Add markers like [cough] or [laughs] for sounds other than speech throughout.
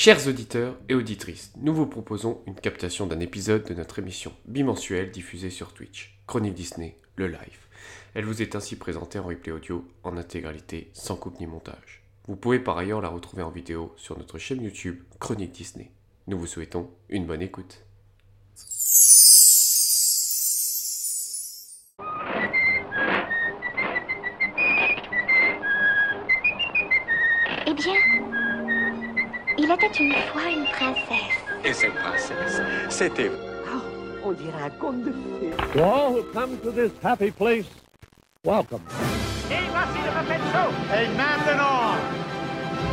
Chers auditeurs et auditrices, nous vous proposons une captation d'un épisode de notre émission bimensuelle diffusée sur Twitch, Chronique Disney, le live. Elle vous est ainsi présentée en replay audio en intégralité, sans coupe ni montage. Vous pouvez par ailleurs la retrouver en vidéo sur notre chaîne YouTube Chronique Disney. Nous vous souhaitons une bonne écoute. Était une fois une princesse. Et cette princesse, c'était... On dirait un conte de fées. To all who come to this happy place, welcome. Et maintenant,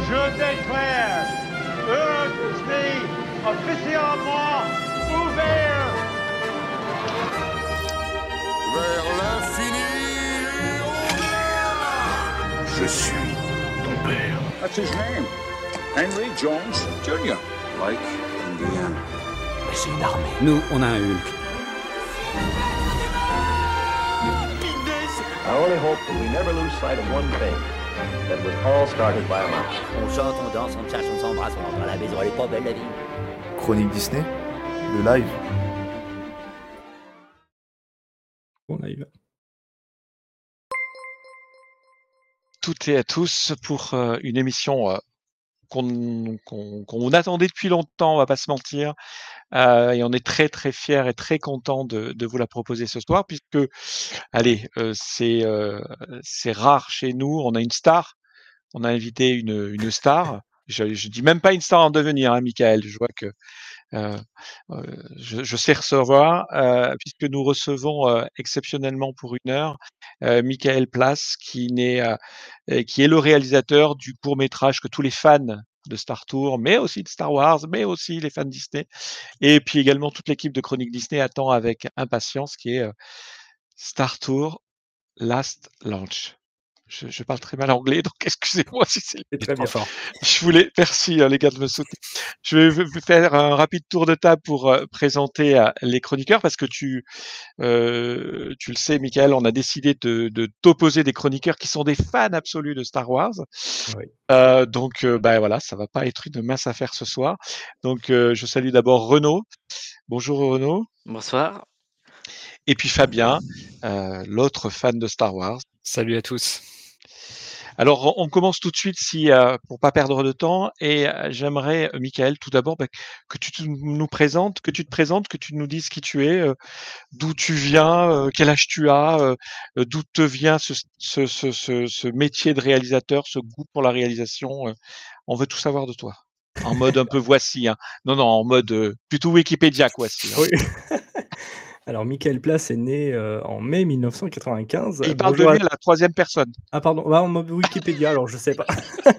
je déclare Disney officiellement ouvert. Vers l'infini et Je suis ton père. That's his name. Henry Jones Jr. Like Indiana. Mais c'est une armée. Nous, on a un Hulk. I only hope that we never lose sight of one thing. That was all started by a mouse. On chante, on danse, on cherche, on s'embrasse, on rentre à la maison, elle est pas belle la vie. Chronique Disney, le live. Bon live. toutes et à tous pour euh, une émission euh, qu'on attendait depuis longtemps, on va pas se mentir. Euh, et on est très très fiers et très contents de, vous la proposer ce soir, puisque, allez, euh, c'est euh, c'est rare chez nous. On a une star, on a invité une star. Je, je dis même pas une star en devenir, hein, Michael. Je vois que euh, euh, je, sais recevoir, euh, puisque nous recevons exceptionnellement pour une heure Michael Place, qui, qui est le réalisateur du court métrage que tous les fans de Star Tour, mais aussi de Star Wars, mais aussi les fans Disney, et puis également toute l'équipe de Chronique Disney attend avec impatience, qui est Star Tour Last Launch. Je, je parle très mal anglais, donc [laughs] excusez-moi si c'est très bien. fort. Je voulais, merci euh, les gars de me soutenir. Je vais vous faire un rapide tour de table pour euh, présenter euh, les chroniqueurs parce que tu, euh, tu le sais, Michael, on a décidé de, de t'opposer des chroniqueurs qui sont des fans absolus de Star Wars. Oui. Euh, donc, euh, ben voilà, ça va pas être une mince affaire ce soir. Donc, euh, je salue d'abord Renaud. Bonjour Renaud. Bonsoir. Et puis Fabien, euh, l'autre fan de Star Wars. Salut à tous. Alors, on commence tout de suite, si euh, pour pas perdre de temps, et euh, j'aimerais, euh, Michael, tout d'abord, bah, que tu nous présentes, que tu te présentes, que tu nous dises qui tu es, euh, d'où tu viens, euh, quel âge tu as, euh, d'où te vient ce, ce, ce, ce, métier de réalisateur, ce goût pour la réalisation. on veut tout savoir de toi. En mode un peu voici, hein. Non, non, en mode plutôt Wikipédia, quoi. hein. Oui. Alors, Michael Place est né euh, en mai 1995. Et il parle Bonjour de lui à la troisième personne. Ah pardon, bah, en mode Wikipédia, alors je sais pas.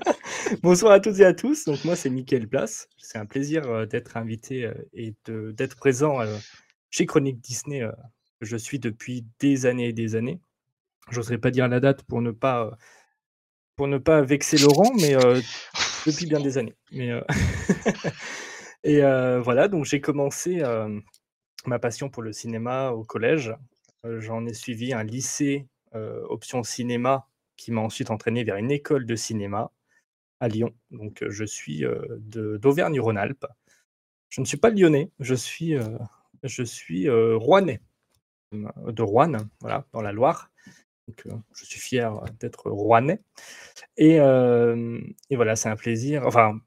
[laughs] Bonsoir à toutes et à tous. Donc moi c'est Mickaël Place. C'est un plaisir euh, d'être invité euh, et de- d'être présent chez Chronique Disney. que je suis depuis des années et des années. J'oserais pas dire la date pour ne pas pour ne pas vexer Laurent, mais depuis bien des années. Mais [laughs] et voilà, donc j'ai commencé ma passion pour le cinéma au collège. Euh, J'en ai suivi un lycée euh, option cinéma qui m'a ensuite entraîné vers une école de cinéma à Lyon. Donc euh, je suis d'Auvergne-Rhône-Alpes. Je ne suis pas lyonnais, je suis, je rouennais, de Rouen, voilà, dans la Loire. Donc, je suis fier d'être rouennais. Et, et voilà, c'est un plaisir, enfin,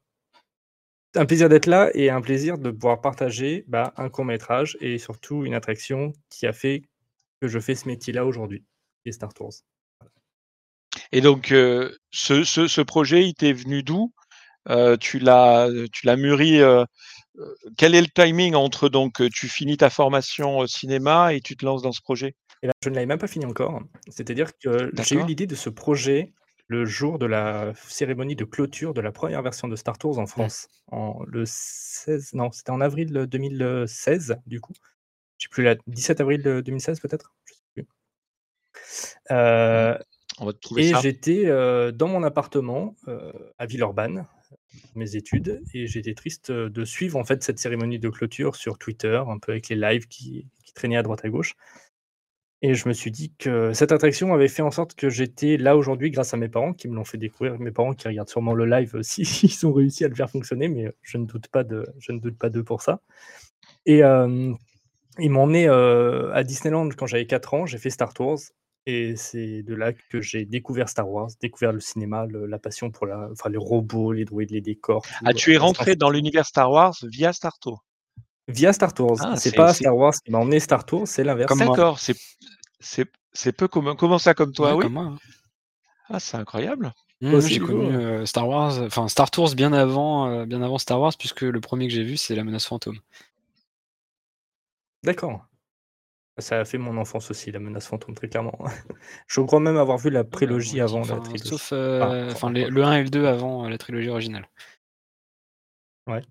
un plaisir d'être là et un plaisir de pouvoir partager bah, un court métrage et surtout une attraction qui a fait que je fais ce métier-là aujourd'hui, est Star Tours. Et donc, euh, ce, ce, ce projet, il t'est venu d'où? Euh, Tu l'as, mûri. euh, quel est le timing entre donc tu finis ta formation au cinéma et tu te lances dans ce projet? Et là, je ne l'avais même pas fini encore. C'est-à-dire que j'ai eu l'idée de ce projet le jour de la cérémonie de clôture de la première version de Star Tours en France, en le 16, non, c'était en avril 2016 du coup. Je sais plus la 17 avril 2016 peut-être? Je sais plus. Euh, On va te trouver et j'étais euh, dans mon appartement euh, à Villeurbanne, mes études, et j'étais triste euh, de suivre en fait cette cérémonie de clôture sur Twitter, un peu avec les lives qui, qui traînaient à droite à gauche. Et je me suis dit que cette attraction avait fait en sorte que j'étais là aujourd'hui grâce à mes parents qui me l'ont fait découvrir. Mes parents qui regardent sûrement le live [laughs] aussi, ils ont réussi à le faire fonctionner, mais je ne doute pas de, je ne doute pas d'eux pour ça. Et euh, ils m'ont emmené euh, à Disneyland quand j'avais 4 ans. J'ai fait Star Tours. Et c'est de là que j'ai découvert Star Wars, découvert le cinéma, le- la passion pour la, enfin, les robots, les droïdes, les décors. tout, Ah, tu es euh, rentré dans l'univers Star Wars via Star Tour. Via Star Tours. Ah, c'est pas Star Wars qui m'a emmené Star Tours, c'est l'inverse. D'accord, c'est c'est c'est peu commun. Comment ça comme toi, Ouais, oui comme hein. Ah, c'est incroyable. Mmh, j'ai connu euh, Star Wars, enfin Star Tours bien avant, euh, bien avant Star Wars, puisque le premier que j'ai vu, c'est La Menace Fantôme. D'accord. Ça a fait mon enfance aussi, la menace fantôme, très clairement. [laughs] Je crois même avoir vu la prélogie avant la Enfin, trilogie. sauf Ah, euh, enfin, les- le 1 et le 2 avant euh, la trilogie originale. Ouais.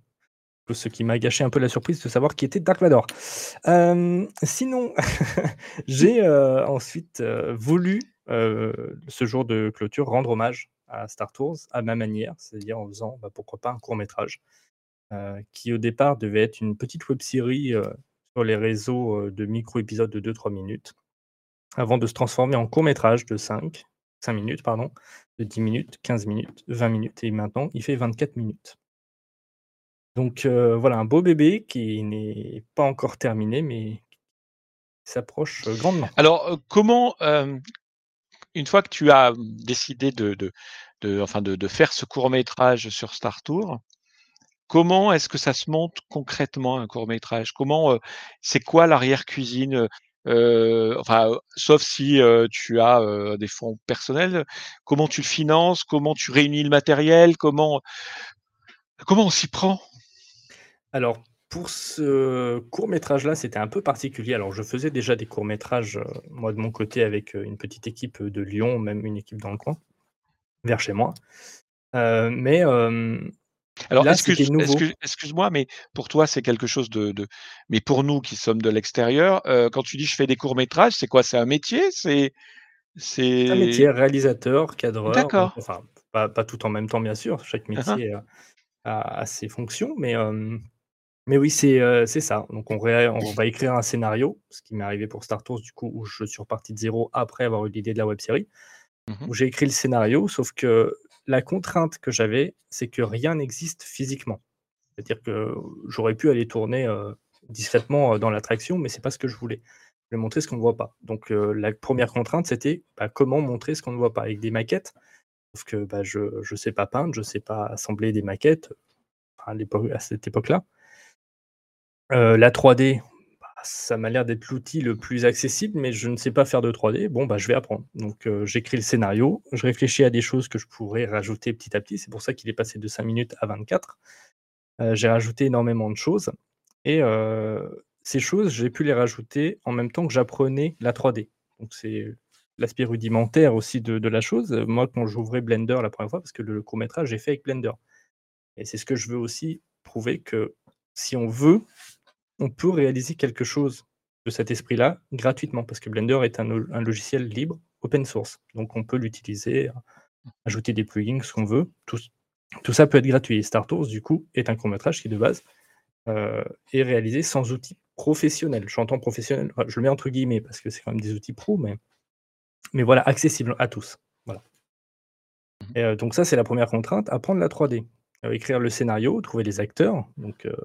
Ce qui m'a gâché un peu la surprise de savoir qui était Dark Vador. Euh, sinon, [laughs] j'ai euh, ensuite euh, voulu, ce jour de clôture, rendre hommage à Star Tours à ma manière, c'est-à-dire en faisant, bah, pourquoi pas, un court métrage, qui au départ devait être une petite web série sur les réseaux de micro-épisodes de 2-3 minutes, avant de se transformer en court métrage de 5, 5 minutes, pardon, de 10 minutes, 15 minutes, 20 minutes, et maintenant il fait 24 minutes. Donc euh, voilà, un beau bébé qui n'est pas encore terminé, mais qui s'approche euh, grandement. Alors, euh, comment, une fois que tu as décidé de, enfin de, faire ce court métrage sur Star Tour, comment est-ce que ça se monte concrètement un court métrage Comment, c'est quoi l'arrière-cuisine? Euh, Enfin, sauf si tu as des fonds personnels, comment tu le finances? Comment tu réunis le matériel? Comment, comment on s'y prend? Alors, pour ce court métrage-là, c'était un peu particulier. Alors, je faisais déjà des courts métrages, euh, moi de mon côté, avec euh, une petite équipe de Lyon, même une équipe dans le coin, vers chez moi. Euh, mais euh, Alors, là, excuse, c'était nouveau. excuse, excuse-moi, mais pour toi, c'est quelque chose de, de- Mais pour nous qui sommes de l'extérieur, euh, quand tu dis je fais des courts-métrages, c'est quoi? C'est un métier? C'est, C'est un métier, réalisateur, cadreur, D'accord. enfin, pas, pas tout en même temps, bien sûr. Chaque Hein, métier euh, a, a ses fonctions, mais, euh, mais oui, c'est euh, ça. Donc, on, ré- on va écrire un scénario, ce qui m'est arrivé pour Star Tours, du coup, où je suis reparti de zéro après avoir eu l'idée de la web série, Mhm. où j'ai écrit le scénario, sauf que la contrainte que j'avais, c'est que rien n'existe physiquement. C'est-à-dire que j'aurais pu aller tourner euh, discrètement euh, dans l'attraction, mais c'est pas ce que je voulais. Je voulais montrer ce qu'on ne voit pas. Donc euh, la première contrainte, c'était bah, comment montrer ce qu'on ne voit pas? Avec des maquettes? Sauf que bah, je ne sais pas peindre, je ne sais pas assembler des maquettes à cette époque-là. Euh, la 3D, bah, ça m'a l'air d'être l'outil le plus accessible, mais je ne sais pas faire de 3D. Bon, bah, je vais apprendre. Donc, euh, j'écris le scénario, je réfléchis à des choses que je pourrais rajouter petit à petit. C'est pour ça qu'il est passé de 5 minutes à 24. Euh, j'ai rajouté énormément de choses. Et ces choses, j'ai pu les rajouter en même temps que j'apprenais la 3D. Donc, c'est l'aspect rudimentaire aussi de, la chose. Moi, quand j'ouvrais Blender la première fois, parce que le court-métrage, j'ai fait avec Blender. Et c'est ce que je veux aussi prouver que si on veut, on peut réaliser quelque chose de cet esprit-là gratuitement, parce que Blender est un, lo- un logiciel libre, open source. Donc on peut l'utiliser, ajouter des plugins, ce qu'on veut. Tout, tout ça peut être gratuit. Et Star Tours, du coup, est un court-métrage qui, de base, euh, est réalisé sans outils professionnels. J'entends professionnel, enfin, je le mets entre guillemets, parce que c'est quand même des outils pro, mais, mais voilà, accessible à tous. Voilà. Et, euh, donc ça, c'est la première contrainte, apprendre la 3D. Euh, écrire le scénario, trouver les acteurs. Donc, euh,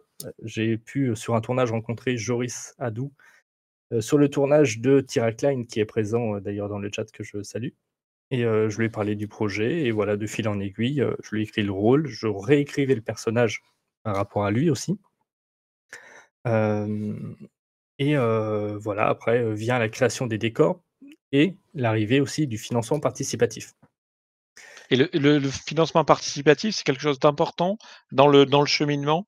j'ai pu, euh, sur un tournage, rencontrer Joris Adou euh, sur le tournage de Line, qui est présent d'ailleurs dans le chat que je salue. Et je lui ai parlé du projet, et voilà, de fil en aiguille, je lui ai écrit le rôle, je réécrivais le personnage par rapport à lui aussi. Et voilà, après vient la création des décors et l'arrivée aussi du financement participatif. Et le, le- le financement participatif, c'est quelque chose d'important dans le, dans le cheminement?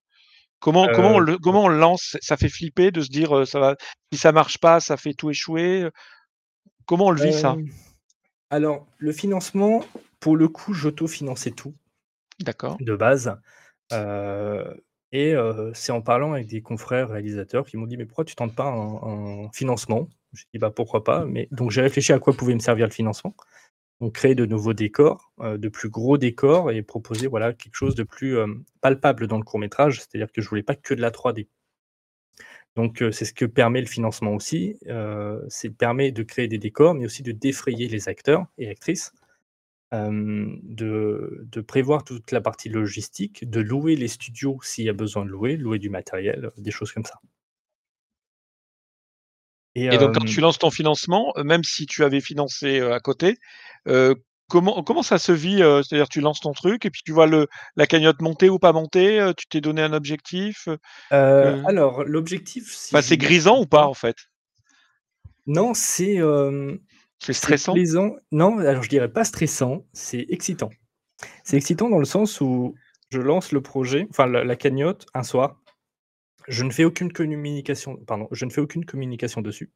Comment, comment, on Euh, le, comment on lance? Ça fait flipper de se dire, ça va, si ça marche pas, ça fait tout échouer. Comment on le vit ça? Euh, alors, le financement, pour le coup, j'auto-finançais tout D'accord. de base. Euh, et euh, c'est en parlant avec des confrères réalisateurs qui m'ont dit Mais pourquoi tu tentes pas un, un financement? J'ai dit bah, Pourquoi pas mais, Donc j'ai réfléchi à quoi pouvait me servir le financement. Donc créer de nouveaux décors, euh, de plus gros décors et proposer voilà, quelque chose de plus euh, palpable dans le court métrage. C'est-à-dire que je voulais pas que de la 3D. Donc, c'est ce que permet le financement aussi. c'est permet de créer des décors, mais aussi de défrayer les acteurs et actrices, de, prévoir toute la partie logistique, de louer les studios s'il y a besoin de louer, louer du matériel, des choses comme ça. Et, donc, quand tu lances ton financement, même si tu avais financé à côté, comment, comment ça se vit C'est-à-dire, tu lances ton truc et puis tu vois le, la cagnotte monter ou pas monter Tu t'es donné un objectif Alors, l'objectif. Si bah, c'est grisant ou pas, en fait? Non, c'est. c'est stressant? Non, alors je dirais pas stressant, c'est excitant. C'est excitant dans le sens où je lance le projet, enfin la cagnotte, un soir. Je ne fais aucune communication, je ne fais aucune communication dessus.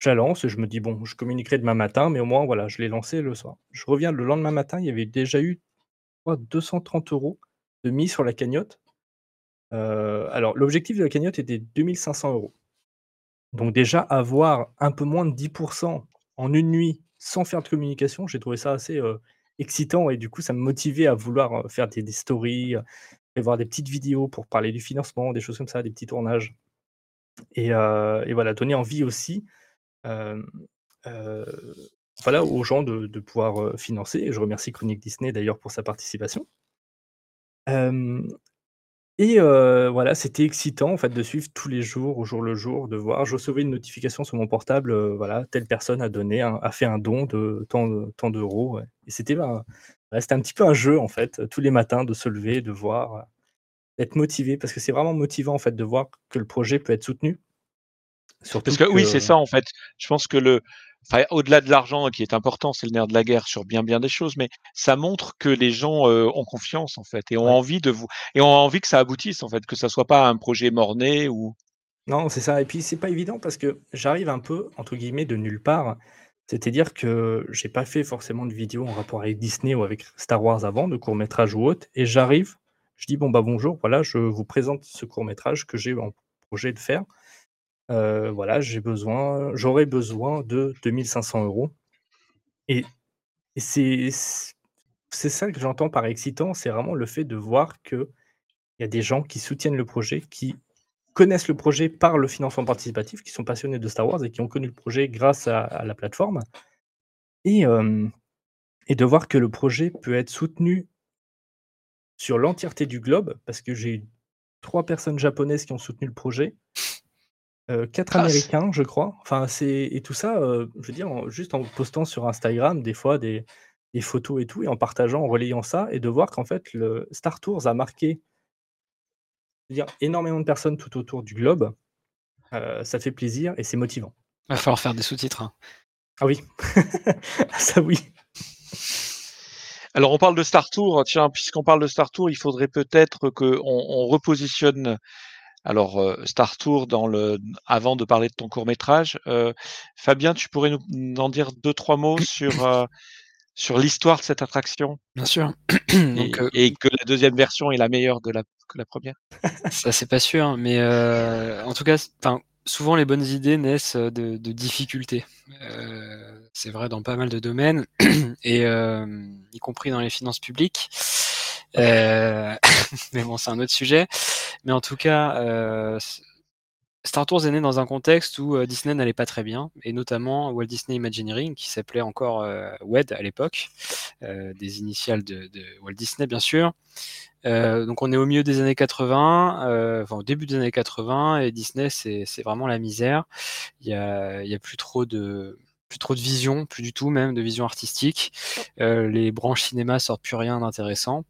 Je la lance et je me dis: «Bon, je communiquerai demain matin», mais au moins, voilà, je l'ai lancé le soir. Je reviens le lendemain matin, il y avait déjà eu, 230 euros de mis sur la cagnotte. alors l'objectif de la cagnotte était 2 500 euros. Donc déjà avoir un peu moins de 10% en une nuit sans faire de communication, j'ai trouvé ça assez, excitant et du coup, ça me motivait à vouloir, faire des des stories, voir des petites vidéos pour parler du financement, des choses comme ça, des petits tournages. Et, euh, voilà, donner envie aussi voilà, aux gens de, pouvoir financer. Je remercie Chronique Disney d'ailleurs pour sa participation. et voilà, c'était excitant en fait de suivre tous les jours, au jour le jour, de voir. Je recevais une notification sur mon portable, voilà, telle personne a donné, a fait un don de tant, tant d'euros. Et c'était ben, c'était un petit peu un jeu en fait, tous les matins de se lever, de voir, d'être motivé parce que c'est vraiment motivant en fait de voir que le projet peut être soutenu. Surtout parce que, oui, c'est ça en fait. Je pense que le au-delà de l'argent qui est important, c'est le nerf de la guerre sur bien bien des choses, mais ça montre que les gens, ont confiance en fait et ont envie de vous et ont envie que ça aboutisse en fait, que ça soit pas un projet mort-né ou Non, c'est ça et puis c'est pas évident parce que j'arrive un peu entre guillemets «de nulle part». C'est-à-dire que j'ai pas fait forcément de vidéos en rapport avec Disney ou avec Star Wars avant, de courts-métrages ou autres et j'arrive, je dis: «Bon, bah, bonjour, voilà, je vous présente ce court-métrage que j'ai en projet de faire. voilà, j'ai besoin j'aurais besoin de 2 500 euros et et c'est c'est ça que j'entends par excitant, c'est vraiment le fait de voir qu'il y a des gens qui soutiennent le projet, qui connaissent le projet par le financement participatif, qui sont passionnés de Star Wars et qui ont connu le projet grâce à la plateforme et et de voir que le projet peut être soutenu sur l'entièreté du globe, parce que j'ai eu 3 personnes japonaises qui ont soutenu le projet, 4 américains, je crois. Enfin, c'est et tout ça, je veux dire, juste en postant sur Instagram des fois des des photos et tout et en partageant, en relayant ça et de voir qu'en fait le Star Tours a marqué dire énormément de personnes tout autour du globe, ça fait plaisir et c'est motivant. Va falloir faire des sous-titres, hein. Ah oui, [laughs] ça oui. Alors on parle de Star Tour, tiens, puisqu'on parle de Star Tour, il faudrait peut-être qu'on on repositionne alors Star Tour dans le avant de parler de ton court-métrage. Fabien, tu pourrais nous en dire deux, trois mots sur, sur l'histoire de cette attraction? Bien sûr. [clears throat] Et et que la deuxième version est la meilleure de la que la première Ça, c'est pas sûr, mais en tout cas, souvent les bonnes idées naissent, de de difficultés. c'est vrai dans pas mal de domaines [clears throat] et y compris dans les finances publiques. [laughs] mais bon, c'est un autre sujet. Mais en tout cas, Star Tours est né dans un contexte où Disney n'allait pas très bien, et notamment Walt Disney Imagineering, qui s'appelait encore WED à l'époque, des initiales de, Walt Disney bien sûr. donc on est au milieu des années 80, enfin au début des années 80, et Disney c'est vraiment la misère. Il y a, y a plus trop de plus trop de vision, plus du tout même de vision artistique. les branches cinéma sortent plus rien d'intéressant.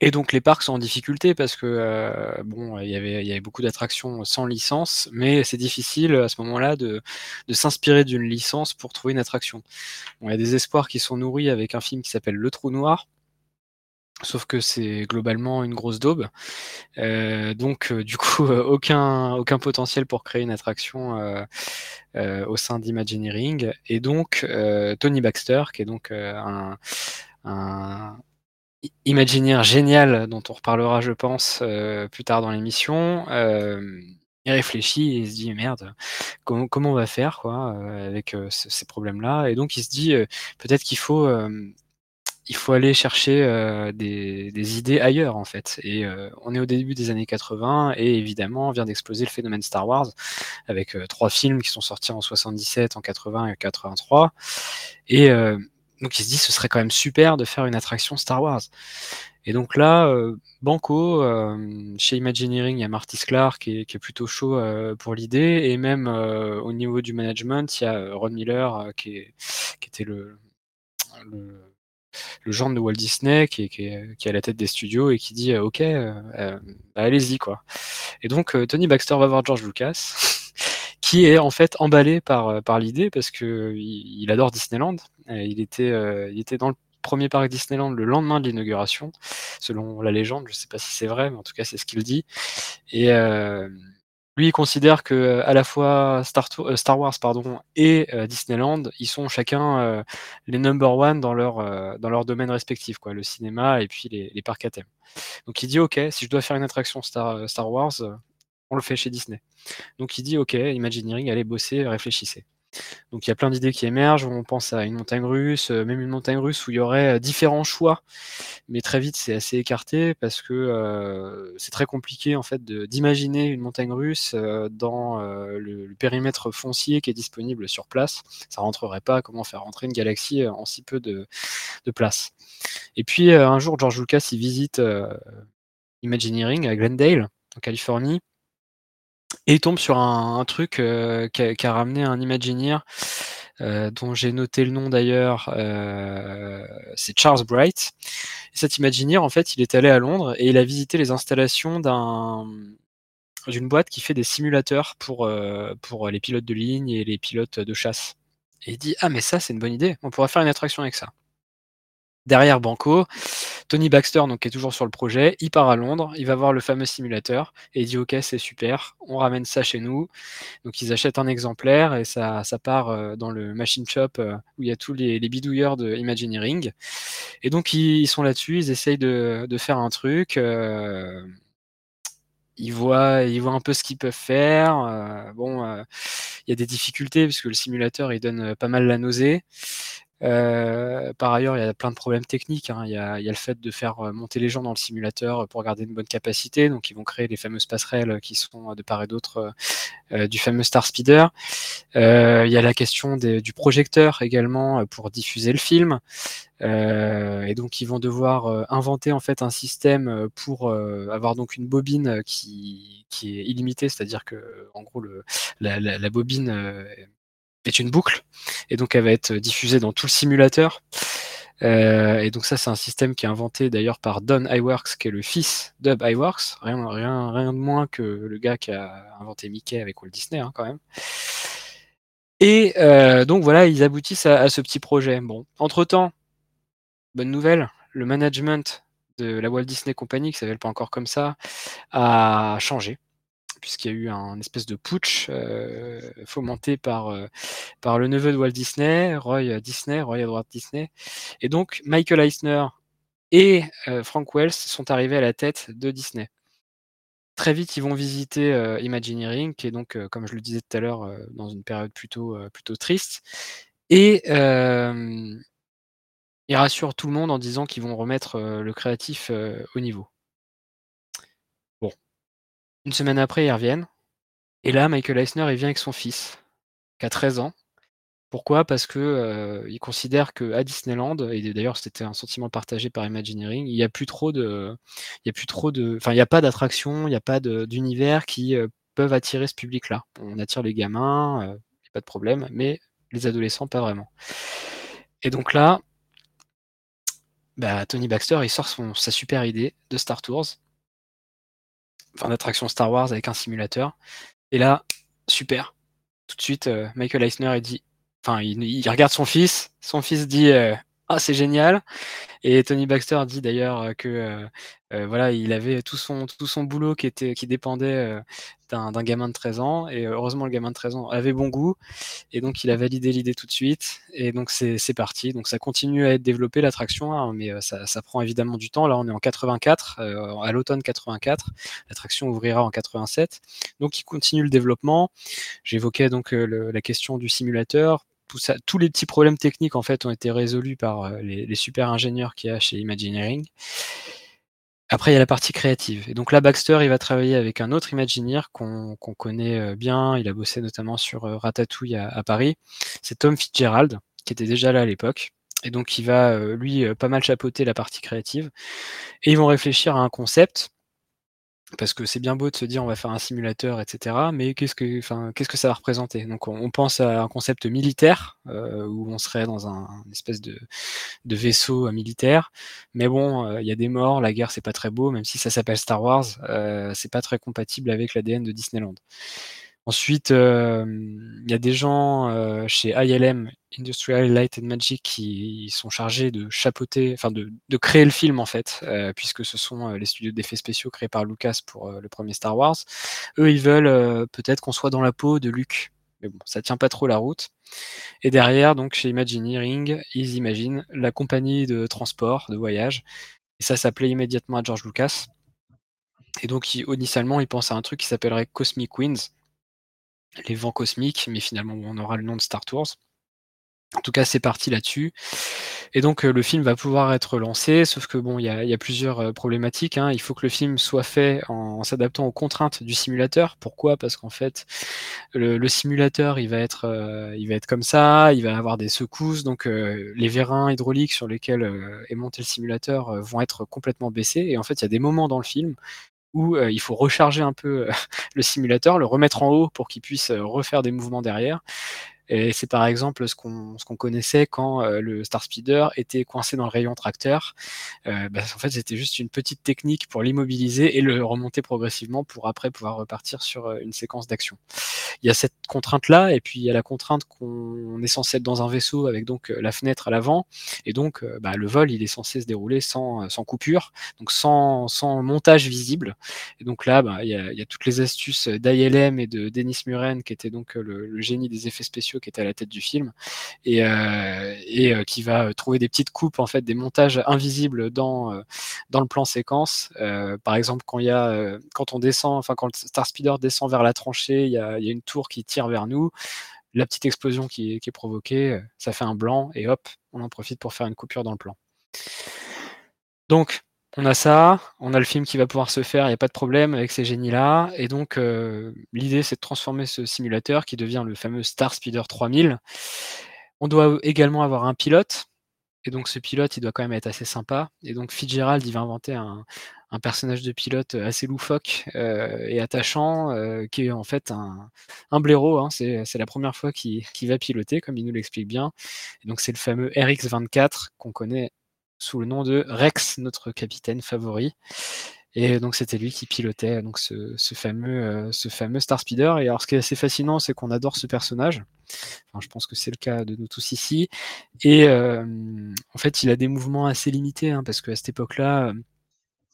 Et donc les parcs sont en difficulté parce que, euh, bon, il y avait beaucoup d'attractions sans licence, mais c'est difficile à ce moment-là de s'inspirer d'une licence pour trouver une attraction. Bon, il y a des espoirs qui sont nourris avec un film qui s'appelle Le Trou Noir sauf que c'est globalement une grosse daube. Euh, donc euh, du coup, aucun potentiel pour créer une attraction, au sein d'Imagineering et donc Tony Baxter qui est donc, un imaginaire génial dont on reparlera, je pense, euh, plus tard dans l'émission. Euh, il réfléchit et il se dit merde, comment, comment on va faire quoi euh, avec ces problèmes-là? Et donc il se dit peut-être qu'il faut il faut aller chercher euh, des, des, idées ailleurs en fait. Et euh, on est au début des années 80 et évidemment vient d'exploser le phénomène Star Wars avec euh, trois films qui sont sortis en 77, en 80 et 83. Et donc il se dit ce serait quand même super de faire une attraction Star Wars. Et donc là, Banco, chez Imagineering, il y a Marty Sklar qui est, qui est plutôt chaud pour l'idée, et même au niveau du management, il y a Ron Miller qui, est, qui était le, le le genre de Walt Disney qui est, qui, est, à la tête des studios et qui dit ok euh, bah, allez-y quoi. Et donc Tony Baxter va voir George Lucas qui est en fait emballé par, par l'idée parce que il, adore Disneyland. Il était il était dans le premier parc Disneyland le lendemain de l'inauguration selon la légende. Je sais pas si c'est vrai mais en tout cas c'est ce qu'il dit. Et lui, il considère que à la fois Star, euh, Wars pardon, et euh, Disneyland, ils sont chacun euh, les number one dans leur, dans leur domaine respectif, quoi, le cinéma et puis les, les, parcs à thème. Donc il dit, OK, si je dois faire une attraction Star, Star Wars, on le fait chez Disney. Donc il dit, OK, Imagineering, allez bosser, réfléchissez. Donc il y a plein d'idées qui émergent. On pense à une montagne russe, euh, même une montagne russe où il y aurait euh, différents choix, mais très vite c'est assez écarté parce que euh, c'est très compliqué en fait d'imaginer une montagne russe dans le, périmètre foncier qui est disponible sur place. Ça rentrerait pas. Comment faire rentrer une galaxie en si peu de, place? Et puis un jour George Lucas il visite Imagineering à Glendale en Californie et il tombe sur un, truc euh, qui, a, ramené un Imagineer euh, dont j'ai noté le nom d'ailleurs, euh, c'est Charles Bright. Et cet Imagineer, en fait, il est allé à Londres et il a visité les installations d'un d'une boîte qui fait des simulateurs pour, pour les pilotes de ligne et les pilotes de chasse. Et il dit Ah, mais ça, c'est une bonne idée, on pourrait faire une attraction avec ça derrière Banco. Tony Baxter, donc, qui est toujours sur le projet, il part à Londres, il va voir le fameux simulateur et il dit Ok, c'est super, on ramène ça chez nous. Donc, ils achètent un exemplaire et ça, ça part euh, dans le machine shop euh, où il y a tous les, bidouilleurs de Imagineering. Et donc, ils, sont là-dessus, ils essayent de, faire un truc. Euh, ils voient, ils voient un peu ce qu'ils peuvent faire. bon, il y a des difficultés puisque le simulateur il donne pas mal la nausée. Euh, par ailleurs, il y a plein de problèmes techniques. Hein. Il, y a, le fait de faire euh, monter les gens dans le simulateur pour garder une bonne capacité. Donc, ils vont créer les fameuses passerelles qui sont de part et d'autre euh, du fameux Star Speeder. il y a la question du projecteur également pour diffuser le film. et donc, ils vont devoir inventer en fait un système pour avoir donc une bobine qui, est illimitée, c'est-à-dire que en gros le, la, la bobine est une boucle, et donc elle va être diffusée dans tout le simulateur. Euh, et donc ça, c'est un système qui est inventé d'ailleurs par Don Iwerks, qui est le fils d'Ub Iwerks, rien, rien, rien de moins que le gars qui a inventé Mickey avec Walt Disney, hein, quand même. Et euh, donc voilà, ils aboutissent à, ce petit projet. Bon, entre-temps, bonne nouvelle, le management de la Walt Disney Company, qui s'appelle pas encore comme ça, a changé puisqu'il y a eu un espèce de putsch euh, fomenté par, euh, par le neveu de Walt Disney, Roy Disney, Roy Edward Disney. Et donc Michael Eisner et euh, Frank Wells sont arrivés à la tête de Disney. Très vite, ils vont visiter Imagineering, qui est donc, comme je le disais tout à l'heure, dans une période plutôt triste. Et ils rassurent tout le monde en disant qu'ils vont remettre le créatif au niveau. Une semaine après, ils reviennent. Et là, Michael Eisner, il vient avec son fils, qui a 13 ans. Pourquoi? Parce que euh, il considère qu'à Disneyland, et d'ailleurs c'était un sentiment partagé par Imagineering, il n'y a plus trop de, il y a plus trop de, enfin il n'y a pas d'attractions, il n'y a pas d'univers qui euh, peuvent attirer ce public-là. On attire les gamins, euh, pas de problème, mais les adolescents pas vraiment. Et donc là, bah, Tony Baxter, il sort sa super idée de Star Tours, enfin d'attraction Star Wars avec un simulateur. Et là, super. Tout de suite, euh, Michael Eisner il dit, enfin, il, regarde son fils. Son fils dit, euh, ah c'est génial. Et Tony Baxter dit d'ailleurs que voilà, il avait tout son, boulot qui, était, qui dépendait d'un gamin de 13 ans. Et heureusement, le gamin de 13 ans avait bon goût. Et donc, il a validé l'idée tout de suite. Et donc, c'est parti. Donc, ça continue à être développé, l'attraction, hein, mais ça, ça, prend évidemment du temps. Là, on est en 84, à l'automne 84. L'attraction ouvrira en 87. Donc, il continue le développement. J'évoquais donc la question du simulateur tous les petits problèmes techniques en fait ont été résolus par les, les super ingénieurs qu'il y a chez Imagineering. Après, il y a la partie créative. Et donc là, Baxter, il va travailler avec un autre Imagineer qu'on connaît bien. Il a bossé notamment sur Ratatouille à, à Paris. C'est Tom Fitzgerald, qui était déjà là à l'époque. Et donc, il va, lui, pas mal chapeauter la partie créative. Et ils vont réfléchir à un concept parce que c'est bien beau de se dire on va faire un simulateur, etc. Mais qu'est-ce que, enfin, qu'est-ce que ça va représenter? Donc on, pense à un concept militaire euh, où on serait dans un, espèce de, vaisseau euh, militaire. Mais bon, euh, il y a des morts, la guerre c'est pas très beau, même si ça s'appelle Star Wars, c'est pas très compatible avec l'ADN de Disneyland. Ensuite, il y a des gens chez ILM, Industrial Light and Magic, qui sont chargés de chapeauter, enfin de, créer le film en fait, puisque ce sont les studios d'effets spéciaux créés par Lucas pour le premier Star Wars. Eux, ils veulent peut-être qu'on soit dans la peau de Luke. Mais bon, ça tient pas trop la route. Et derrière, donc chez Imagineering, ils imaginent la compagnie de transport, de voyage. Et ça s'appelait immédiatement à George Lucas. Et donc, initialement, ils pensent à un truc qui s'appellerait Cosmic Winds les vents cosmiques, mais finalement on aura le nom de Star Tours. En tout cas, c'est parti là-dessus. Et donc, le film va pouvoir être lancé, sauf que bon, il y a, plusieurs problématiques. Hein. Il faut que le film soit fait en, s'adaptant aux contraintes du simulateur. Pourquoi? Parce qu'en fait, le, simulateur, il va être, il va être comme ça, il va avoir des secousses, donc les vérins hydrauliques sur lesquels est monté le simulateur vont être complètement baissés. Et en fait, il y a des moments dans le film où il faut recharger un peu [laughs] le simulateur, le remettre en haut pour qu'il puisse refaire des mouvements derrière. Et c'est par exemple ce qu'on qu'on connaissait quand euh, le Star Speeder était coincé dans le rayon tracteur. Euh, bah, en fait, c'était juste une petite technique pour l'immobiliser et le remonter progressivement pour après pouvoir repartir sur euh, une séquence d'action. Il y a cette contrainte-là, et puis il y a la contrainte qu'on est censé être dans un vaisseau avec donc la fenêtre à l'avant, et donc bah, le vol il est censé se dérouler sans, sans coupure, donc sans, sans montage visible. Et donc là, bah, il, y a, il y a toutes les astuces d'ILM et de Denis Muren, qui était donc le génie des effets spéciaux qui était à la tête du film et, euh, et euh, qui va trouver des petites coupes en fait des montages invisibles dans euh, dans le plan séquence par exemple quand il y a quand on descend enfin quand le Star Speeder descend vers la tranchée il y a, y a une tour qui tire vers nous la petite explosion qui, qui, est provoquée, ça fait un blanc et hop, on en profite pour faire une coupure dans le plan. Donc, on a ça, on a le film qui va pouvoir se faire, il n'y a pas de problème avec ces génies-là. Et donc, euh, l'idée, c'est de transformer ce simulateur qui devient le fameux Star Speeder 3000. On doit également avoir un pilote. Et donc, ce pilote, il doit quand même être assez sympa. Et donc, Fitzgerald, il va inventer un, personnage de pilote assez loufoque euh, et attachant, euh, qui est en fait un, blaireau. Hein. C'est, la première fois qu'il, va piloter, comme il nous l'explique bien. Et donc, c'est le fameux RX-24 qu'on connaît sous le nom de Rex, notre capitaine favori. Et donc c'était lui qui pilotait donc ce, fameux, euh, fameux Star Speeder. Et alors ce qui est assez fascinant, c'est qu'on adore ce personnage. Je pense que c'est le cas de nous tous ici. Et euh, en fait, il a des mouvements assez limités, hein, parce qu'à cette époque-là, euh,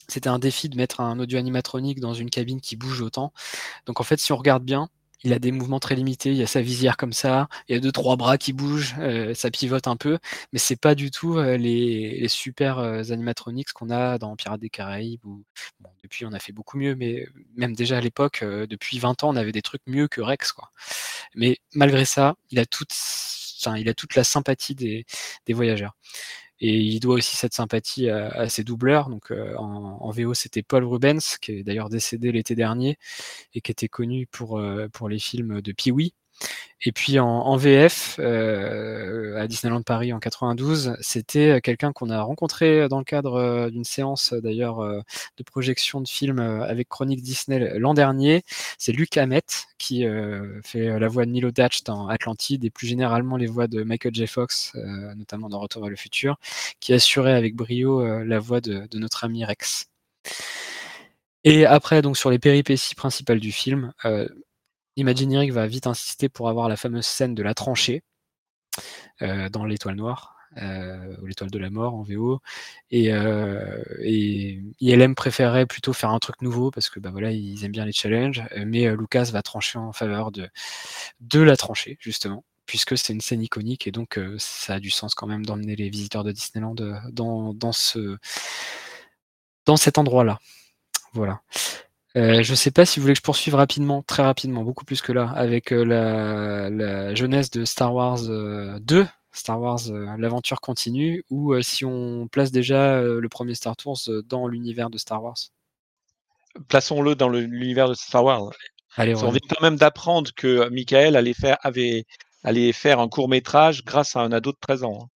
c'était un défi de mettre un audio animatronique dans une cabine qui bouge autant. Donc en fait, si on regarde bien, il a des mouvements très limités, il y a sa visière comme ça, il y a deux trois bras qui bougent, euh, ça pivote un peu, mais c'est pas du tout euh, les, super euh, animatronics qu'on a dans Pirates des Caraïbes. Ou, depuis, on a fait beaucoup mieux, mais même déjà à l'époque, depuis 20 ans, on avait des trucs mieux que Rex, quoi. Mais malgré ça, il a toute, il a toute la sympathie des, des voyageurs. Et il doit aussi cette sympathie à, ses doubleurs. Donc euh, en, VO, c'était Paul Rubens, qui est d'ailleurs décédé l'été dernier et qui était connu pour, euh, pour les films de Pee-wee. Et puis en, VF, euh, à Disneyland Paris en 92, c'était quelqu'un qu'on a rencontré dans le cadre euh, d'une séance d'ailleurs euh, de projection de films avec Chronique Disney l'an dernier. C'est Luc Hamet qui fait la voix de Milo Datch dans Atlantide et plus généralement les voix de Michael J. Fox, notamment dans Retour vers le futur, qui assurait avec brio la voix de, de, notre ami Rex. Et après, donc sur les péripéties principales du film, Imagineering va vite insister pour avoir la fameuse scène de la tranchée euh, dans l'étoile noire. Euh, ou l'étoile de la mort en VO et, euh, ILM préférait plutôt faire un truc nouveau parce que bah voilà ils aiment bien les challenges. Mais Lucas va trancher en faveur de la tranchée justement puisque c'est une scène iconique et donc ça a du sens quand même d'emmener les visiteurs de Disneyland dans, dans ce dans cet endroit là voilà Euh, je sais pas si vous voulez que je poursuive rapidement, très rapidement, beaucoup plus que là, avec euh, la, la, jeunesse de Star Wars 2, Star Wars l'aventure continue, ou si on place déjà le premier Star Tours dans l'univers de Star Wars? Plaçons-le dans l'univers de Star Wars. Allez, on vient quand même d'apprendre que Michael allait faire, avait, allait faire un court métrage grâce à un ado de 13 ans. Hein.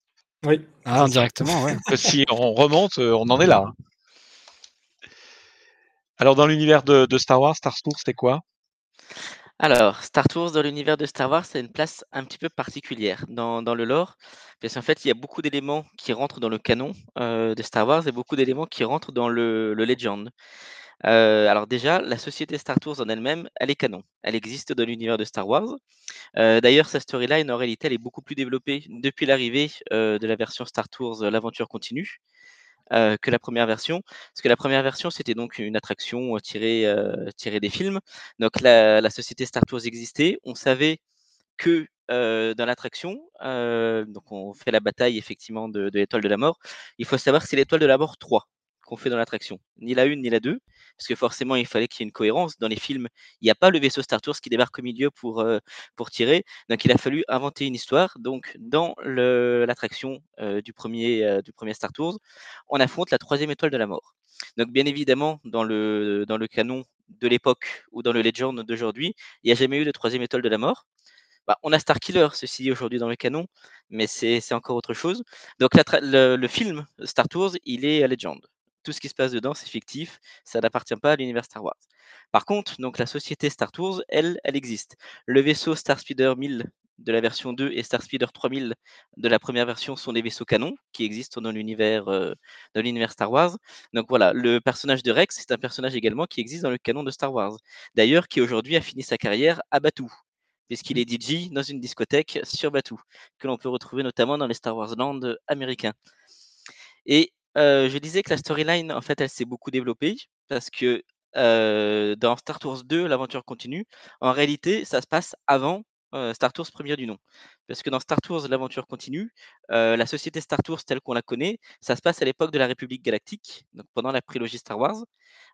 Oui. Ah, indirectement, ouais. si on remonte, on en est là. Alors, dans l'univers de, Star Wars, Star Tours, c'est quoi? Alors, Star Tours, dans l'univers de Star Wars, c'est une place un petit peu particulière dans, le lore, parce qu'en fait, il y a beaucoup d'éléments qui rentrent dans le canon euh, de Star Wars et beaucoup d'éléments qui rentrent dans le, Legend. Euh, alors déjà, la société Star Tours en elle-même, elle est canon. Elle existe dans l'univers de Star Wars. Euh, d'ailleurs, sa storyline, en réalité, elle est beaucoup plus développée depuis l'arrivée de la version Star Tours, l'aventure continue. Euh, que la première version. Parce que la première version, c'était donc une attraction euh, tirée, euh, tirée des films. Donc la, société Star Tours existait. On savait que dans l'attraction, donc on fait la bataille effectivement de, de l'étoile de la mort. Il faut savoir que c'est l'étoile de la mort 3 qu'on fait dans l'attraction. Ni la une ni la deux, parce que forcément, il fallait qu'il y ait une cohérence. Dans les films, il n'y a pas le vaisseau Star Tours qui débarque au milieu pour, euh, pour tirer. Donc, il a fallu inventer une histoire. Donc, dans l'attraction euh, du, premier, euh, du premier Star Tours, on affronte la troisième étoile de la mort. Donc, bien évidemment, dans le, dans le canon de l'époque ou dans le Legend d'aujourd'hui, il n'y a jamais eu de troisième étoile de la mort. Bah, on a Starkiller, ceci dit, aujourd'hui dans le canon, mais c'est encore autre chose. Donc, le, le, film Star Tours, il est à Legend tout ce qui se passe dedans, c'est fictif, ça n'appartient pas à l'univers Star Wars. Par contre, donc la société Star Tours, elle, elle existe. Le vaisseau Star Speeder 1000 de la version 2 et Star Speeder 3000 de la première version sont des vaisseaux canons qui existent dans l'univers euh, l'univers Star Wars. Donc voilà, le personnage de Rex, c'est un personnage également qui existe dans le canon de Star Wars. D'ailleurs, qui aujourd'hui a fini sa carrière à Batuu, puisqu'il est DJ dans une discothèque sur Batuu, que l'on peut retrouver notamment dans les Star Wars Land américains. Et je disais que la storyline, en fait, elle s'est beaucoup développée parce que dans Star Tours 2, l'aventure continue. En réalité, ça se passe avant Star Tours premier du nom. Parce que dans Star Tours, l'aventure continue. la société Star Tours telle qu'on la connaît, ça se passe à l'époque de la République galactique, donc pendant la prélogie Star Wars.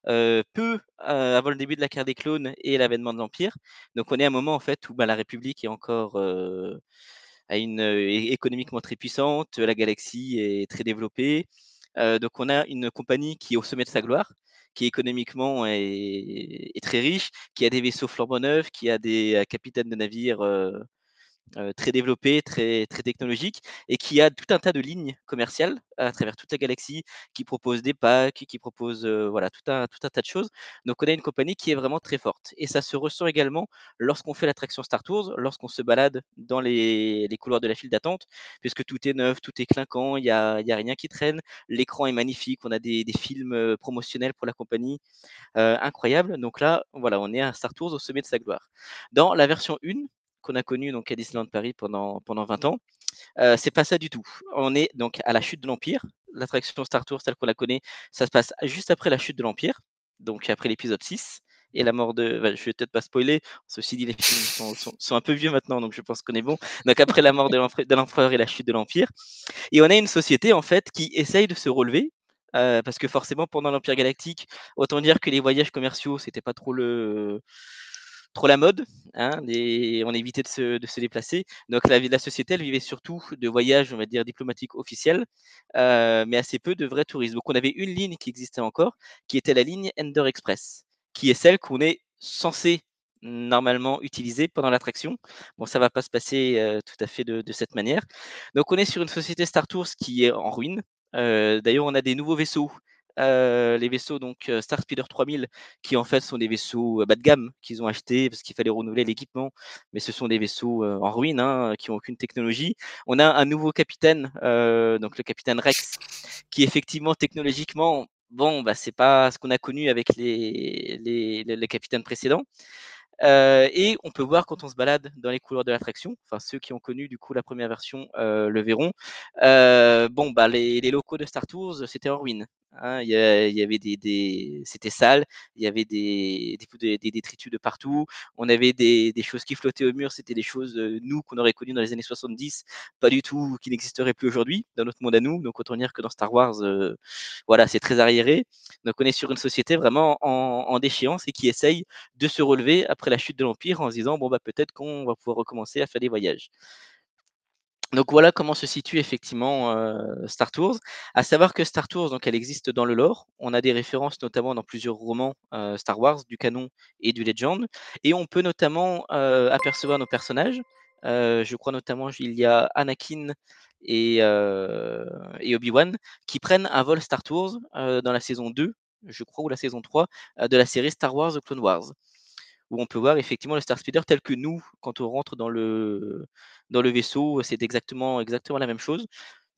peu avant le début de la guerre des clones et l'avènement de l'Empire. Donc on est à un moment en fait où bah, la République est encore économiquement très puissante, la galaxie est très développée. Donc on a une compagnie qui est au sommet de sa gloire, qui économiquement est, très riche, qui a des vaisseaux flambant qui a des euh, capitaines de navires très développé, très, très technologique, et qui a tout un tas de lignes commerciales à travers toute la galaxie, qui propose des packs, qui propose euh, voilà, tout, un, tout un tas de choses. Donc on a une compagnie qui est vraiment très forte. Et ça se ressent également lorsqu'on fait l'attraction Star Tours, lorsqu'on se balade dans les, les couloirs de la file d'attente, puisque tout est neuf, tout est clinquant, il n'y a, y a rien qui traîne, l'écran est magnifique, on a des, des films euh, promotionnels pour la compagnie incroyables. Donc là, voilà, on est à Star Tours au sommet de sa gloire. Dans la version 1, qu'on a connu donc à Disneyland Paris pendant, pendant 20 ans. Euh, c'est pas ça du tout. On est donc à la chute de l'Empire. L'attraction Star Tours, telle qu'on la connaît, ça se passe juste après la chute de l'Empire, donc après l'épisode 6 et la mort de. je vais peut-être pas spoiler, ceci dit, les films sont, un peu vieux maintenant, donc je pense qu'on est bon. Donc après la mort de l'empereur et la chute de l'Empire. Et on a une société en fait qui essaye de se relever. Euh, parce que forcément, pendant l'Empire galactique, autant dire que les voyages commerciaux, c'était pas trop le, trop la mode. Hein, on évitait de se, déplacer. Donc la, société, elle vivait surtout de voyages, on va dire, diplomatiques officiels, euh, mais assez peu de vrais touristes. Donc on avait une ligne qui existait encore, qui était la ligne Ender Express, qui est celle qu'on est censé normalement utiliser pendant l'attraction. Bon, ça va pas se passer euh, tout à fait de, de, cette manière. Donc on est sur une société Star Tours qui est en ruine. Euh, d'ailleurs, on a des nouveaux vaisseaux les vaisseaux donc Star Speeder 3000 qui en fait sont des vaisseaux bas de gamme qu'ils ont achetés parce qu'il fallait renouveler l'équipement, mais ce sont des vaisseaux en ruine hein, qui n'ont aucune technologie. On a un nouveau capitaine, donc le capitaine Rex, qui effectivement technologiquement bon, bah, c'est pas ce qu'on a connu avec les, les, capitaines précédents. Euh, et on peut voir quand on se balade dans les couloirs de l'attraction, enfin ceux qui ont connu du coup la première version euh, le verront. Euh, bon, bah les, locaux de Star Tours, c'était en ruine. Hein. Il, y avait des, des c'était sale, il y avait des, détritus de partout. On avait des, choses qui flottaient au mur, c'était des choses nous qu'on aurait connues dans les années 70, pas du tout, qui n'existeraient plus aujourd'hui dans notre monde à nous. Donc autant dire que dans Star Wars, voilà, c'est très arriéré. Donc on est sur une société vraiment en, en déchéance et qui essaye de se relever après la chute de l'Empire en se disant bon bah peut-être qu'on va pouvoir recommencer à faire des voyages. Donc voilà comment se situe effectivement euh, Star Tours. À savoir que Star Tours, donc elle existe dans le lore. On a des références notamment dans plusieurs romans euh, Star Wars, du canon et du Legend, et on peut notamment euh, apercevoir nos personnages. je crois notamment il y a Anakin et, et Obi-Wan qui prennent un vol Star Tours dans la saison 2, je crois, ou la saison 3 de la série Star Wars The Clone Wars où on peut voir effectivement le Star Speeder tel que nous, quand on rentre dans le, vaisseau, c'est exactement, la même chose.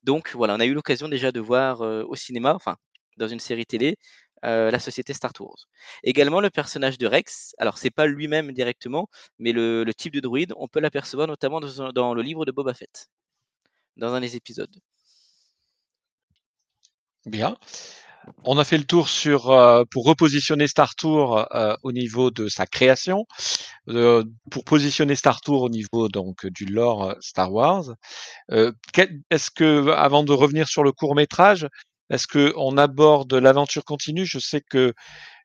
Donc voilà, on a eu l'occasion déjà de voir au cinéma, enfin dans une série télé, la société Star Tours. Également le personnage de Rex, alors c'est pas lui-même directement, mais le, type de druide, on peut l'apercevoir notamment dans, le livre de Boba Fett, dans un des épisodes. Bien. On a fait le tour sur euh, pour repositionner Star Tour euh, au niveau de sa création, euh, pour positionner Star Tour au niveau donc du lore Star Wars. est-ce que avant de revenir sur le court métrage, est-ce que on aborde l'aventure continue? Je sais que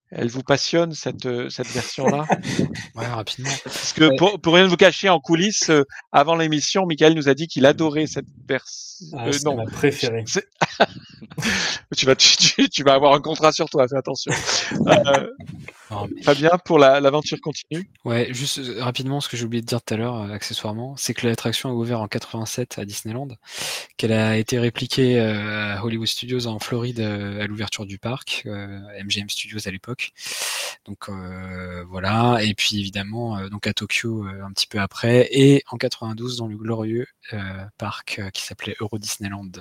elle vous passionne cette, euh, cette version-là Ouais, rapidement. Parce que pour, pour, rien vous cacher, en coulisses, euh, avant l'émission, Michael nous a dit qu'il adorait cette version. Ah, euh, c'est ma préférée. [laughs] tu, vas, tu, tu, vas avoir un contrat sur toi, fais attention. euh, non, mais... Fabien, pour l'aventure la, continue Ouais, juste rapidement, ce que j'ai oublié de dire tout à l'heure, accessoirement, c'est que l'attraction a ouvert en 87 à Disneyland, qu'elle a été répliquée à Hollywood Studios en Floride à l'ouverture du parc, MGM Studios à l'époque. Donc euh, voilà, et puis évidemment euh, donc à Tokyo euh, un petit peu après, et en 92 dans le glorieux parc qui s'appelait Euro Disneyland.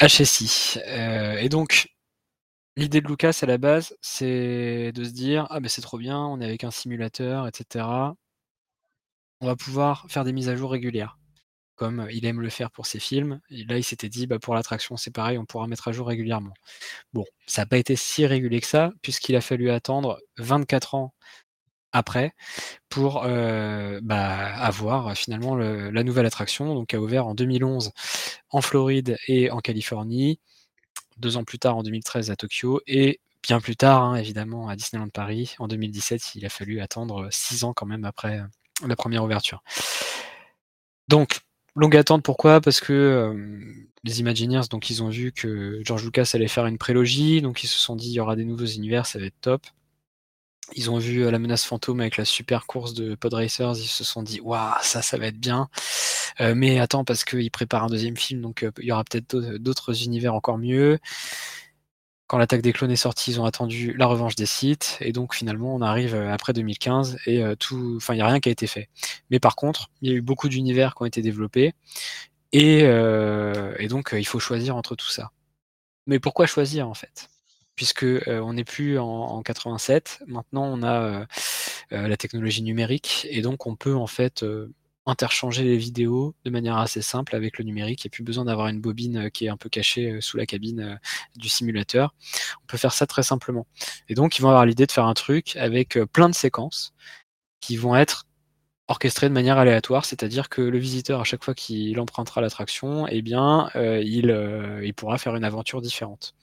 HSI. et donc L'idée de Lucas à la base, c'est de se dire ah ben c'est trop bien, on est avec un simulateur, etc. On va pouvoir faire des mises à jour régulières comme il aime le faire pour ses films. Et là, il s'était dit, bah, pour l'attraction, c'est pareil, on pourra mettre à jour régulièrement. Bon, ça n'a pas été si régulier que ça, puisqu'il a fallu attendre 24 ans après pour bah, avoir finalement le, la nouvelle attraction, donc qui a ouvert en 2011 en Floride et en Californie, deux ans plus tard en 2013 à Tokyo, et bien plus tard, hein, évidemment, à Disneyland Paris, en 2017, il a fallu attendre six ans quand même après la première ouverture. Donc, Longue attente, pourquoi? Parce que les Imagineers, donc ils ont vu que George Lucas allait faire une prélogie, donc ils se sont dit il y aura des nouveaux univers, ça va être top. Ils ont vu euh, la menace fantôme avec la super course de Pod Racers, ils se sont dit waouh ça ça va être bien. Euh, mais attends parce qu'ils préparent un deuxième film, donc il y aura peut-être d'autres univers encore mieux quand l'attaque des clones est sortie, ils ont attendu la revanche des sites, et donc finalement on arrive euh, après 2015 et euh, tout, enfin il n'y a rien qui a été fait. Mais par contre, il y a eu beaucoup d'univers qui ont été développés, euh, et donc il faut choisir entre tout ça. Mais pourquoi choisir en fait? Puisque on n'est plus en, en, 87, maintenant on a la technologie numérique, et donc on peut en fait interchanger les vidéos de manière assez simple avec le numérique. Il n'y a plus besoin d'avoir une bobine euh, qui est un peu cachée euh, sous la cabine euh, du simulateur. On peut faire ça très simplement. Et donc, ils vont avoir l'idée de faire un truc avec plein de séquences qui vont être orchestrées de manière aléatoire, c'est-à-dire que le visiteur, à chaque fois qu'il empruntera l'attraction, eh bien, il, il pourra faire une aventure différente.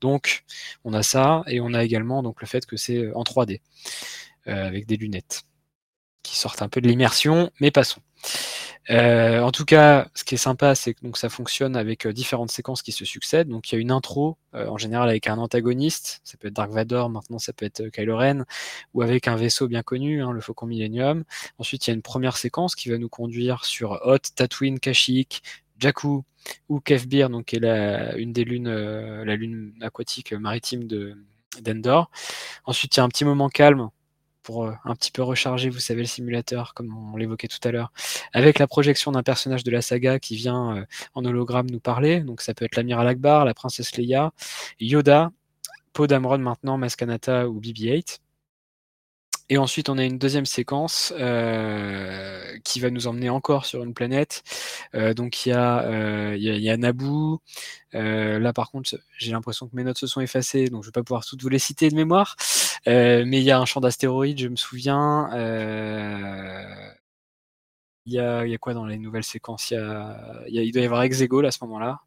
Donc, on a ça, et on a également donc le fait que c'est en 3D, avec des lunettes qui sortent un peu de l'immersion, mais passons. Euh, en tout cas, ce qui est sympa, c'est que donc ça fonctionne avec euh, différentes séquences qui se succèdent. Donc il y a une intro, euh, en général avec un antagoniste, ça peut être Dark Vador, maintenant ça peut être Kylo Ren, ou avec un vaisseau bien connu, hein, le Faucon Millennium. Ensuite, il y a une première séquence qui va nous conduire sur Hoth, Tatooine, Kashyyyk, Jakku ou Kefbir, donc qui est la, une des lunes, la lune aquatique maritime de d'Endor. Ensuite, il y a un petit moment calme euh, un petit peu recharger, vous savez, le simulateur, comme on l'évoquait tout à l'heure, avec la projection d'un personnage de la saga qui vient euh, en hologramme nous parler. Donc ça peut être l'amiral Akbar, la princesse Leia, Yoda, Poe Dameron maintenant, Maskanata ou BB-8. Et ensuite, on a une deuxième séquence euh, qui va nous emmener encore sur une planète. Donc, il y, a, y, a, Naboo. Là, par contre, j'ai l'impression que mes notes se sont effacées, donc je vais pas pouvoir toutes vous les citer de mémoire. Euh, mais il y a un champ d'astéroïdes, je me souviens. Euh, il y, a, quoi dans les nouvelles séquences? Il, y a, doit y avoir Exegol à ce moment-là.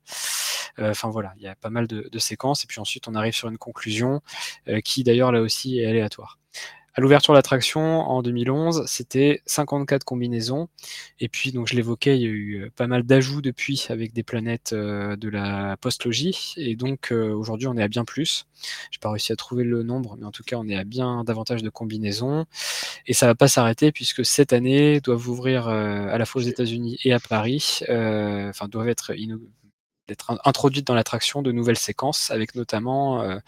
Enfin voilà, il y a pas mal de, séquences. Et puis ensuite, on arrive sur une conclusion qui, d'ailleurs, là aussi, est aléatoire. À l'ouverture de l'attraction en 2011, c'était 54 combinaisons. Et puis, donc je l'évoquais, il y a eu pas mal d'ajouts depuis avec des planètes euh, de la post-logie. Et donc euh, aujourd'hui, on est à bien plus. J'ai pas réussi à trouver le nombre, mais en tout cas, on est à bien davantage de combinaisons. Et ça va pas s'arrêter puisque cette année doivent ouvrir euh, à la fois aux États-Unis et à Paris, enfin doivent être introduite dans l'attraction de nouvelles séquences avec notamment euh,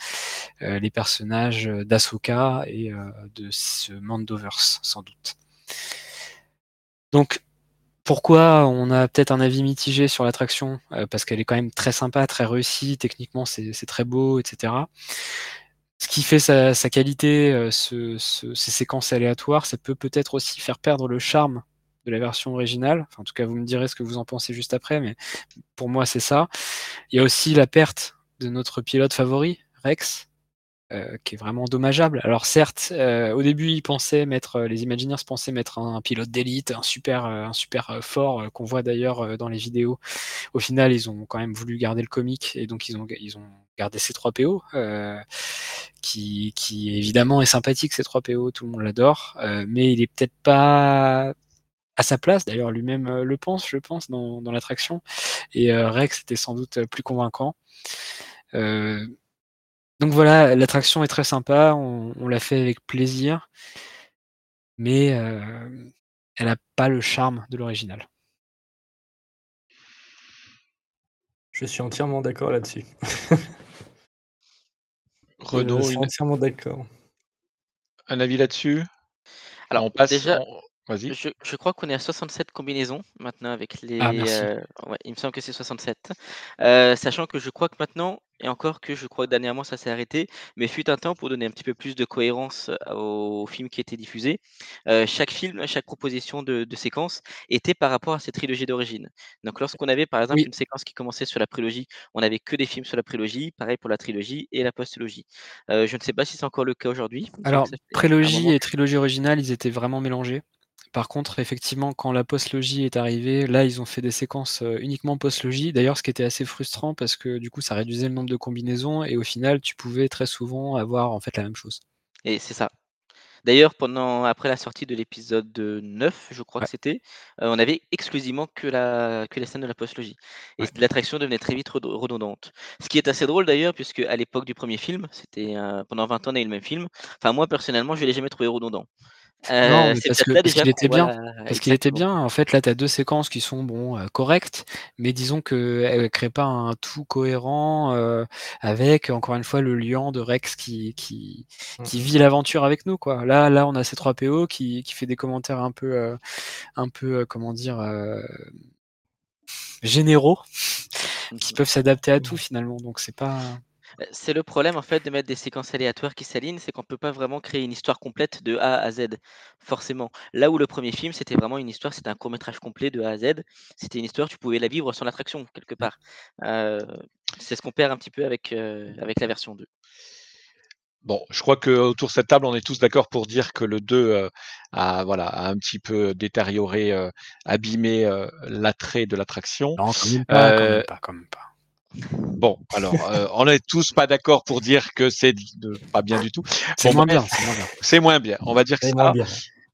euh, les personnages d'Asoka et euh, de ce Mandoverse sans doute. Donc pourquoi on a peut-être un avis mitigé sur l'attraction? Parce qu'elle est quand même très sympa, très réussie, techniquement c'est très beau, etc. Ce qui fait sa, qualité, ce, ce, ces séquences aléatoires, ça peut peut-être aussi faire perdre le charme de la version originale. Enfin, en tout cas, vous me direz ce que vous en pensez juste après, mais pour moi, c'est ça. Il y a aussi la perte de notre pilote favori, Rex, euh, qui est vraiment dommageable. Alors certes, euh, au début, ils pensaient mettre, euh, les Imagineers pensaient mettre un, pilote d'élite, un super, euh, un super euh, fort qu'on voit d'ailleurs dans les vidéos. Au final, ils ont quand même voulu garder le comique et donc ils ont, ils ont gardé C3PO, qui, qui évidemment est sympathique C3PO, tout le monde l'adore, mais il est peut-être pas à sa place. D'ailleurs, lui-même euh, le pense, je pense, dans, dans l'attraction. Et euh, Rex était sans doute euh, plus convaincant. Euh, donc voilà, l'attraction est très sympa, on, on l'a fait avec plaisir, mais euh, elle n'a pas le charme de l'original. Je suis entièrement d'accord là-dessus. [laughs] Renaud, je suis une... entièrement d'accord. Un avis là-dessus? Alors, on passe, déjà, on- Vas-y. Je, je crois qu'on est à 67 combinaisons maintenant avec les. Ah, merci. euh, ouais, il me semble que c'est 67. Euh, sachant que je crois que maintenant, et encore que je crois que dernièrement ça s'est arrêté, mais fut un temps pour donner un petit peu plus de cohérence euh, au film qui était diffusé. euh, chaque film, chaque proposition de, de séquence était par rapport à cette trilogie d'origine. Donc lorsqu'on avait par exemple Oui. une séquence qui commençait sur la prélogie, on n'avait que des films sur la prélogie, pareil pour la trilogie et la postlogie. Euh, je ne sais pas si c'est encore le cas aujourd'hui. Alors, prélogie et trilogie originale, ils étaient vraiment mélangés. Par contre, effectivement, quand la postlogie est arrivée, là, ils ont fait des séquences euh, uniquement postlogie. D'ailleurs, ce qui était assez frustrant parce que du coup, ça réduisait le nombre de combinaisons et au final, tu pouvais très souvent avoir en fait la même chose. Et c'est ça. D'ailleurs, pendant après la sortie de l'épisode 9, je crois Ouais. que c'était, heu, on avait exclusivement que la que les scènes de la postlogie et Ouais. l'attraction devenait très vite redo redondante. Ce qui est assez drôle d'ailleurs puisque à l'époque du premier film, c'était, pendant 20 ans, on a eu le même film. Enfin moi personnellement, je l'ai jamais trouvé redondant. Non, c'est parce qu'il était bien. Parce qu'il était bien. En fait, là, tu as 2 séquences qui sont, bon, heu, correctes, mais disons qu'elles créent pas un tout cohérent, heu, avec encore une fois le lion de Rex qui qui Mmh. qui vit l'aventure avec nous, quoi. Là là, on a C3PO qui qui fait des commentaires un peu, heu, un peu, comment dire? Généraux, qui Mmh peuvent s'adapter à tout finalement, donc c'est pas c'est le problème en fait de mettre des séquences aléatoires qui s'alignent, c'est qu'on peut pas vraiment créer une histoire complète de A à Z, forcément. Là où le premier film, c'était vraiment une histoire, c'était un court métrage complet de A à Z. C'était une histoire, tu pouvais la vivre sans l'attraction quelque part. Heu, c'est ce qu'on perd un petit peu avec, la version 2. Bon, je crois qu'autour de cette table, on est tous d'accord pour dire que le 2 euh, a, voilà, a un petit peu détérioré, euh, abîmé euh, l'attrait de l'attraction. Non, quand même pas, quand même pas, quand même pas. Bon, alors, euh, on est tous pas d'accord pour dire que c'est pas bien du tout. C'est Bon, moins bien, c'est moins bien. C'est moins bien, on va dire C'est ça. moins bien.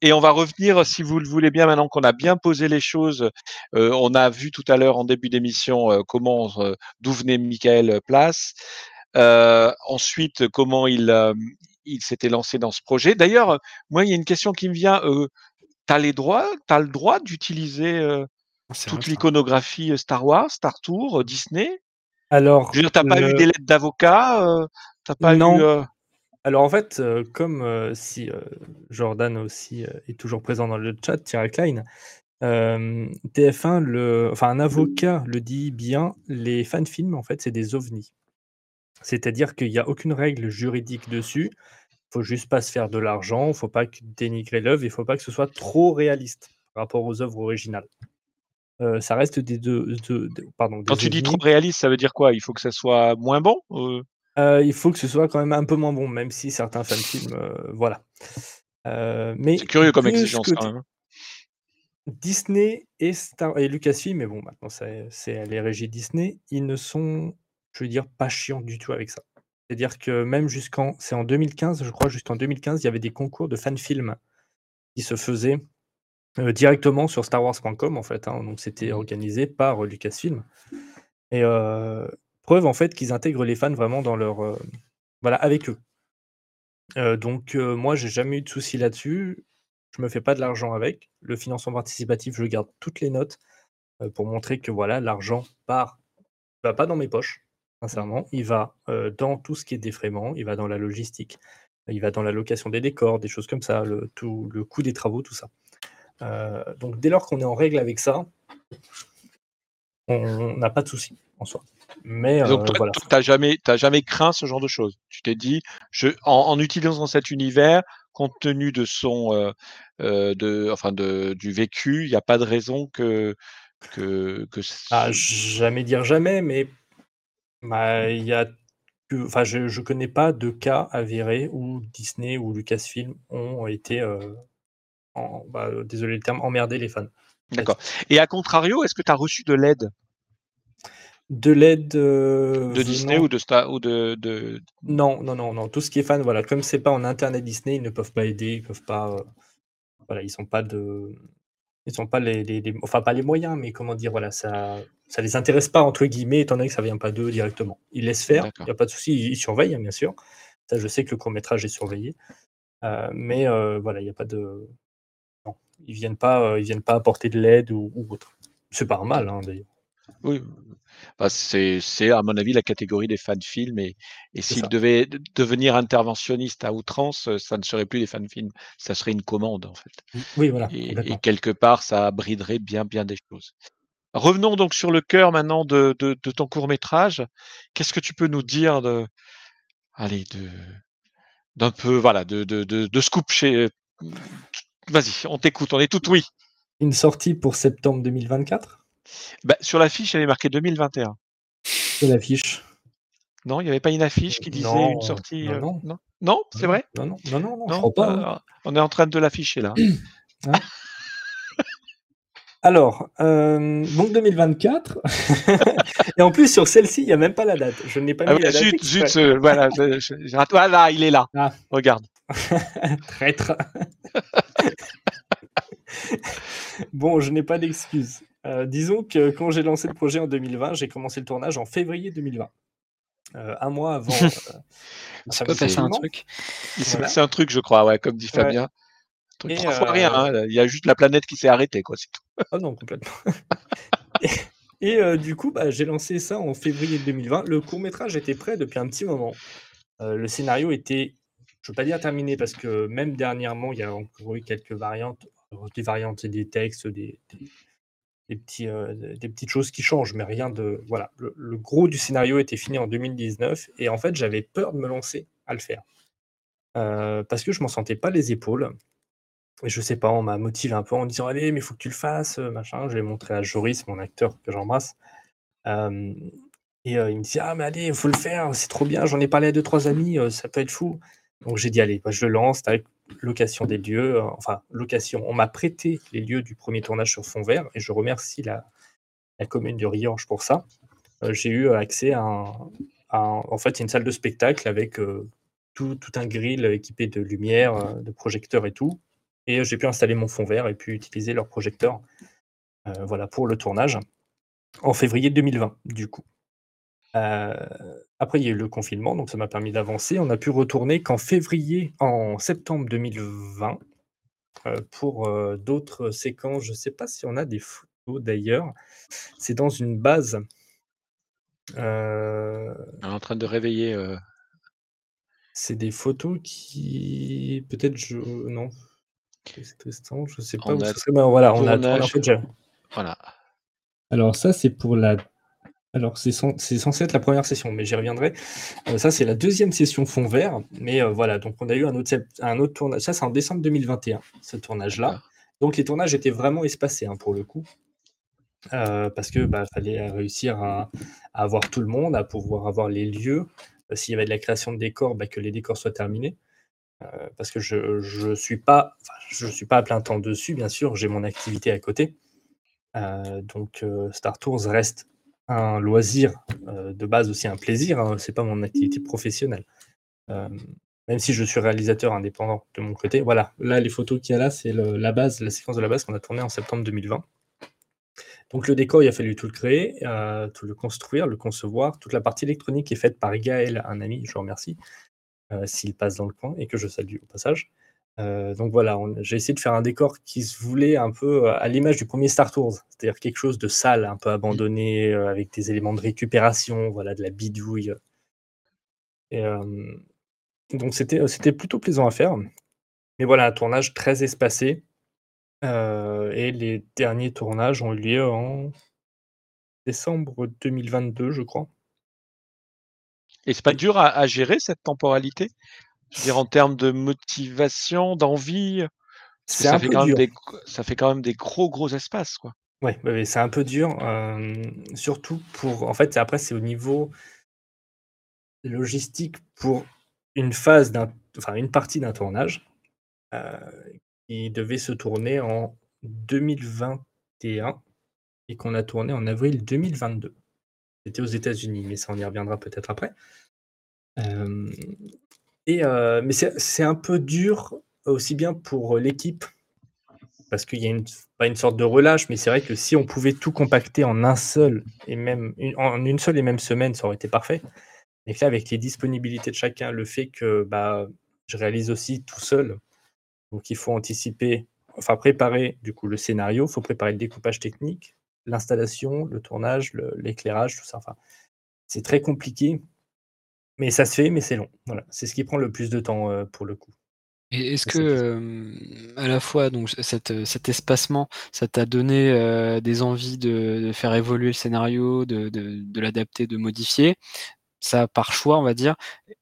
Et on va revenir, si vous le voulez bien, maintenant qu'on a bien posé les choses. Euh, on a vu tout à l'heure en début d'émission euh, comment, d'où venait Michael Place. Ensuite, comment il, il s'était lancé dans ce projet. D'ailleurs, moi, il y a une question qui me vient. Tu as les droits, t'as le droit d'utiliser C'est toute l'iconographie Star Wars, Star Tour, Disney? Alors, Je veux dire, t'as pas eu des lettres d'avocat euh, T'as pas non. eu euh, Alors en fait, euh, comme si Jordan aussi est toujours présent dans le chat, Thierry Klein, euh, TF1, le, enfin un avocat le dit bien, les fan-films en fait c'est des ovnis. C'est-à-dire qu'il n'y a aucune règle juridique dessus. faut juste pas se faire de l'argent, faut pas dénigrer l'œuvre, il faut pas que ce soit trop réaliste par rapport aux œuvres originales. Euh, ça reste des deux, pardon, Quand tu dis trop réaliste, ça veut dire quoi? Il faut que ça soit moins bon Euh, Euh, il faut que ce soit quand même un peu moins bon, même si certains fanfilms, euh, voilà. Mais C'est curieux comme exigence quand même. hein. Disney et, Star et Lucasfilm, mais bon, maintenant c'est les régies Disney, ils ne sont, je veux dire, pas chiants du tout avec ça. C'est-à-dire que même jusqu'en, c'est en 2015, je crois, jusqu'en 2015, il y avait des concours de fanfilms qui se faisaient euh, directement sur StarWars.com en fait. hein. donc c'était organisé par euh, Lucasfilm. Et euh, preuve en fait qu'ils intègrent les fans vraiment dans leur, euh, voilà, avec eux. Donc moi, j'ai jamais eu de soucis là-dessus. Je me fais pas de l'argent avec. Le financement participatif, je garde toutes les notes pour montrer que voilà, l'argent part, va pas dans mes poches, sincèrement. Il va dans tout ce qui est défraiement, il va dans la logistique, il va dans la location des décors, des choses comme ça, le, tout, le coût des travaux, tout ça. Euh, donc dès lors qu'on est en règle avec ça, on n'a pas de soucis en soi. Mais Donc euh, toi, voilà. toi, t'as jamais, t'as jamais craint ce genre de choses? Tu t'es dit, je, en, en utilisant cet univers, compte tenu de son, euh, de, enfin de, du vécu, il n'y a pas de raison que que que. Ah, jamais dire jamais, mais bah, y a enfin, je, je connais pas de cas avérés où Disney ou Lucasfilm ont été, euh, en- bah, désolé le terme, emmerder les fans. D'accord. Et à contrario, est-ce que tu as reçu de l'aide? De l'aide euh, de Disney ou de Star ou de, de... Non, non, non, non. Tout ce qui est fan, voilà, comme c'est pas en internet Disney, ils ne peuvent pas aider, ils peuvent pas, euh, voilà, ils sont pas de, ils sont pas les, les- les- enfin pas les moyens, mais comment dire, voilà, ça, ça les intéresse pas entre guillemets, étant donné que ça vient pas d'eux directement. Ils laissent faire, il y a pas de souci, ils, ils surveillent, hein, bien sûr. Ça, je sais que le court métrage est surveillé, Euh, mais euh, voilà, il y a pas de, ils viennent pas, euh, ils viennent pas apporter de l'aide ou, ou autre. C'est pas mal, hein, d'ailleurs. Oui, bah, c'est, à mon avis la catégorie des fans films et, s'ils devaient de- devenir interventionnistes à outrance, euh, ça ne serait plus des fan films, ça serait une commande en fait. Oui, voilà, Et, quelque part, ça briderait bien bien des choses. Revenons donc sur le cœur maintenant de, de, de ton court métrage. Qu'est-ce que tu peux nous dire de, allez, de, d'un peu, voilà, de, de, de, de scoop chez. Vas-y, on t'écoute, on est tout oui. Une sortie pour septembre 2024. Bah, sur l'affiche, elle est marquée 2021. C'est l'affiche. Non, il n'y avait pas une affiche qui disait Non, une sortie. non, euh, non. non, Non, c'est vrai? Non, non, non, non, non, je Non, crois pas. hein. euh, on est en train de l'afficher là. [clears throat] Hein? Alors, euh, donc 2024. [laughs] et en plus, sur celle-ci, il n'y a même pas la date. Je n'ai pas Ah mis oui, la date. zut, zut, euh, voilà, je- je- voilà, il est là. Ah. Regarde. [laughs] Traître. [laughs] bon, je n'ai pas d'excuses. Euh, disons que quand j'ai lancé le projet en 2020, j'ai commencé le tournage en février 2020. Euh, un mois avant. euh, [laughs] C'est enfin, pas passé un truc? Il s'est Voilà. un truc, je crois, ouais, comme dit Ouais. Fabien. Un truc trois fois euh, rien, hein, il y a juste la planète qui s'est arrêtée, quoi, c'est tout. Ah non, complètement. et et, euh, du coup, bah, j'ai lancé ça en février 2020. Le court métrage était prêt depuis un petit moment. Euh, le scénario était, je ne veux pas dire terminé, parce que même dernièrement, il y a encore eu quelques variantes. Alors, Des variantes, c'est des textes, des, petits, euh, des petites choses qui changent, mais rien de. Voilà. Le, gros du scénario était fini en 2019. Et en fait, j'avais peur de me lancer à le faire. Euh, parce que je m'en sentais pas les épaules. Et je sais pas, on m'a motivé un peu en disant allez, mais il faut que tu le fasses, euh, machin. Je l'ai montré à Joris, mon acteur que j'embrasse. Euh, et euh, il me dit ah mais allez, il faut le faire, c'est trop bien. J'en ai parlé à deux trois amis, euh, ça peut être fou. Donc j'ai dit allez, bah, je le lance avec location des lieux, euh, enfin location. On m'a prêté les lieux du premier tournage sur fond vert et je remercie la, commune de Riorges pour ça. Euh, j'ai eu accès à, une salle de spectacle avec euh, tout, un grill équipé de lumière, de projecteurs et tout. Et j'ai pu installer mon fond vert et puis utiliser leur projecteur euh, voilà, pour le tournage en février 2020, du coup. Euh, après, il y a eu le confinement, donc ça m'a permis d'avancer. On a pu retourner qu'en février, en septembre 2020, euh, pour euh, d'autres séquences. Je ne sais pas si on a des photos d'ailleurs. C'est dans une base. euh, On est en train de réveiller. euh, c'est des photos qui. Peut-être je. Non. C'est Tristan, je sais pas On où a serait. voilà, on a, fait. Voilà. Alors, ça, c'est pour la Alors, c'est censé être la première session, mais j'y reviendrai. Euh, ça, c'est la deuxième session fond vert. Mais euh, voilà, donc on a eu un autre, un autre tournage. Ça, c'est en décembre 2021, ce tournage-là. Donc, les tournages étaient vraiment espacés hein, pour le coup. Euh, parce que bah, fallait réussir à, avoir tout le monde, à pouvoir avoir les lieux. S'il y avait de la création de décors, bah, que les décors soient terminés. parce que je ne suis, pas, je suis pas à plein temps dessus, bien sûr, j'ai mon activité à côté. donc Star Tours reste un loisir euh, de base aussi un plaisir, hein, c'est pas mon activité professionnelle. Euh, même si je suis réalisateur indépendant de mon côté. Voilà, là les photos qu'il y a là, c'est la base, la séquence de la base qu'on a tournée en septembre 2020. Donc le décor, il a fallu tout le créer, euh, tout le construire, le concevoir. Toute la partie électronique est faite par Gaël, un ami, je remercie, s'il passe dans le coin et que je salue au passage. Euh, donc voilà, j'ai essayé de faire un décor qui se voulait un peu euh, à l'image du premier Star Tours, c'est-à-dire quelque chose de sale, un peu abandonné, euh, avec des éléments de récupération, voilà, de la bidouille. donc c'était, c'était plutôt plaisant à faire. Mais voilà, un tournage très espacé. et les derniers tournages ont eu lieu en décembre 2022, je crois. Et c'est pas dur à gérer cette temporalité? Je veux dire, en termes de motivation, d'envie, ça fait quand même des ça fait quand même des gros, gros espaces, quoi. Ouais, c'est un peu dur, surtout pour en fait, après, c'est au niveau logistique pour une phase d'un enfin, une partie d'un tournage, qui devait se tourner en 2021 et qu'on a tourné en avril 2022. C'était aux États-Unis, mais ça, on y reviendra peut-être après. Euh, mais c'est un peu dur, aussi bien pour l'équipe, parce qu'il y a une, pas une sorte de relâche, mais c'est vrai que si on pouvait tout compacter en un seul et même en une seule et même semaine, ça aurait été parfait. Et là, avec les disponibilités de chacun, le fait que bah, je réalise aussi tout seul, donc il faut anticiper, enfin préparer du coup le scénario, il faut préparer le découpage technique, l'installation, le tournage, l'éclairage, tout ça. Enfin, c'est très compliqué. Mais ça se fait, mais c'est long. Voilà, c'est ce qui prend le plus de temps, euh, pour le coup. Et est-ce que, à la fois donc cet espacement, ça t'a donné, euh, des envies de faire évoluer le scénario, de l'adapter, de modifier? Ça par choix, on va dire,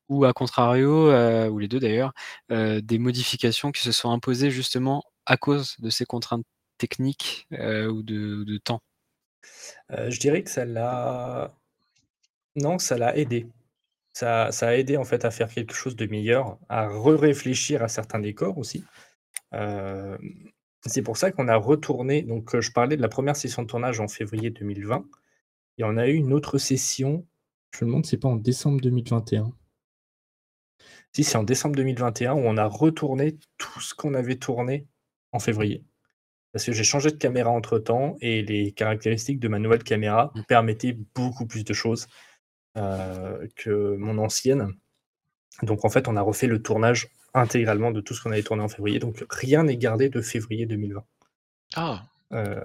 ou à contrario, euh, ou les deux d'ailleurs, des modifications qui se sont imposées justement à cause de ces contraintes techniques, ou de temps? je dirais que ça l'a non, ça l'a aidé. Ça a aidé en fait à faire quelque chose de meilleur, à re-réfléchir à certains décors aussi. c'est pour ça qu'on a retourné donc, je parlais de la première session de tournage en février 2020 et on a eu une autre session, je me demande si c'est pas en décembre 2021. Si, c'est en décembre 2021 où on a retourné tout ce qu'on avait tourné en février. Parce que j'ai changé de caméra entre-temps et les caractéristiques de ma nouvelle caméra mmh. permettaient beaucoup plus de choses. Euh, que mon ancienne. Donc en fait, on a refait le tournage intégralement de tout ce qu'on avait tourné en février. Donc rien n'est gardé de février 2020. Ah. Euh,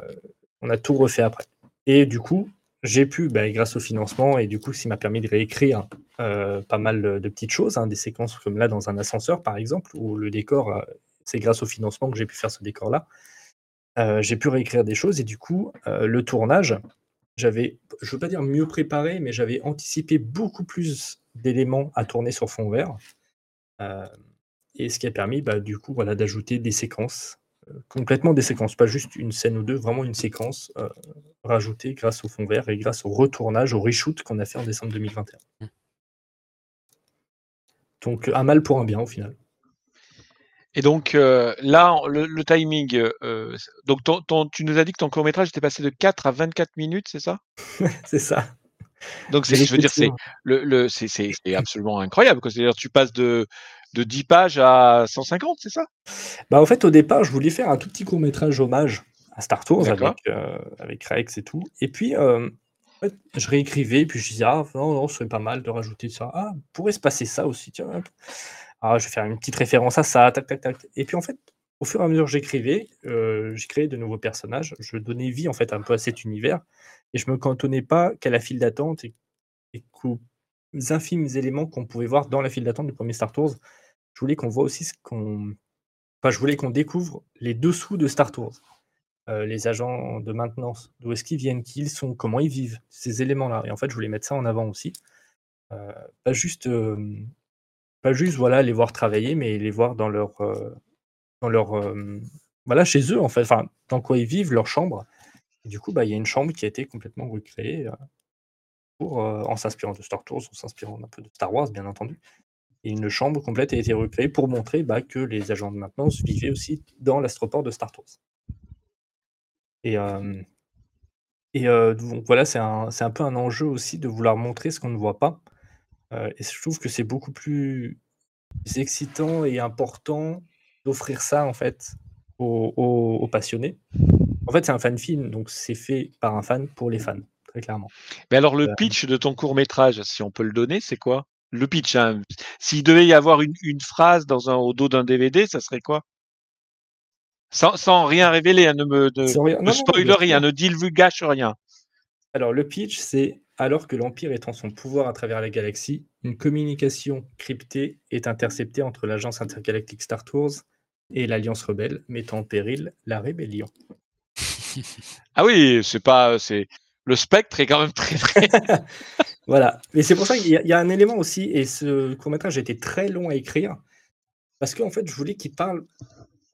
on a tout refait après. Et du coup, j'ai pu, bah, grâce au financement, et du coup, ça m'a permis de réécrire euh, pas mal de petites choses, hein, des séquences comme là dans un ascenseur, par exemple, où le décor, c'est grâce au financement que j'ai pu faire ce décor-là. j'ai pu réécrire des choses, et du coup, le tournage, j'avais, je veux pas dire mieux préparé, mais j'avais anticipé beaucoup plus d'éléments à tourner sur fond vert. Euh, et ce qui a permis, bah, du coup, voilà, d'ajouter des séquences, euh, complètement des séquences, pas juste une scène ou deux, vraiment une séquence euh, rajoutée grâce au fond vert et grâce au retournage, au reshoot qu'on a fait en décembre 2021. Mmh. Donc un mal pour un bien au final. Et donc euh, là, le, timing, euh, donc tu nous as dit que ton court métrage était passé de 4 à 24 minutes, c'est ça? [laughs] C'est ça. Donc c'est, je veux dire, c'est le, le c'est, absolument incroyable. C'est-à-dire, tu passes de de 10 pages à 150, c'est ça? Bah en fait, au départ, je voulais faire un tout petit court métrage hommage à Star Tours avec, euh, avec Rex et tout. Et puis, je réécrivais, puis je disais ah non non, ce serait pas mal de rajouter ça. Ah, pourrait se passer ça aussi, tiens. Ah, je vais faire une petite référence à ça, tac, tac, tac. Et puis en fait, au fur et à mesure que j'écrivais, euh, j'ai de nouveaux personnages. Je donnais vie en fait un peu à cet univers. Et je me cantonnais pas qu'à la file d'attente et, qu'aux infimes éléments qu'on pouvait voir dans la file d'attente du premier Star Tours. Je voulais qu'on aussi ce qu'on. Enfin, je voulais qu'on découvre les dessous de Star Tours. euh, les agents de maintenance, d'où est-ce qu'ils viennent, qui ils sont, comment ils vivent, ces éléments-là. Et en fait, je voulais mettre ça en avant aussi. Euh, pas juste, euh, pas juste voilà, les voir travailler, mais les voir dans leur, euh, dans leur voilà, chez eux, en fait, enfin, dans quoi ils vivent, leur chambre. Du coup, bah, il y a une chambre qui a été complètement recréée euh, pour, euh, en s'inspirant de Star Tours, en s'inspirant un peu de Star Wars, bien entendu. Et une chambre complète a été recréée pour montrer bah, que les agents de maintenance vivaient aussi dans l'astroport de Star Tours. Et, donc voilà, c'est un peu un enjeu aussi de vouloir montrer ce qu'on ne voit pas. Euh, et je trouve que c'est beaucoup plus excitant et important d'offrir ça en fait aux, aux- aux passionnés. En fait, c'est un fan film, donc c'est fait par un fan pour les fans, très clairement. Mais alors, le Euh, pitch de ton court métrage, si on peut le donner, c'est quoi? Le pitch, hein. S'il devait y avoir une, une phrase dans un, au dos d'un DVD, ça serait quoi? Sans, sans rien révéler, hein, ne me rien- ne non, non, spoil bien rien, ne divulgâche rien. Alors, le pitch, c'est alors que l'Empire étend son pouvoir à travers la galaxie, une communication cryptée est interceptée entre l'agence intergalactique Star Tours et l'Alliance rebelle, mettant en péril la rébellion. [laughs] Ah oui, c'est pas, c'est le spectre est quand même très très. [laughs] Voilà. Mais c'est pour ça qu'il y, a- il y a un élément aussi, et ce court-métrage était très long à écrire, parce qu'en fait, je voulais qu'il parle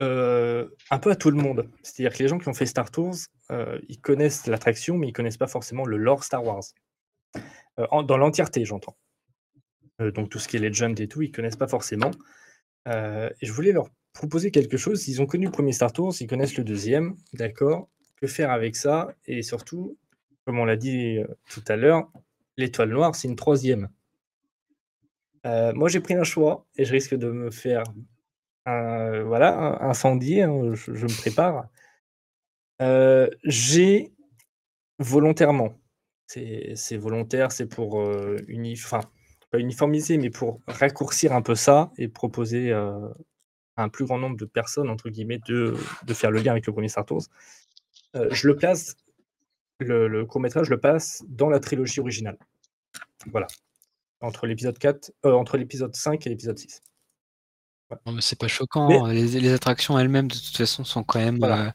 euh, un peu à tout le monde. C'est-à-dire que les gens qui ont fait Star Tours, euh, ils connaissent l'attraction, mais ils connaissent pas forcément le lore Star Wars. Euh, dans l'entièreté, j'entends. Euh, donc tout ce qui est Legend et tout, ils connaissent pas forcément. Euh, et je voulais leur proposer quelque chose. Ils ont connu le premier Star Tours, ils connaissent le deuxième, d'accord? Que faire avec ça? Et surtout, comme on l'a dit tout à l'heure, l'étoile noire, c'est une troisième. Moi, j'ai pris un choix et je risque de me faire un- voilà, incendier. hein, je, me prépare. J'ai volontairement, c'est volontaire, c'est pour euh, pas uniformiser, mais pour raccourcir un peu ça et proposer euh, à un plus grand nombre de personnes, entre guillemets, de, faire le lien avec le premier Star Tours. Euh, je le place, le, court-métrage, je le passe dans la trilogie originale. Voilà. Entre l'épisode 4, euh, entre l'épisode 5 et l'épisode 6. Non, mais c'est pas choquant. Mais- hein. Les, les attractions elles-mêmes, de toute façon, sont quand même Voilà.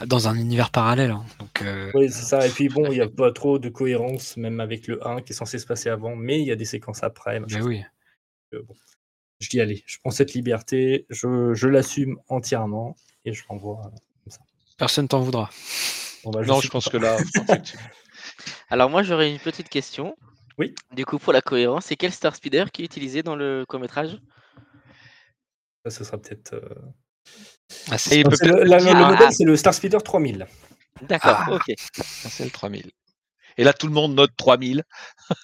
euh, dans un univers parallèle. hein. Donc, euh, Oui, c'est ça. Et puis bon, il n'y a pas trop de cohérence, même avec le 1 qui est censé se passer avant, mais il y a des séquences après. machin. mais oui. Euh, bon. Je dis, allez, je prends cette liberté, je, je l'assume entièrement et je l'envoie euh, comme ça. Personne t'en voudra. Bon, bah, non, je pense que là. [laughs] Alors moi j'aurais une petite question. Oui. Du coup pour la cohérence, c'est quel Star Speeder qui est utilisé dans le court métrage Ça, ce sera peut-être. euh, Ah, Et c'est peut c'est le, la- le le dire. modèle, Ah. c'est le Star Speeder 3000. D'accord, Ah. ok. C'est le 3000. Et là, tout le monde note 3000. [laughs]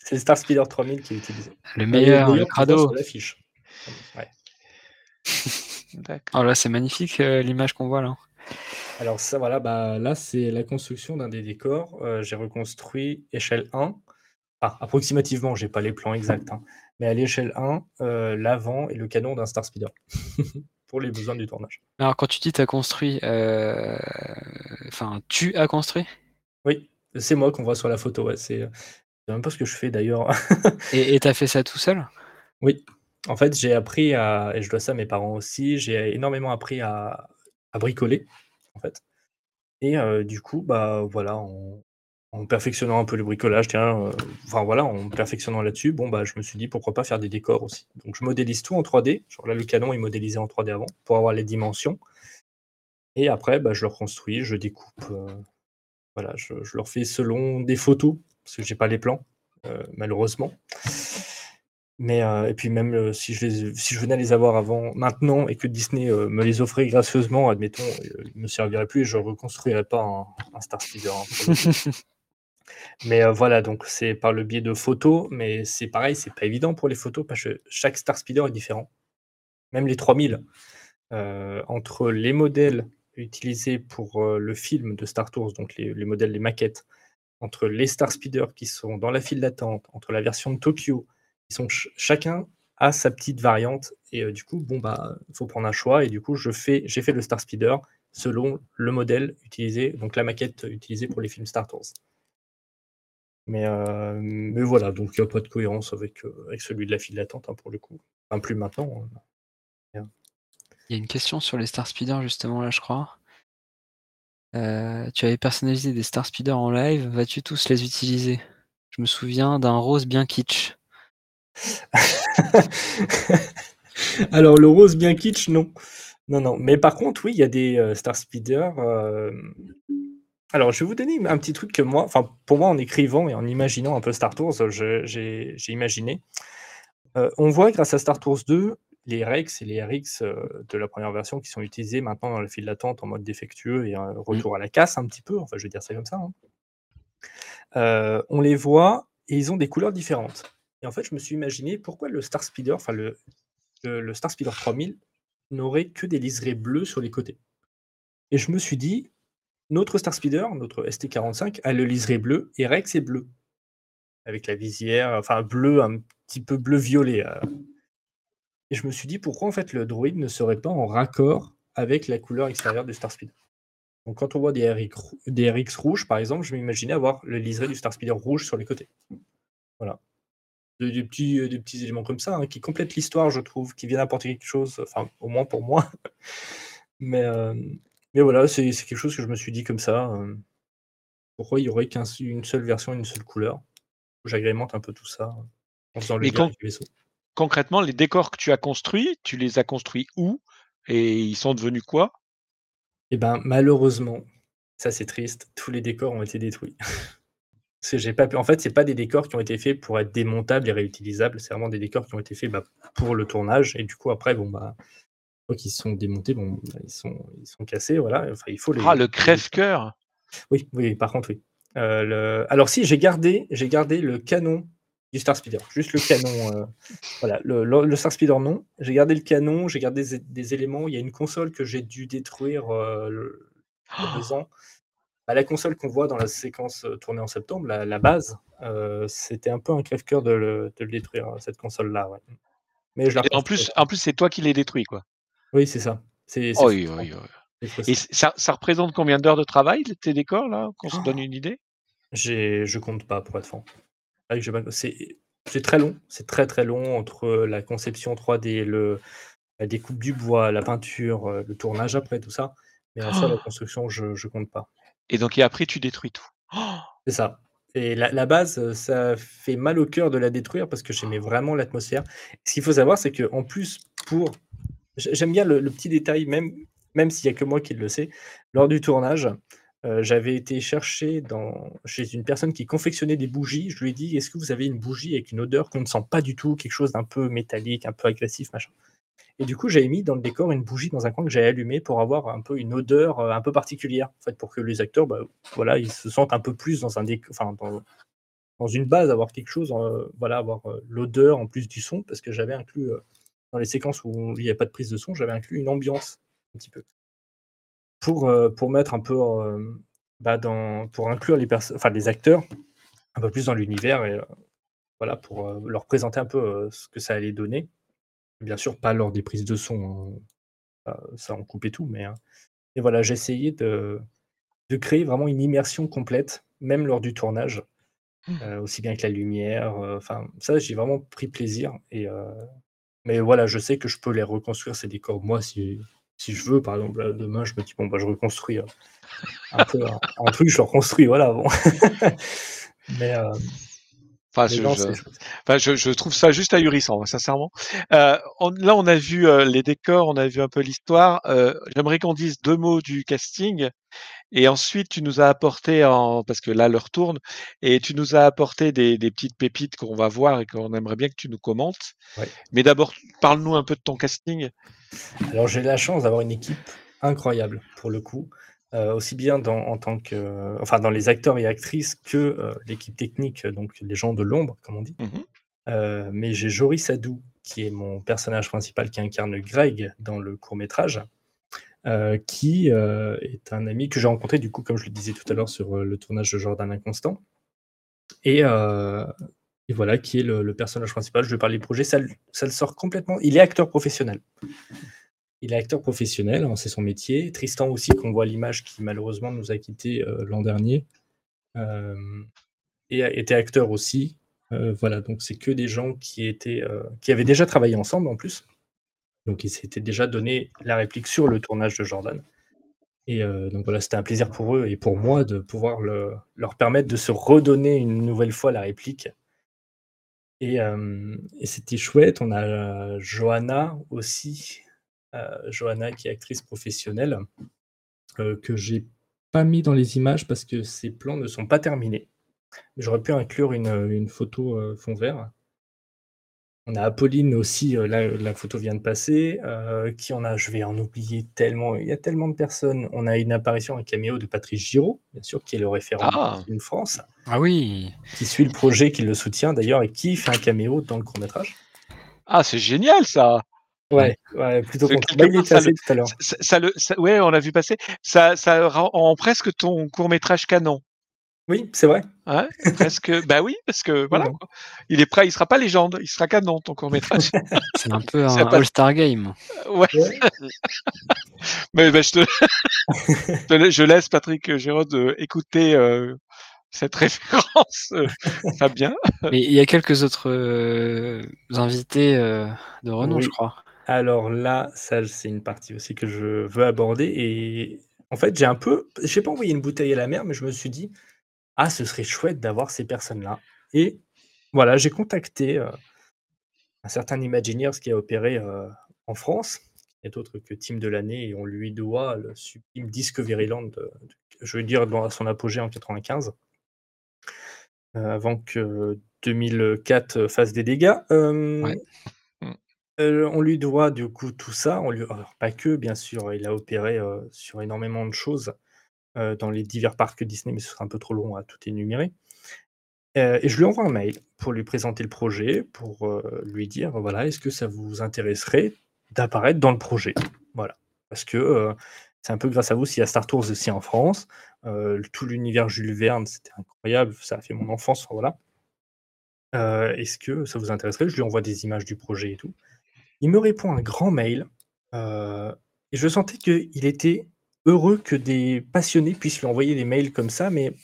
C'est le Star Speeder 3000 qui est utilisé. le meilleur, le vois crado. sur l'affiche. Ouais. [laughs] D'accord. Oh là, c'est magnifique euh, l'image qu'on voit là. Alors ça, voilà, bah, là, c'est la construction d'un des décors. Euh, j'ai reconstruit échelle 1. Ah, approximativement, j'ai pas les plans exacts, hein. Mais à l'échelle 1, euh, l'avant et le canon d'un Star Speeder [laughs] pour les besoins du tournage. Alors, quand tu dis t'as construit, euh, enfin, tu as construit? Oui, c'est moi qu'on voit sur la photo. Ouais, c'est même pas ce que je fais d'ailleurs. [laughs] et et t'as fait ça tout seul? Oui, en fait, j'ai appris à, et je dois ça à mes parents aussi, j'ai énormément appris à, à bricoler, en fait. Et euh, du coup, bah voilà, en perfectionnant un peu le bricolage, euh, voilà, en perfectionnant là-dessus, bon bah je me suis dit pourquoi pas faire des décors aussi. Donc je modélise tout en 3D. Genre là, le canon est modélisé en 3D avant pour avoir les dimensions. Et après, bah, je le reconstruis, je découpe. euh, voilà, je, je leur fais selon des photos, parce que j'ai pas les plans, euh, malheureusement. Mais et puis même si je les, si je venais les avoir avant maintenant et que Disney me les offrait gracieusement, admettons, ils me serviraient plus et je reconstruirais pas un, Star Speeder. hein. [laughs] mais voilà, donc c'est par le biais de photos, mais c'est pareil, c'est pas évident pour les photos parce que chaque Star Speeder est différent. Même les 3000, euh, entre les modèles utilisés pour le film de Star Tours, donc les, les modèles, les maquettes, entre les Star Speeder qui sont dans la file d'attente, entre la version de Tokyo, ils sont ch- chacun a sa petite variante et du coup bon bah faut prendre un choix et du coup j'ai fait le Star Speeder selon le modèle utilisé donc la maquette utilisée pour les films Star Tours. Mais, euh, mais voilà donc il n'y a pas de cohérence avec, euh, avec celui de la file d'attente hein, pour le coup. Enfin plus maintenant. hein. Il y a une question sur les Star Speeder justement là, je crois. Euh, tu avais personnalisé des Star Speeder en live, vas-tu tous les utiliser? Je me souviens d'un rose bien kitsch. [laughs] Alors, le rose bien kitsch, non. Non, non. Mais par contre, oui, il y a des euh, Star Speeder. Alors, je vais vous donner un petit truc que moi, enfin, pour moi, en écrivant et en imaginant un peu Star Tours, j'ai imaginé. Euh, on voit grâce à Star Tours 2 les Rex et les RX euh, de la première version qui sont utilisés maintenant dans le fil d'attente en mode défectueux et euh, retour à la casse un petit peu. Enfin, je vais dire ça comme ça. hein. Euh, on les voit et ils ont des couleurs différentes. Et en fait, je me suis imaginé pourquoi le Star Speeder, enfin le, le, le Star Speeder 3000, n'aurait que des liserés bleus sur les côtés. Et je me suis dit, notre Star Speeder, notre ST45, a le liseré bleu et Rex est bleu. Avec la visière, enfin bleu, un petit peu bleu-violet. euh. Et je me suis dit, pourquoi en fait le droïde ne serait pas en raccord avec la couleur extérieure du Star Speeder? Donc quand on voit des RX, rouges, par exemple, je m'imaginais avoir le liseré du Star Speeder rouge sur les côtés. Voilà. Des, petits, euh, petits éléments comme ça, hein, qui complètent l'histoire, je trouve, qui viennent apporter quelque chose, enfin, au moins pour moi. [laughs] mais, euh, mais voilà, c'est c'est quelque chose que je me suis dit comme ça. euh, pourquoi il n'y aurait qu'une seule version, une seule couleur? J'agrémente un peu tout ça euh, en faisant le lien con- avec le vaisseau. concrètement, les décors que tu as construits, tu les as construits où? Et ils sont devenus quoi? Eh ben, malheureusement, ça c'est triste, tous les décors ont été détruits. [laughs] Parce que j'ai pas pu... En fait, c'est pas des décors qui ont été faits pour être démontables et réutilisables, c'est vraiment des décors qui ont été faits bah, pour le tournage. Et du coup, après, bon, bah, fois qu'ils sont démontés, bon, bah, ils, sont, ils sont cassés, voilà. Enfin, il faut les. Ah, le crève-cœur Oui, oui, par contre, oui. Euh, le- Alors, si, j'ai gardé, j'ai gardé le canon du Star Speeder, juste le canon. euh, [laughs] Voilà, le, le- le Star Speeder, non. J'ai gardé le canon, j'ai gardé des, des éléments. Il y a une console que j'ai dû détruire euh, le- il y a deux [gasps] ans. Bah, la console qu'on voit dans la séquence euh, tournée en septembre, la, la base, c'était un peu un crève-cœur de le, de le détruire, cette console-là. ouais. Mais je la Et en plus, en plus c'est toi qui les détruis, quoi. Oui, c'est ça. C'est c'est Oui, frustrant. oui, oui. C'est Et ça, ça représente combien d'heures de travail, tes décors, là Qu'on se donne une idée? J'ai- Je compte pas, pour être franc. C'est que pas- C'est très long, c'est très très long entre la conception 3D, le, la découpe du bois, la peinture, euh, le tournage après, tout ça. Mais en soi, la Oh construction, je, je compte pas. Et donc, et après, tu détruis tout. C'est ça. Et la, la base, euh, ça fait mal au cœur de la détruire parce que j'aimais vraiment l'atmosphère. Ce qu'il faut savoir, c'est qu'en plus, pour. J'ai- J'aime bien le, petit détail, même, même s'il n'y a que moi qui le sais. Lors du tournage, euh, j'avais été chercher chez une personne qui confectionnait des bougies. Je lui ai dit Est-ce que vous avez une bougie avec une odeur qu'on ne sent pas du tout, quelque chose d'un peu métallique, un peu agressif, machin? Et du coup, j'avais mis dans le décor une bougie dans un coin que j'avais allumé pour avoir un peu une odeur euh, un peu particulière, en fait, pour que les acteurs, bah, voilà, ils se sentent un peu plus dans un décor, enfin, dans, une base, avoir quelque chose, euh, voilà, avoir l'odeur en plus du son, parce que j'avais inclus dans les séquences où il n'y a pas de prise de son, j'avais inclus une ambiance un petit peu pour euh, pour mettre un peu euh, bah, dans pour inclure les enfin les acteurs un peu plus dans l'univers et euh, voilà pour leur présenter un peu ce que ça allait donner. Bien sûr, pas lors des prises de son, ça, on coupait tout, mais, hein. et voilà, j'ai essayé de, de créer vraiment une immersion complète, même lors du tournage, euh, aussi bien que la lumière. Enfin, ça, j'ai vraiment pris plaisir. Et, mais voilà, je sais que je peux les reconstruire, ces décors, moi, si, si je veux. Par exemple, là, demain, je me dis, bon, bah, je reconstruis euh, un peu un, un truc, je le reconstruis, voilà. Bon. [laughs] mais, euh, Enfin, je, je- c'est chouette. enfin, je, je trouve ça juste ahurissant, sincèrement. Euh, on- là, on a vu euh, les décors, on a vu un peu l'histoire. Euh, J'aimerais qu'on dise deux mots du casting. Et ensuite, tu nous as apporté, en, parce que là, l'heure tourne, et tu nous as apporté des, des petites pépites qu'on va voir et qu'on aimerait bien que tu nous commentes. Ouais. Mais d'abord, parle-nous un peu de ton casting. Alors j'ai la chance d'avoir une équipe incroyable pour le coup, euh, aussi bien dans, en tant que, enfin dans les acteurs et actrices que euh, l'équipe technique, donc les gens de l'ombre comme on dit. Mhm. Euh, mais j'ai Joris Sadou qui est mon personnage principal qui incarne Greg dans le court métrage, euh, qui euh, est un ami que j'ai rencontré du coup comme je le disais tout à l'heure sur euh, le tournage de Jordan Inconstant. Et, voilà, qui est le, personnage principal. Je vais parler du projet. Ça, le- sort complètement. Il est acteur professionnel. Il est acteur professionnel, hein, c'est son métier. Tristan aussi, qu'on voit l'image, qui malheureusement nous a quittés l'an dernier, et était acteur aussi. Voilà, donc c'est que des gens qui étaient, qui avaient déjà travaillé ensemble en plus. Donc ils s'étaient déjà donné la réplique sur le tournage de Jordan. Et euh, donc voilà, c'était un plaisir pour eux et pour moi de pouvoir le- leur permettre de se redonner une nouvelle fois la réplique. Et, euh, c'était chouette. On a euh, Johanna aussi, Johanna qui est actrice professionnelle, que j'ai pas mis dans les images parce que ses plans ne sont pas terminés. J'aurais pu inclure une, photo fond vert. On a Apolline aussi, euh, là, la photo vient de passer. euh, qui on a Je vais en oublier tellement. Il y a tellement de personnes. On a une apparition, un caméo de Patrice Giraud, bien sûr, qui est le référent Ah. d'une France, Ah oui. qui suit le projet, qui le soutient d'ailleurs, et qui fait un caméo dans le court-métrage. Ah, c'est génial ça. Ouais, ouais, plutôt Bah, passé le- tout à l'heure. Ça, ça le, ça- ouais, on l'a vu passer. Ça, ça rend presque ton court métrage canon. Oui, c'est vrai. Presque. bah oui, parce que voilà, Ouais. quoi. il est prêt, il sera pas légende, il sera canon ton court métrage. [laughs] C'est un peu un All-Star Game. Ouais. Ouais. [laughs] Mais bah, je, te... [laughs] je laisse Patrick Gérard écouter euh, cette référence, euh, Fabien. Mais il y a quelques autres euh, invités euh, de renom, Oui. je crois. Alors là, ça, c'est une partie aussi que je veux aborder. Et en fait, j'ai un peu. Je sais pas envoyé une bouteille à la mer, mais je me suis dit, ah, ce serait chouette d'avoir ces personnes-là. Et voilà, j'ai contacté euh, un certain Imagineers qui a opéré euh, en France, qui n'est autre que Team de l'année, et on lui doit le sublime Discoveryland, de- de- je veux dire, dans son apogée en 95, euh, avant que 2004 fasse des dégâts. Ouais. euh, on lui doit du coup tout ça. On lui... alors, pas que, bien sûr, il a opéré euh, sur énormément de choses euh, dans les divers parcs Disney, mais ce serait un peu trop long à tout énumérer. Euh, et je lui envoie un mail pour lui présenter le projet, pour euh, lui dire voilà, est-ce que ça vous intéresserait d'apparaître dans le projet? Voilà. Parce que c'est un peu grâce à vous s'il y a Star Tours aussi en France. Tout l'univers Jules Verne, c'était incroyable, ça a fait mon enfance. voilà. Est-ce que ça vous intéresserait? Je lui envoie des images du projet et tout. Il me répond un grand mail. et je sentais qu'il était heureux que des passionnés puissent lui envoyer des mails comme ça, mais,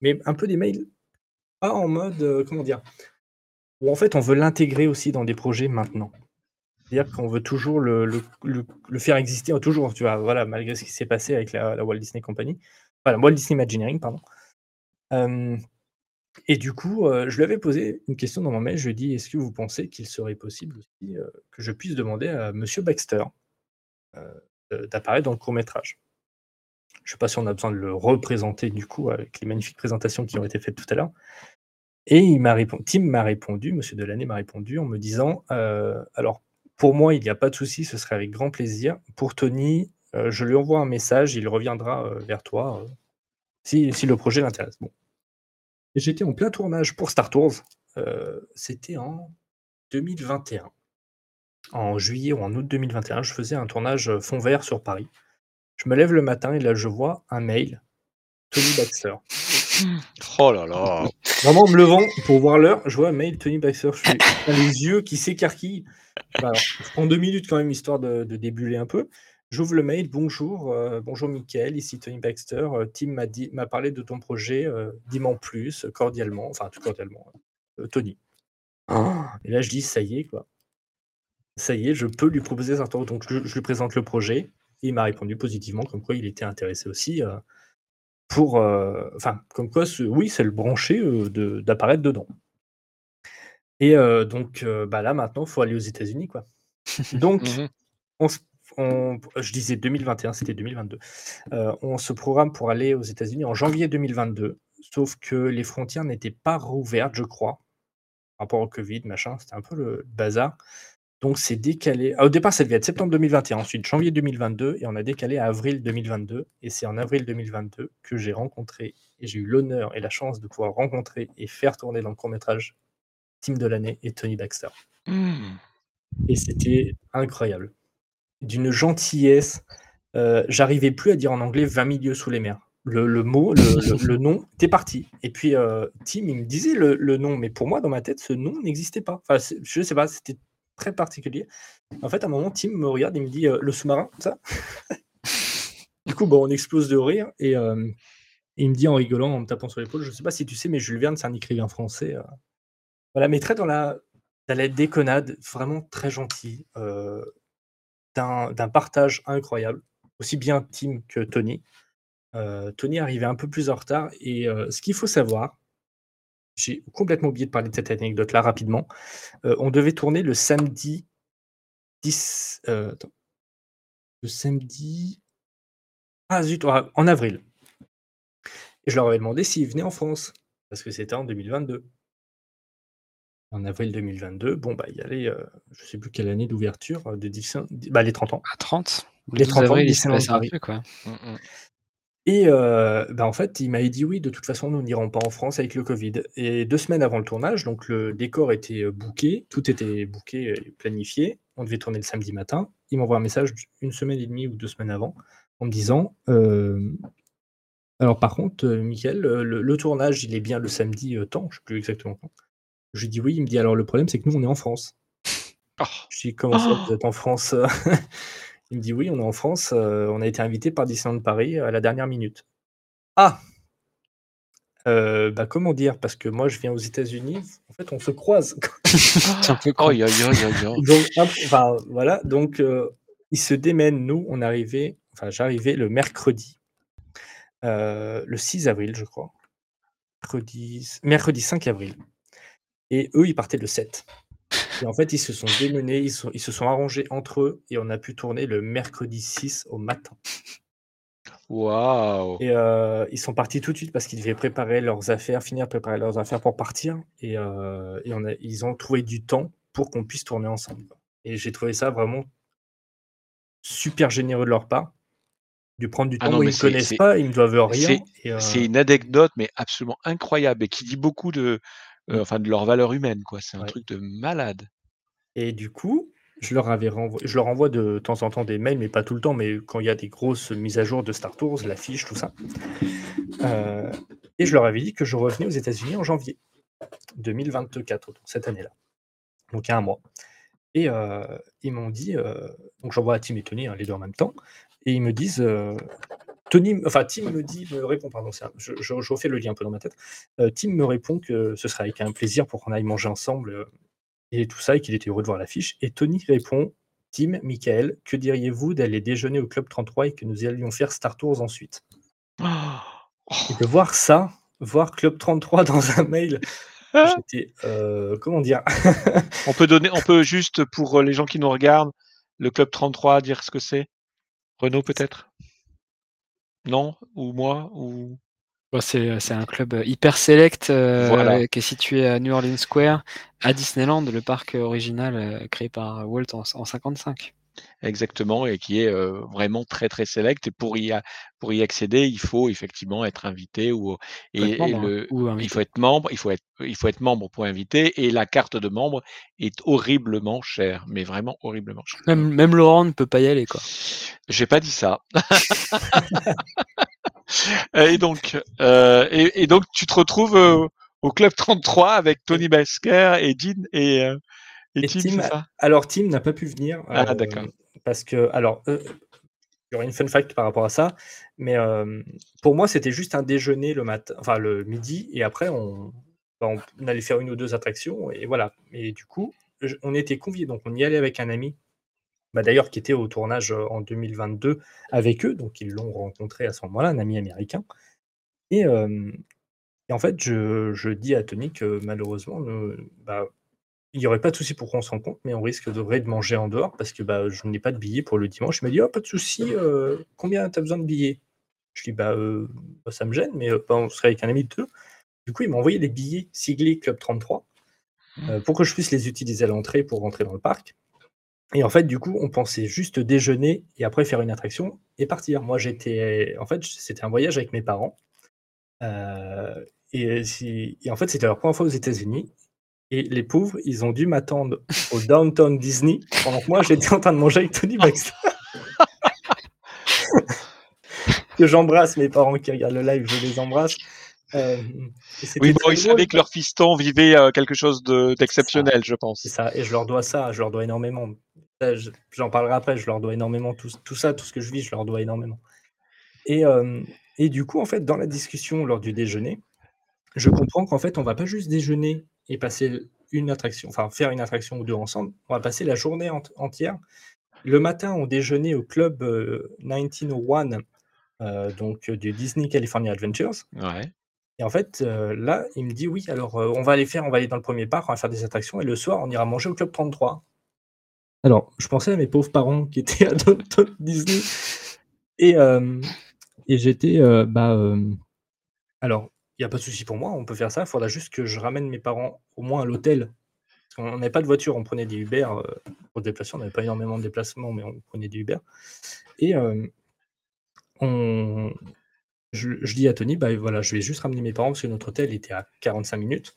mais un peu des mails pas en mode, euh, comment dire, où en fait on veut l'intégrer aussi dans des projets maintenant. C'est-à-dire qu'on veut toujours le, le- faire exister, toujours, tu vois, voilà, malgré ce qui s'est passé avec la, la Walt Disney Company, voilà, Walt Disney Imagineering, pardon. Euh, et du coup, euh, je lui avais posé une question dans mon mail, je lui ai dit, est-ce que vous pensez qu'il serait possible aussi que je puisse demander à Monsieur Baxter d'apparaître dans le court métrage Je ne sais pas si on a besoin de le représenter du coup avec les magnifiques présentations qui ont été faites tout à l'heure. Et il m'a répondu, Tim m'a répondu, Monsieur Delaney m'a répondu en me disant, euh, alors pour moi il n'y a pas de souci, ce serait avec grand plaisir. Pour Tony, euh, je lui envoie un message, il reviendra euh, vers toi si, le projet l'intéresse. Bon. J'étais en plein tournage pour Star Tours. C'était en 2021. En juillet ou en août 2021, je faisais un tournage fond vert sur Paris. Je me lève le matin et là je vois un mail. Tony Baxter. Oh là là. Vraiment, en me levant pour voir l'heure, je vois un mail Tony Baxter. Je suis les yeux qui s'écarquillent. Bah, alors, je prends deux minutes quand même, histoire de, de débuller un peu. J'ouvre le mail. Bonjour, euh, bonjour Mickaël, ici Tony Baxter. Euh, Tim m'a dit, m'a parlé de ton projet. Euh, Dis-moi en plus, cordialement, enfin tout cordialement. Euh, Tony. Et là, je dis, ça y est, quoi. Ça y est, je peux lui proposer ça. Donc, je, je lui présente le projet. Et il m'a répondu positivement, comme quoi il était intéressé aussi. euh, pour, euh, enfin, comme quoi, ce- oui, c'est le branché euh, de- d'apparaître dedans. Et donc, bah là, maintenant, il faut aller aux États-Unis, quoi. [laughs] Donc, on se- on- je disais 2021, c'était 2022. Euh, on se programme pour aller aux États-Unis en janvier 2022, sauf que les frontières n'étaient pas rouvertes, je crois, par rapport au Covid, machin, c'était un peu le bazar. Donc, c'est décalé. ah, au départ, ça devait être septembre 2021, ensuite janvier 2022, et on a décalé à avril 2022. Et c'est en avril 2022 que j'ai rencontré, et j'ai eu l'honneur et la chance de pouvoir rencontrer et faire tourner dans le court-métrage Team de l'année et Tony Baxter. Hmm. Et c'était incroyable. D'une gentillesse. euh, J'arrivais plus à dire en anglais 20 milieux sous les mers. Le, le mot, le, le- le nom, t'es parti. Et puis, euh, Tim, il me disait le, nom, mais pour moi, dans ma tête, ce nom n'existait pas. Enfin, je sais pas, c'était très particulier. En fait, à un moment, Tim me regarde et me dit euh, le sous-marin, ça [laughs] Du coup, bon, on explose de rire et euh, il me dit en rigolant, en me tapant sur l'épaule, je sais pas si tu sais, mais Jules Verne, c'est un écrivain français. euh. Voilà, mais très dans la, dans la déconnade, vraiment très gentil, d'un partage incroyable. aussi bien Tim que Tony. Tony arrivait un peu plus en retard et ce qu'il faut savoir, j'ai complètement oublié de parler de cette anecdote-là rapidement. Euh, on devait tourner le samedi 10. euh, attends. Le samedi. Ah zut, en avril. Et je leur avais demandé s'ils venaient en France, parce que c'était en 2022. En avril 2022, bon, bah, il y allait, euh, je sais plus quelle année d'ouverture euh, de bah, les 30 ans. À 30 Les 30 ans de avril, il s'est Disneyland passé un truc, quoi. Et euh, bah, en fait, il m'avait dit oui, de toute façon, nous n'irons pas en France avec le Covid. Et deux semaines avant le tournage, donc le décor était euh, booké, tout était booké et planifié. On devait tourner le samedi matin. Il m'envoie un message une semaine et demie ou deux semaines avant en me disant euh, Alors, par contre, euh, Mickaël, euh, le, le tournage, il est bien le samedi temps, je ne sais plus exactement quand. Je lui dis oui, il me dit Alors, le problème, c'est que nous, on est en France. Je dis Comment ça, vous êtes en France Il me dit oui, on est en France, euh, on a été invité par Disneyland Paris à la dernière minute. Ah Euh, bah, comment dire? Parce que moi, je viens aux États-Unis. En fait, on se croise. [laughs] C'est un peu donc, hop, enfin, voilà. Donc, euh, ils se démènent. Nous, on arrivait. Enfin, j'arrivais le mercredi, euh, le 6 avril, je crois. Mercredi, mercredi 5 avril. Et eux, ils partaient le 7. Et en fait, ils se sont démenés, ils, sont- ils se sont arrangés entre eux et on a pu tourner le mercredi 6 au matin. Waouh. Et euh, ils sont partis tout de suite parce qu'ils devaient préparer leurs affaires, finir de préparer leurs affaires pour partir. Et, euh, et on a, ils ont trouvé du temps pour qu'on puisse tourner ensemble. Et j'ai trouvé ça vraiment super généreux de leur part, de prendre du Ah temps. non, ils c'est- connaissent pas, ils me doivent rien. C'est euh, c'est une anecdote, mais absolument incroyable et qui dit beaucoup de, euh, enfin, de leur valeur humaine, quoi. C'est un Ouais. truc de malade. Et du coup, je leur avais je leur envoie de temps en temps des mails, mais pas tout le temps, mais quand il y a des grosses mises à jour de Star Tours, l'affiche, tout ça. Euh, et je leur avais dit que je revenais aux États-Unis en janvier 2024, donc cette année-là. Donc il y a un mois. Et euh, ils m'ont dit, donc j'envoie à Tim et Tony, hein, les deux en même temps, et ils me disent, Tony, enfin Tim me dit, me répond, pardon, un- je, je- je refais le lien un peu dans ma tête. Euh, Tim me répond que ce serait avec un plaisir pour qu'on aille manger ensemble euh, et tout ça, et qu'il était heureux de voir l'affiche. Et Tony répond, Tim, Michael, que diriez-vous d'aller déjeuner au Club 33 et que nous allions faire Star Tours ensuite? Et de voir ça, voir Club 33 dans un mail, j'étais, euh, comment dire [laughs] On peut donner, on peut juste pour les gens qui nous regardent, le club 33, dire ce que c'est? Renaud peut-être? Non Ou moi Ou Bon, c'est un club euh, hyper select euh, Voilà. qui est situé à New Orleans Square, à Disneyland, le parc original euh, créé par Walt en, en 55. Exactement, et qui est euh, vraiment très très select. Et pour y, a- pour y accéder, il faut effectivement être invité ou et, Faut être membre, et hein, le, il faut être membre, il faut être il faut être membre pour inviter. Et la carte de membre est horriblement chère, mais vraiment horriblement chère. Même, même Laurent ne peut pas y aller, quoi. J'ai pas dit ça. et donc euh, et, et donc tu te retrouves euh, au club 33 avec Tony Basker et Dean et euh, et, Et Tim, Tim, c'est ça? alors Tim n'a pas pu venir. Ah, euh, d'accord. Parce que, alors, euh, il y aurait une fun fact par rapport à ça, mais euh, pour moi, c'était juste un déjeuner le matin, enfin le midi, et après, on, bah, on, allait faire une ou deux attractions, et voilà. Et du coup, je- on était conviés, donc on y allait avec un ami, bah, d'ailleurs, qui était au tournage en 2022 avec eux, donc ils l'ont rencontré à ce moment-là, un ami américain. Et, et en fait, je, je dis à Tony que malheureusement, nous- bah, il n'y aurait pas de souci pour qu'on se rencontre, mais on risque de, vrai de manger en dehors parce que bah, je n'ai pas de billets pour le dimanche. Il m'a dit, oh, pas de souci, euh, combien tu as besoin de billets? Je lui dis, bah, euh, bah, ça me gêne, mais euh, bah, on serait avec un ami de deux. Du coup, il m'a envoyé des billets siglés Club 33 euh, pour que je puisse les utiliser à l'entrée pour rentrer dans le parc. Et en fait, du coup, on pensait juste déjeuner et après faire une attraction et partir. Moi, j'étais. En fait, c'était un voyage avec mes parents. Et, et en fait, c'était leur première fois aux États-Unis. Et les pauvres, ils ont dû m'attendre au Downtown Disney pendant que moi, j'étais en train de manger avec Tony Baxter. [laughs] que j'embrasse mes parents qui regardent le live, je les embrasse. Euh, Oui, bon, ils savaient que leur fiston vivait euh, quelque chose de- d'exceptionnel, je pense. C'est ça, et je leur dois ça, je leur dois énormément. Je- J'en parlerai après, je leur dois énormément tout, tout ça, tout ce que je vis, je leur dois énormément. Et, euh, et du coup, en fait, dans la discussion lors du déjeuner, je comprends qu'en fait, on va pas juste déjeuner et passer une attraction, enfin faire une attraction ou deux ensemble, on va passer la journée ent- entière le matin, on déjeunait au club 1901, donc du Disney California Adventures. Ouais. Et en fait, là, il me dit: «Oui, alors, on va aller faire on va aller dans le premier parc, on va faire des attractions et le soir, on ira manger au club 33». Alors, je pensais à mes pauvres parents qui étaient à Downtown Disney et et j'étais, bah, alors, il y a pas de souci pour moi, on peut faire ça, il faudra juste que je ramène mes parents au moins à l'hôtel. Qu'on n'avait pas de voiture, on prenait des Uber, pour se déplacer, on n'avait pas énormément de déplacements, mais on prenait des Uber et hem, on je dis à Tony: «Bah, voilà, je vais juste ramener mes parents parce que notre hôtel était à 45 minutes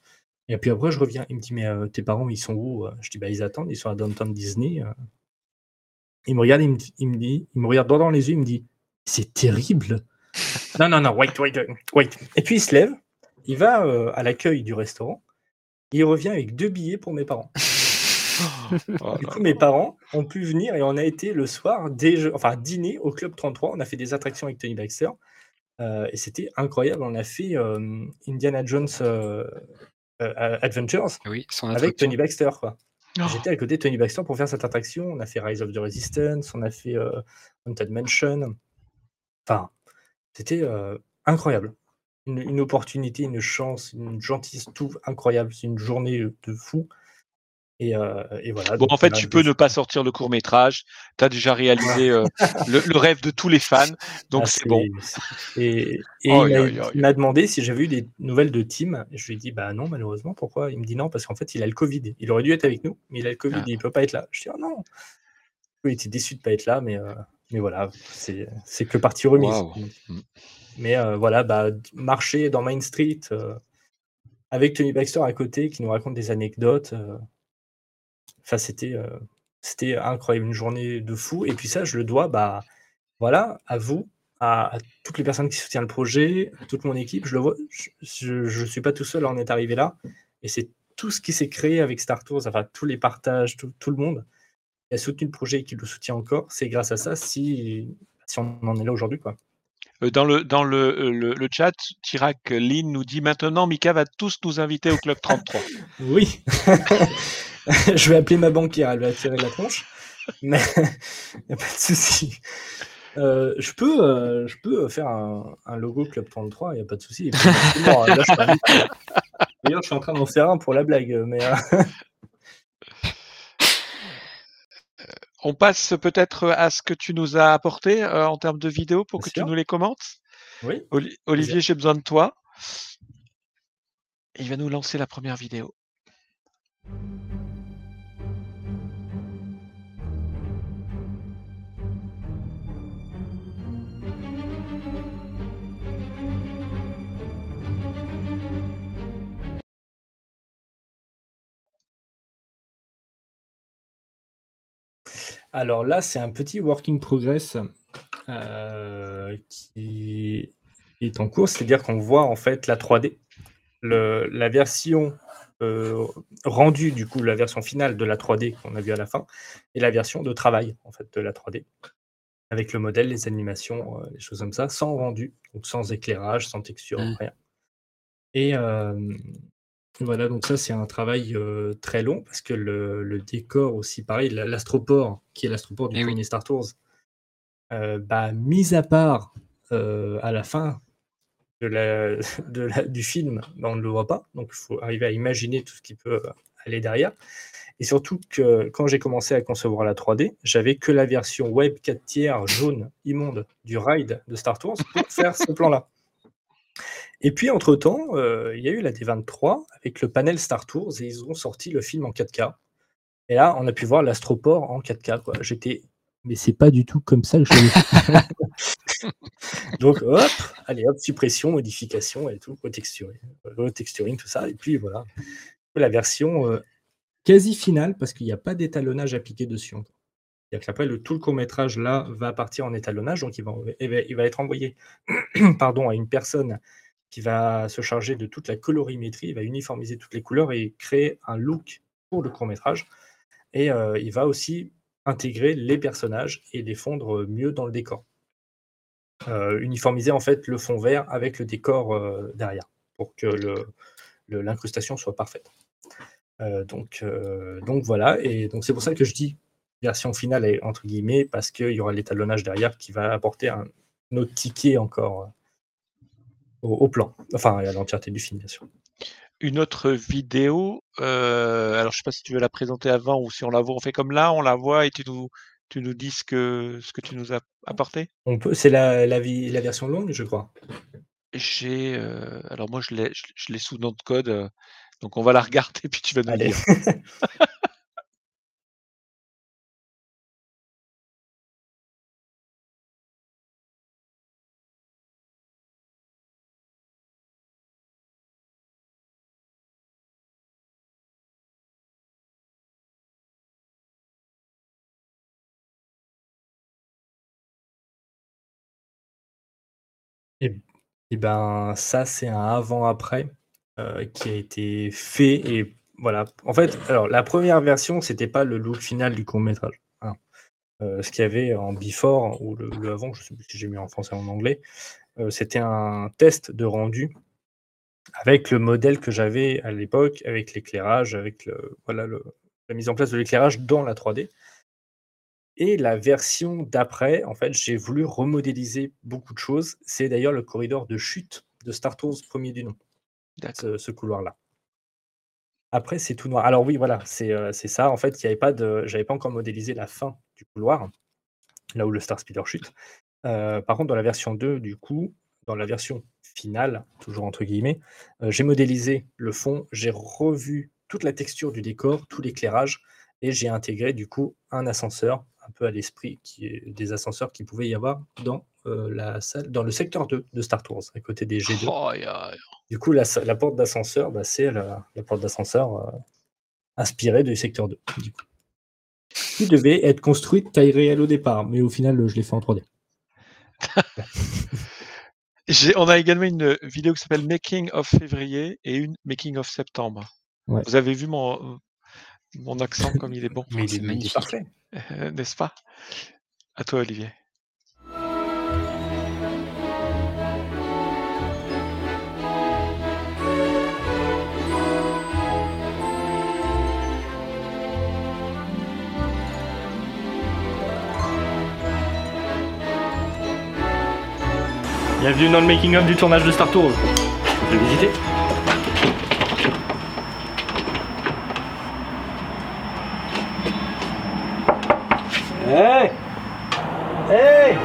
et puis après je reviens». Il me dit: «Mais heu, tes parents, ils sont où?» je dis: «Bah, ils attendent, ils sont à Downtown Disney, heu». Il me regarde, il me dit il me regarde dans les yeux, il me dit: «C'est terrible». Non, non, non, wait, wait, wait et puis il se lève, il va, heu, à l'accueil du restaurant, il revient avec 2 billets pour mes parents. Oh [laughs] Du coup, mes parents ont pu venir et on a été le soir déje enfin dîner au club 33. On a fait des attractions avec Tony Baxter, heu et c'était incroyable. On a fait, hem, Indiana Jones, Adventures Oui, son avec. Tony Baxter, quoi. Oh! J'étais à côté de Tony Baxter pour faire cette attraction. On a fait Rise of the Resistance, on a fait, Haunted Mansion. Enfin, c'était, heu, incroyable. Une une opportunité, une chance, une gentillesse, tout incroyable. C'est une journée, heu, de fou et heu et voilà Bon, donc en fait, tu peux ne pas sortir le court métrage. Tu as déjà réalisé, heu, le le rêve de tous les fans, [laughs] donc Ah c'est bon. c'est c'est et et il m'a demandé si j'avais eu des nouvelles de Tim et je lui ai dit: «Bah non, malheureusement». «Pourquoi?» il me dit: «Non, parce qu'en fait, il a le covid. Il aurait dû être avec nous, mais il a le covid Ah. et il peut pas être là». Je dis: «Oh non!» il était déçu de pas être là, mais heu, mais voilà, c'est c'est que partie remise, on dit. Mmh. Mais heu, voilà, bah, marcher dans Main Street, heu, avec Tony Baxter à côté qui nous raconte des anecdotes, enfin, c'était, incroyable, une journée de fou et puis ça, je le dois, bah, voilà, à vous, à à toutes les personnes qui soutiennent le projet, à toute mon équipe. Je le vois je je je suis pas tout seul en être arrivé là et c'est tout ce qui s'est créé avec Star Tours, enfin tous les partages, tout tout le monde a soutenu le projet et qui le soutient encore. C'est grâce à ça si si on en est là aujourd'hui, quoi. Heu, dans le dans le, heu, le le chat, Chirac Lynn nous dit: «Maintenant, Mika va tous nous inviter au club 33». [laughs] Oui, [laughs] je vais appeler ma banquière, elle va tirer la tronche, mais il [laughs] y a pas de souci. Heu, je peux, je peux, faire un un logo club 33, il y a pas de souci d'ailleurs, je suis en train d'en faire un pour la blague, mais On passe peut-être, à ce que tu nous as apporté, heu, en termes de vidéos pour Bien que tu nous les commentes? Oui, Oli. Olivier, j'ai besoin de toi. Il va nous lancer la 1re vidéo. Alors là, c'est un petit work in progress, heu, qui est en cours. C'est-à-dire qu'on voit, en fait, la 3D. Le la version, heu, rendue, du coup, la version finale de la 3D qu'on a vue à la fin et la version de travail, en fait, de la 3D. Avec le modèle, les animations, heu, les choses comme ça, sans rendu, donc sans éclairage, sans texture, Mmh. rien. Et voilà, donc ça, c'est un travail, heu, très long parce que le le décor aussi, pareil, la l'astroport, qui est l'astroport du Eh oui. 1er Star Tours, heu, bah, mis à part, heu, à la fin de la [laughs] de la du film, bah, on ne le voit pas, donc il faut arriver à imaginer tout ce qui peut, aller derrière et surtout que quand j'ai commencé à concevoir la 3D, j'avais que la version web 4/3 jaune immonde du ride de Star Tours pour faire ce plan-là. Et puis entre-temps, heu, il y a eu la D23 avec le panel Star Tours et ils ont sorti le film en 4K et là, on a pu voir l'astroport en 4K, quoi. J'étais: «Mais c'est pas du tout comme ça que je l'ai fait». [laughs] Donc hop, allez hop, suppression, modification et tout, retexturer, retexturing, tout ça et puis voilà. La version, heu, quasi finale parce qu'il y a pas d'étalonnage appliqué dessus. C'est-à-dire qu'après le tout le court métrage là, va partir en étalonnage, donc il va il va il va être envoyé, [clears throat] pardon, à une personne qui va se charger de toute la colorimétrie. Il va uniformiser toutes les couleurs et créer un look pour le court métrage et heu, il va aussi intégrer les personnages et les fondre, heu, mieux dans le décor. Heu, uniformiser, en fait, le fond vert avec le décor, derrière pour que l'incrustation soit parfaite. Donc voilà et donc c'est pour ça que je dis version finale, entre guillemets, parce qu'il y aura l'étalonnage derrière qui va apporter un autre ticket encore euh, au, au plan, enfin à l'entièreté du film, bien sûr. Une autre vidéo, euh, alors je sais pas si tu veux la présenter avant ou si on la voit, on fait comme là, on la voit et tu nous, tu nous dis ce que, ce que tu nous as apporté. On peut, c'est la, la, version longue, je crois. J'ai, euh, alors moi je l'ai, je, je l'ai sous nom de code, euh, donc on va la regarder [laughs] puis tu vas nous Allez. dire. [laughs] et ben ça, c'est un avant-après euh, qui a été fait. Et voilà. En fait, alors la première version, c'était pas le look final du court-métrage. hein. Euh, ce qu'il y avait en before ou le, avant, je sais plus si j'ai mis en français ou en anglais, euh, c'était un test de rendu avec le modèle que j'avais à l'époque, avec l'éclairage, avec le, voilà, la mise en place de l'éclairage dans la 3D. Et la version d'après, en fait, j'ai voulu remodéliser beaucoup de choses. C'est d'ailleurs le corridor de chute de Star Tours premier du nom, ce, ce couloir-là. Après, c'est tout noir. Alors oui, voilà, c'est euh, ça. En fait, il y avait pas de, j'avais pas encore modélisé la fin du couloir, là où le Star Speeder chute. Euh, par contre, dans la version 2, du coup, dans la version finale, toujours entre guillemets, euh, j'ai modélisé le fond, j'ai revu toute la texture du décor, tout l'éclairage, et j'ai intégré du coup un ascenseur, un peu à l'esprit des ascenseurs qui pouvait y avoir dans euh, la salle, dans le secteur 2 de Star Tours, à côté des G2. Oh, aïe, aïe. Du coup, la, porte d'ascenseur, bah, c'est la, la porte d'ascenseur euh, inspirée du secteur 2. Du coup. Qui devait être construite taille réelle au départ, mais au final, je l'ai fait en 3D. [laughs] J'ai- on a également une vidéo qui s'appelle Making of février et une Making of septembre. Ouais. Vous avez vu mon, mon accent comme il est bon, [laughs] Mais il est- il est magnifique. parfait. Euh, n'est-ce pas? À toi, Olivier. Bienvenue dans le making-of du tournage de Star Tours. Peut le visiter? Hey Hey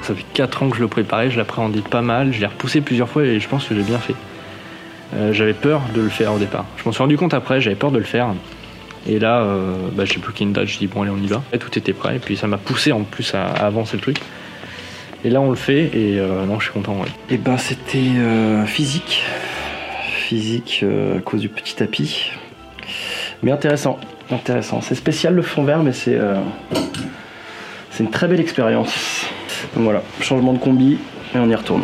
Ça fait 4 ans que je le préparais, je l'appréhendais pas mal, je l'ai repoussé plusieurs fois et je pense que j'ai bien fait. Euh, j'avais peur de le faire au départ. Je m'en suis rendu compte après, j'avais peur de le faire. Et là, euh, bah, j'ai bloqué une date, je dis bon allez on y va. Et tout était prêt, et puis ça m'a poussé en plus à, avancer le truc. Et là on le fait, et euh, non je suis content. Et ben c'était euh, physique. Physique à cause du petit tapis. Mais intéressant, intéressant. C'est spécial le fond vert, mais c'est c'est une très belle expérience. Donc voilà, changement de combi et on y retourne.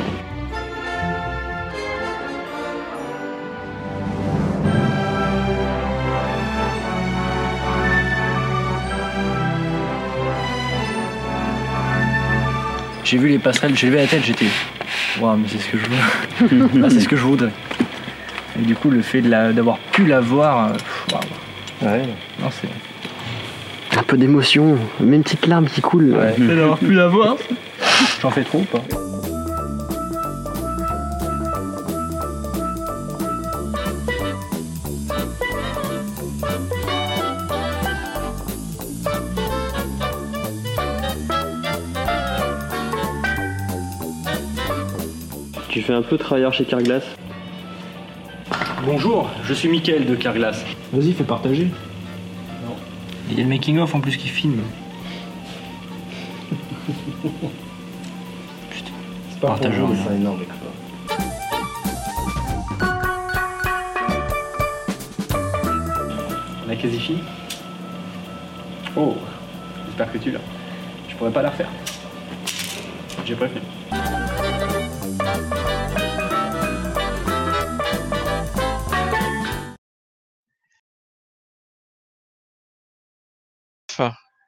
J'ai vu les passerelles, j'ai levé la tête, j'étais. Waouh, mais c'est ce que je veux. Là, [laughs] c'est ce que je voudrais. Et du coup, le fait d'avoir pu la voir. euh. Ouais. Non, c'est. Un peu d'émotion, même une petite larme qui coule. Ouais. Le [laughs] fait d'avoir pu la voir. J'en fais trop ou pas? Un peu travailleur chez Carglass Bonjour, je suis Mickaël de Carglass. Vas-y, fais partager. Il y a le making-of en plus qui filme. [laughs] C'est pas rien. c'est énorme avec ça. La quasi fini Oh, j'espère que tu l'as. Je pourrais pas la refaire. J'ai préféré.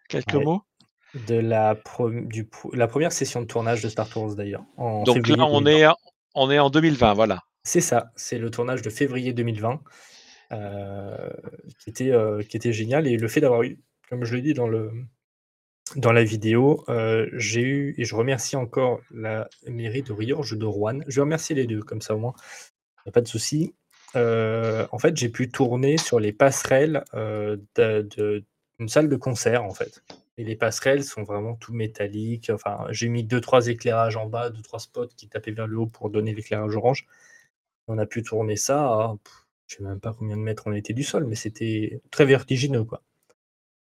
Quelques Ouais. mots? De la, du, première session de tournage de Star Tours d'ailleurs. Donc là, on 2020. est, on est en 2020, voilà. C'est ça, c'est le tournage de février 2020 euh, qui, était, euh, qui était génial. Et le fait d'avoir eu, comme je le dis dans, le, dans la vidéo, euh, j'ai eu, et je remercie encore la mairie de Riorges de Rouen. Je vais remercier les deux, comme ça au moins, il n'y a pas de souci. En fait, j'ai pu tourner sur les passerelles de- de- d'une salle de concert, en fait. Et les passerelles sont vraiment tout métalliques. Enfin, j'ai mis deux, trois éclairages en bas, deux, trois spots qui tapaient vers le haut pour donner l'éclairage orange. On a pu tourner ça à, je sais même pas combien de mètres on était du sol, mais c'était très vertigineux, quoi.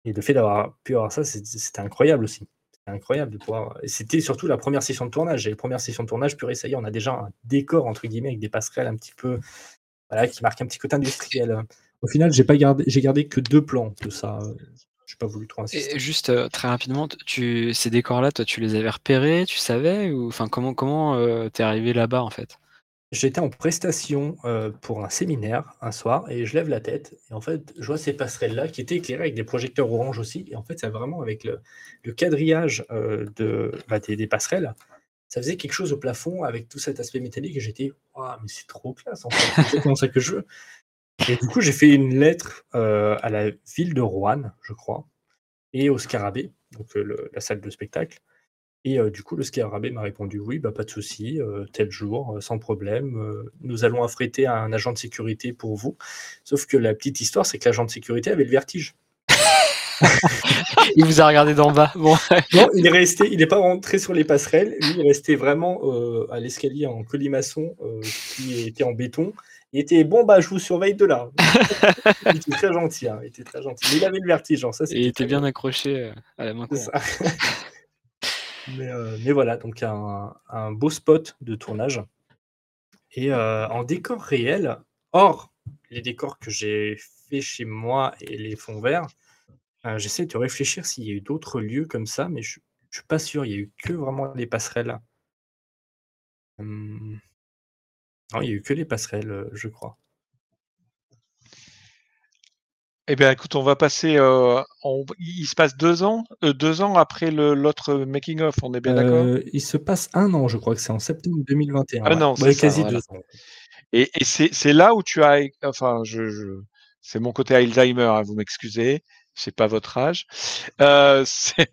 Et le fait d'avoir pu avoir ça, c'était incroyable aussi. C'était incroyable de pouvoir. C'était surtout la première session de tournage. Et la première session de tournage, purée, ça y est, on a déjà un décor, entre guillemets, avec des passerelles un petit peu. Voilà, qui marquent un petit côté industriel. Au final, j'ai pas gardé, j'ai gardé que deux plans de ça. J'ai pas voulu trop insister. Et juste euh, très rapidement, tu, ces décors-là, toi, tu les avais repérés, tu savais ou enfin comment comment euh, t'es arrivé là-bas en fait? J'étais en prestation euh, pour un séminaire un soir et je lève la tête et en fait je vois ces passerelles-là qui étaient éclairées avec des projecteurs orange aussi et en fait ça vraiment avec le, le quadrillage euh, de, bah, des, des passerelles ça faisait quelque chose au plafond avec tout cet aspect métallique et j'étais Waouh, mais c'est trop classe en fait [laughs] c'est exactement ça que je veux et du coup j'ai fait une lettre euh, à la ville de Rouen je crois et au Scarabée donc euh, le- la salle de spectacle et euh, du coup, le Scarabée m'a répondu oui, bah, pas de souci, tel jour, sans problème. nous allons affréter un agent de sécurité pour vous. Sauf que la petite histoire, c'est que l'agent de sécurité avait le vertige. [laughs] Il vous a regardé d'en bas. Bon. [laughs] Non, il est resté, il n'est pas rentré sur les passerelles. Lui, il est resté vraiment à l'escalier en colimaçon qui était en béton. Il était bon, bah je vous surveille de là. [laughs] il était très gentil, hein, il était très gentil. Mais il avait le vertige, genre ça. Et il était bien accroché euh, à la main [laughs] mais, euh, mais voilà, donc un, un beau spot de tournage. Et euh, en décor réel, hors les décors que j'ai fait chez moi et les fonds verts, euh, j'essaie de réfléchir s'il y a eu d'autres lieux comme ça, mais je, je suis pas sûr. Il y a eu que vraiment les passerelles. Hum, Non, il y a eu que les passerelles, euh, je crois. Eh bien, écoute, on va passer. euh, on- Il se passe deux ans, euh, deux ans après l'autre making of. On est bien d'accord? Il se passe un an, je crois que c'est en septembre 2021. Ah ouais. non, Ouais, c'est ça, quasi voilà. deux ans. Et, et c'est c'est là où tu as, enfin, je, je- c'est mon côté Alzheimer, hein, vous m'excusez, c'est pas votre âge. Euh, [laughs] c'est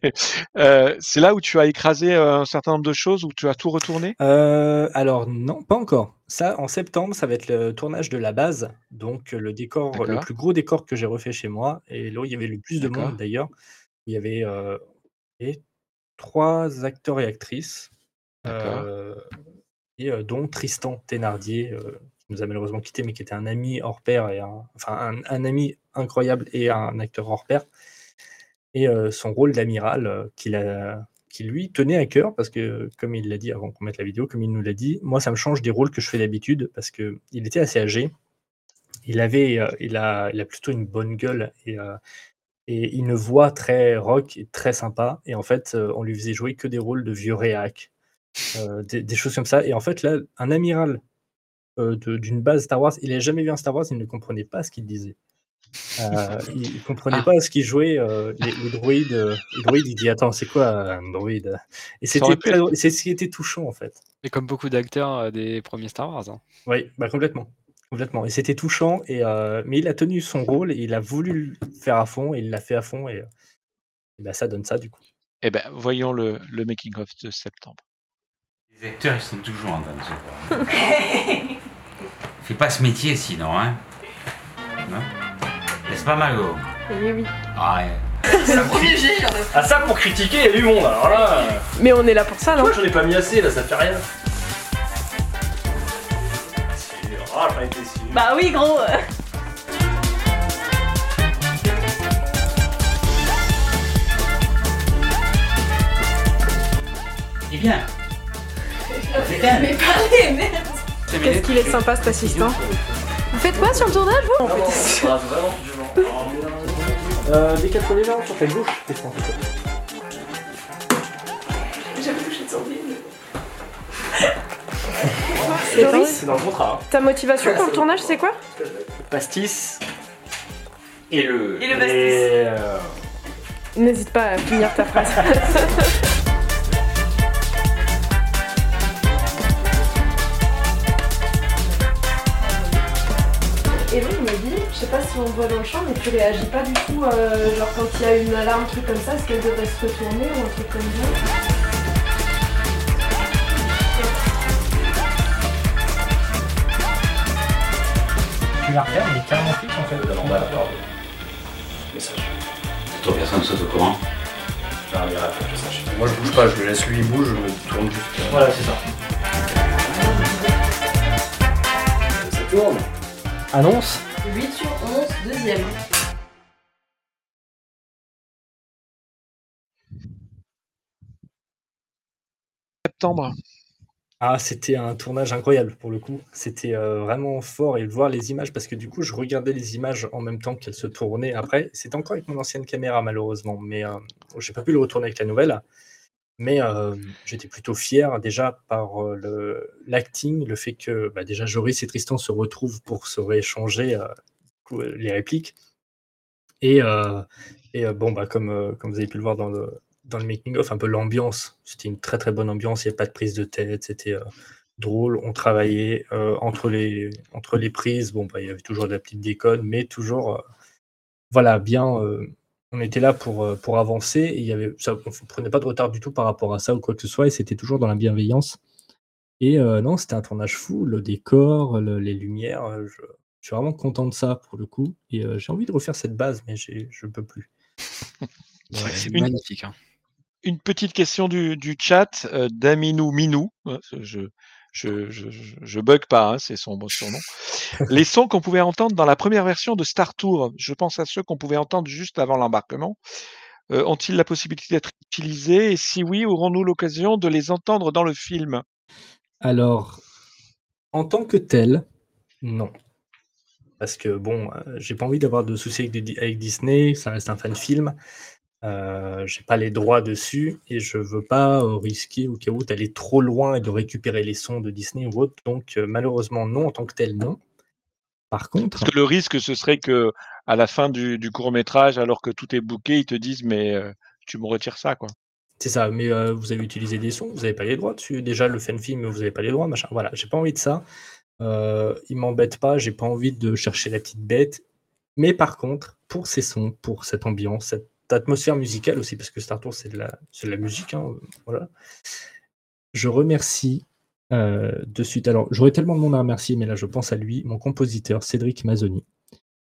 euh, c'est là où tu as écrasé euh, un certain nombre de choses, où tu as tout retourné? Euh, alors non, pas encore. Ça, en septembre, ça va être le tournage de la base, donc le décor, le plus gros décor que j'ai refait chez moi, et là où il y avait le plus de monde d'ailleurs. Il y avait et trois acteurs et actrices, et dont Tristan Thénardier, nous a malheureusement quitté, mais qui était un ami hors pair et enfin un, ami incroyable et un acteur hors pair. Et euh, son rôle d'amiral euh, qu'il a, qui lui tenait à cœur parce que, comme il l'a dit avant qu'on mette la vidéo, comme il nous l'a dit, moi ça me change des rôles que je fais d'habitude parce que il était assez âgé. Il avait, euh, il a, il a plutôt une bonne gueule et, et une voix très rock et très sympa. Et en fait, on lui faisait jouer que des rôles de vieux réac, des choses comme ça. Et en fait, là, un amiral euh, d'une base Star Wars, il n'a jamais vu un Star Wars, il ne comprenait pas ce qu'il disait. Euh, il, il [laughs] comprenait Ah. pas ce qu'il jouait. euh, les, les droïdes, euh, les droïdes, il dit attends, c'est quoi un droïde? Et c'était c'est ce qui était touchant en fait. Et comme beaucoup d'acteurs euh, des premiers Star Wars. hein. Oui, bah complètement. Complètement. Et c'était touchant, et, euh, mais il a tenu son rôle et il a voulu le faire à fond et il l'a fait à fond et, et bah, ça donne ça du coup. Eh ben, voyons le, le making of de septembre. Les acteurs, ils sont toujours en voir. [laughs] Fais pas ce métier sinon, hein Non N'est-ce pas, Margot? Oui, oui. Ah, ouais. C'est le premier jet, j'en ai Ah ça pour critiquer, il y a du monde alors là. Mais on est là pour ça, non? Moi j'en ai pas mis assez là, ça fait rien. Ah, j'en étais sûr. Bah oui, gros. Eh bien, [laughs] Mais parlez, merde. Qu'est-ce qu'il est sympa cet assistant. Vous faites quoi sur le tournage, vous Ah, vraiment du vent. Euh, décale les gens sur ta gauche, pense. J'avais touché de Loris, c'est dans le contrat. hein. ta motivation pour le tournage, c'est quoi Pastis et le. Et le pastis. euh, N'hésite pas à finir ta phrase. [laughs] je sais pas si on voit dans le champ, mais tu réagis pas du tout, euh, genre quand il y a une alarme, un truc comme ça, est-ce qu'elle devrait se retourner ou un truc comme ça Tu la regardes, mais carrément fixe en fait. Message. Toi, personne saute au courant Non, il y a rien, message. Moi je bouge pas, je le laisse lui, il bouge, je me tourne juste. euh, Voilà, c'est ça. Ça tourne. Annonce 8 sur 11, deuxième. Septembre. Ah, c'était un tournage incroyable pour le coup. C'était euh, vraiment fort et de voir les images parce que du coup, je regardais les images en même temps qu'elles se tournaient. Après, c'était encore avec mon ancienne caméra malheureusement, mais euh, j'ai pas pu le retourner avec la nouvelle. Mais euh, j'étais plutôt fier déjà par euh, l'acting, le fait que bah, déjà Joris et Tristan se retrouvent pour se rééchanger euh, les répliques. Et, euh, et bon, bah, comme, comme vous avez pu le voir dans le, dans le making-of, un peu l'ambiance. C'était une très très bonne ambiance, il n'y a pas de prise de tête, c'était drôle, on travaillait entre, les, entre les prises. Bon, bah, il y avait toujours de la petite déconne, mais toujours, voilà, bien. On était là pour, euh, pour avancer et il y avait, ça, on ne prenait pas de retard du tout par rapport à ça ou quoi que ce soit et c'était toujours dans la bienveillance. Et euh, non, c'était un tournage fou, le décor, le- les lumières. euh, je, je suis vraiment content de ça pour le coup. Et euh, j'ai envie de refaire cette base, mais j'ai- je ne peux plus. [laughs] Ouais, c'est Une- magnifique. hein. Une petite question du, du chat euh, d'Aminou Minou. Euh, Je, je, bug pas, hein, c'est son, son nom. Les sons qu'on pouvait entendre dans la première version de Star Tour, je pense à ceux qu'on pouvait entendre juste avant l'embarquement, euh, ont-ils la possibilité d'être utilisés? Et si oui, aurons-nous l'occasion de les entendre dans le film? Alors, en tant que tel, non. Parce que bon, euh, j'ai pas envie d'avoir de soucis avec, avec Disney, ça reste un fan film. Euh, j'ai pas les droits dessus et je veux pas euh, risquer au cas où d'aller trop loin et de récupérer les sons de Disney ou autre. Donc euh, malheureusement non, en tant que tel non. Par contre, Parce que le risque, ce serait que à la fin du, du court métrage, alors que tout est booké, ils te disent mais tu me retires ça, quoi. c'est ça, mais vous avez utilisé des sons, vous n'avez pas les droits dessus. Déjà le fan film, vous n'avez pas les droits, machin. Voilà, j'ai pas envie de ça. Il m'embête pas, j'ai pas envie de chercher la petite bête. Mais par contre, pour ces sons, pour cette ambiance, cette atmosphère musicale aussi, parce que Star Tours, c'est de la, musique, hein, voilà. Je remercie euh, de suite. Alors, j'aurais tellement de monde à remercier, mais là, je pense à lui, mon compositeur, Cédric Mazzoni.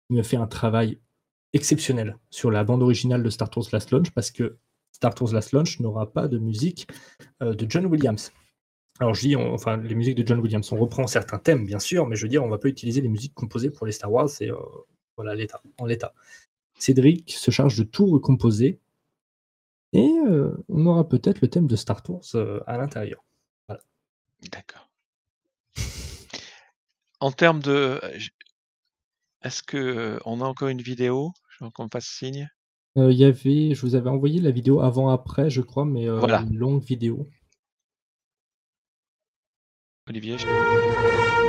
Il me fait un travail exceptionnel sur la bande originale de Star Tours Last Launch, parce que Star Tours Last Launch n'aura pas de musique euh, de John Williams. Alors je dis, enfin, les musiques de John Williams, on reprend certains thèmes, bien sûr, mais je veux dire, on va pas utiliser les musiques composées pour les Star Wars, c'est euh, voilà l'état, en l'état. Cédric se charge de tout recomposer, et euh, on aura peut-être le thème de Star Tours euh, à l'intérieur. Voilà. D'accord. En termes de, j- est-ce que euh, on a encore une vidéo? Je veux qu'on me fasse signe. Euh, Il y avait, je vous avais envoyé la vidéo avant-après, je crois, mais euh, Voilà. une longue vidéo. Olivier. je-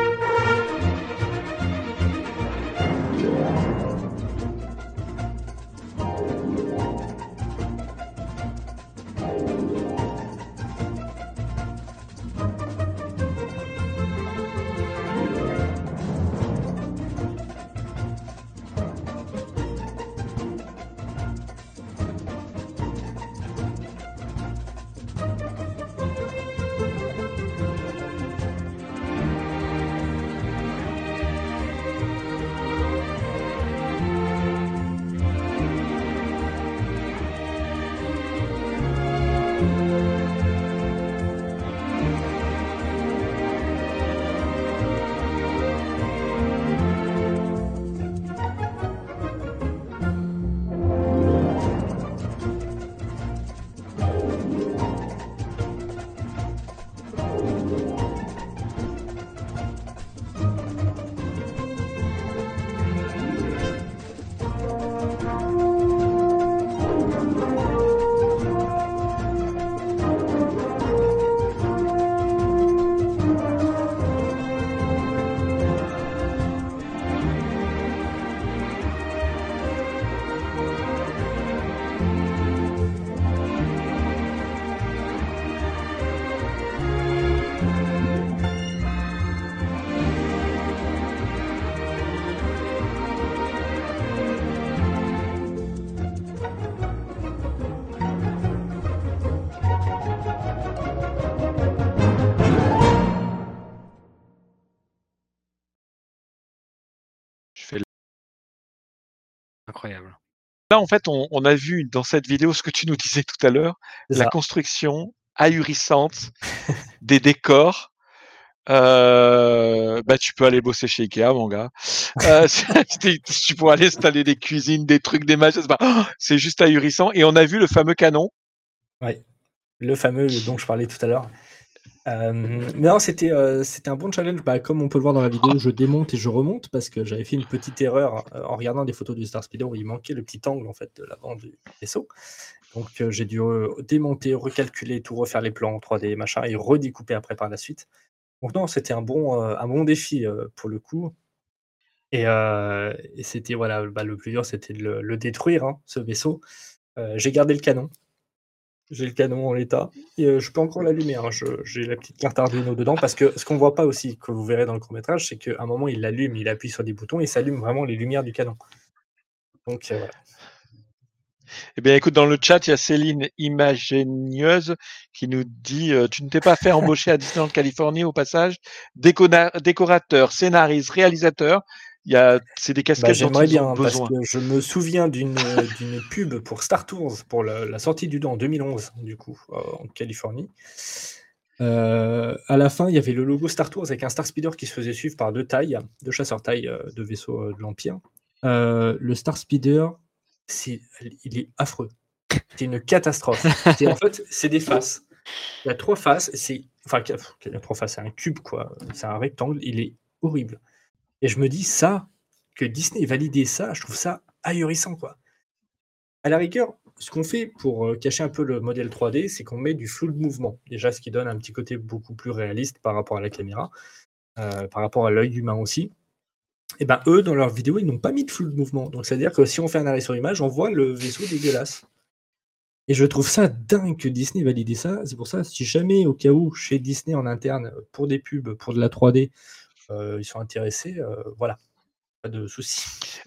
incroyable. Là, en fait, on, on a vu dans cette vidéo ce que tu nous disais tout à l'heure, la ça. construction ahurissante des décors. Euh, bah, tu peux aller bosser chez Ikea, mon gars. Euh, [laughs] tu pourrais aller installer des cuisines, des trucs, des machins. c'est Oh, [gasps] juste ahurissant. Et on a vu le fameux canon. Ouais. Le fameux dont je parlais tout à l'heure. Euh, non, c'était euh, c'était un bon challenge. Bah, comme on peut le voir dans la vidéo, je démonte et je remonte parce que j'avais fait une petite erreur euh, en regardant des photos du Star Speeder où il manquait le petit angle en fait de l'avant du vaisseau. Donc j'ai dû démonter, recalculer, tout refaire les plans en 3D machin et redécouper après par la suite. Donc non, c'était un bon un bon défi pour le coup. Et, c'était voilà, bah, le plus dur, c'était de le, détruire hein, ce vaisseau. J'ai gardé le canon. J'ai le canon en l'état et euh, je peux encore l'allumer. hein. J'ai la petite carte Arduino dedans parce que ce qu'on voit pas aussi, que vous verrez dans le court métrage, c'est qu'à un moment il l'allume, il appuie sur des boutons et s'allume vraiment les lumières du canon. Donc euh, voilà. Eh bien, écoute, dans le chat, il y a Céline Imagénieuse qui nous dit euh, Tu ne t'es pas fait embaucher à Disneyland Californie au passage Décorateur, scénariste, réalisateur. Il y a, c'est des Bah, casquettes dont J'aimerais bien parce que je me souviens d'une euh, d'une pub pour Star Tours pour la, la sortie du 2 en 2011 du coup euh, en Californie. Euh, à la fin, il y avait le logo Star Tours avec un Star Speeder qui se faisait suivre par deux tailles, deux chasseurs tailles euh, de vaisseaux de l'Empire. Euh, le Star Speeder, c'est, il est affreux. C'est une catastrophe. En fait, c'est des faces. Il y a trois faces. C'est, enfin, il y a trois faces. C'est un cube, quoi. C'est un rectangle. Il est horrible. Et je me dis, ça, que Disney ait validé ça, je trouve ça ahurissant, quoi. À la rigueur, ce qu'on fait pour euh, cacher un peu le modèle 3D, c'est qu'on met du flou de mouvement. Déjà, ce qui donne un petit côté beaucoup plus réaliste par rapport à la caméra, euh, par rapport à l'œil humain aussi. Et ben eux, dans leur vidéo, ils n'ont pas mis de flou de mouvement. Donc, c'est-à-dire que si on fait un arrêt sur image, on voit le vaisseau dégueulasse. Et je trouve ça dingue que Disney valide ça. C'est pour ça, si jamais, au cas où, chez Disney en interne, pour des pubs, pour de la 3D, euh, ils sont intéressés, euh, voilà, pas de souci.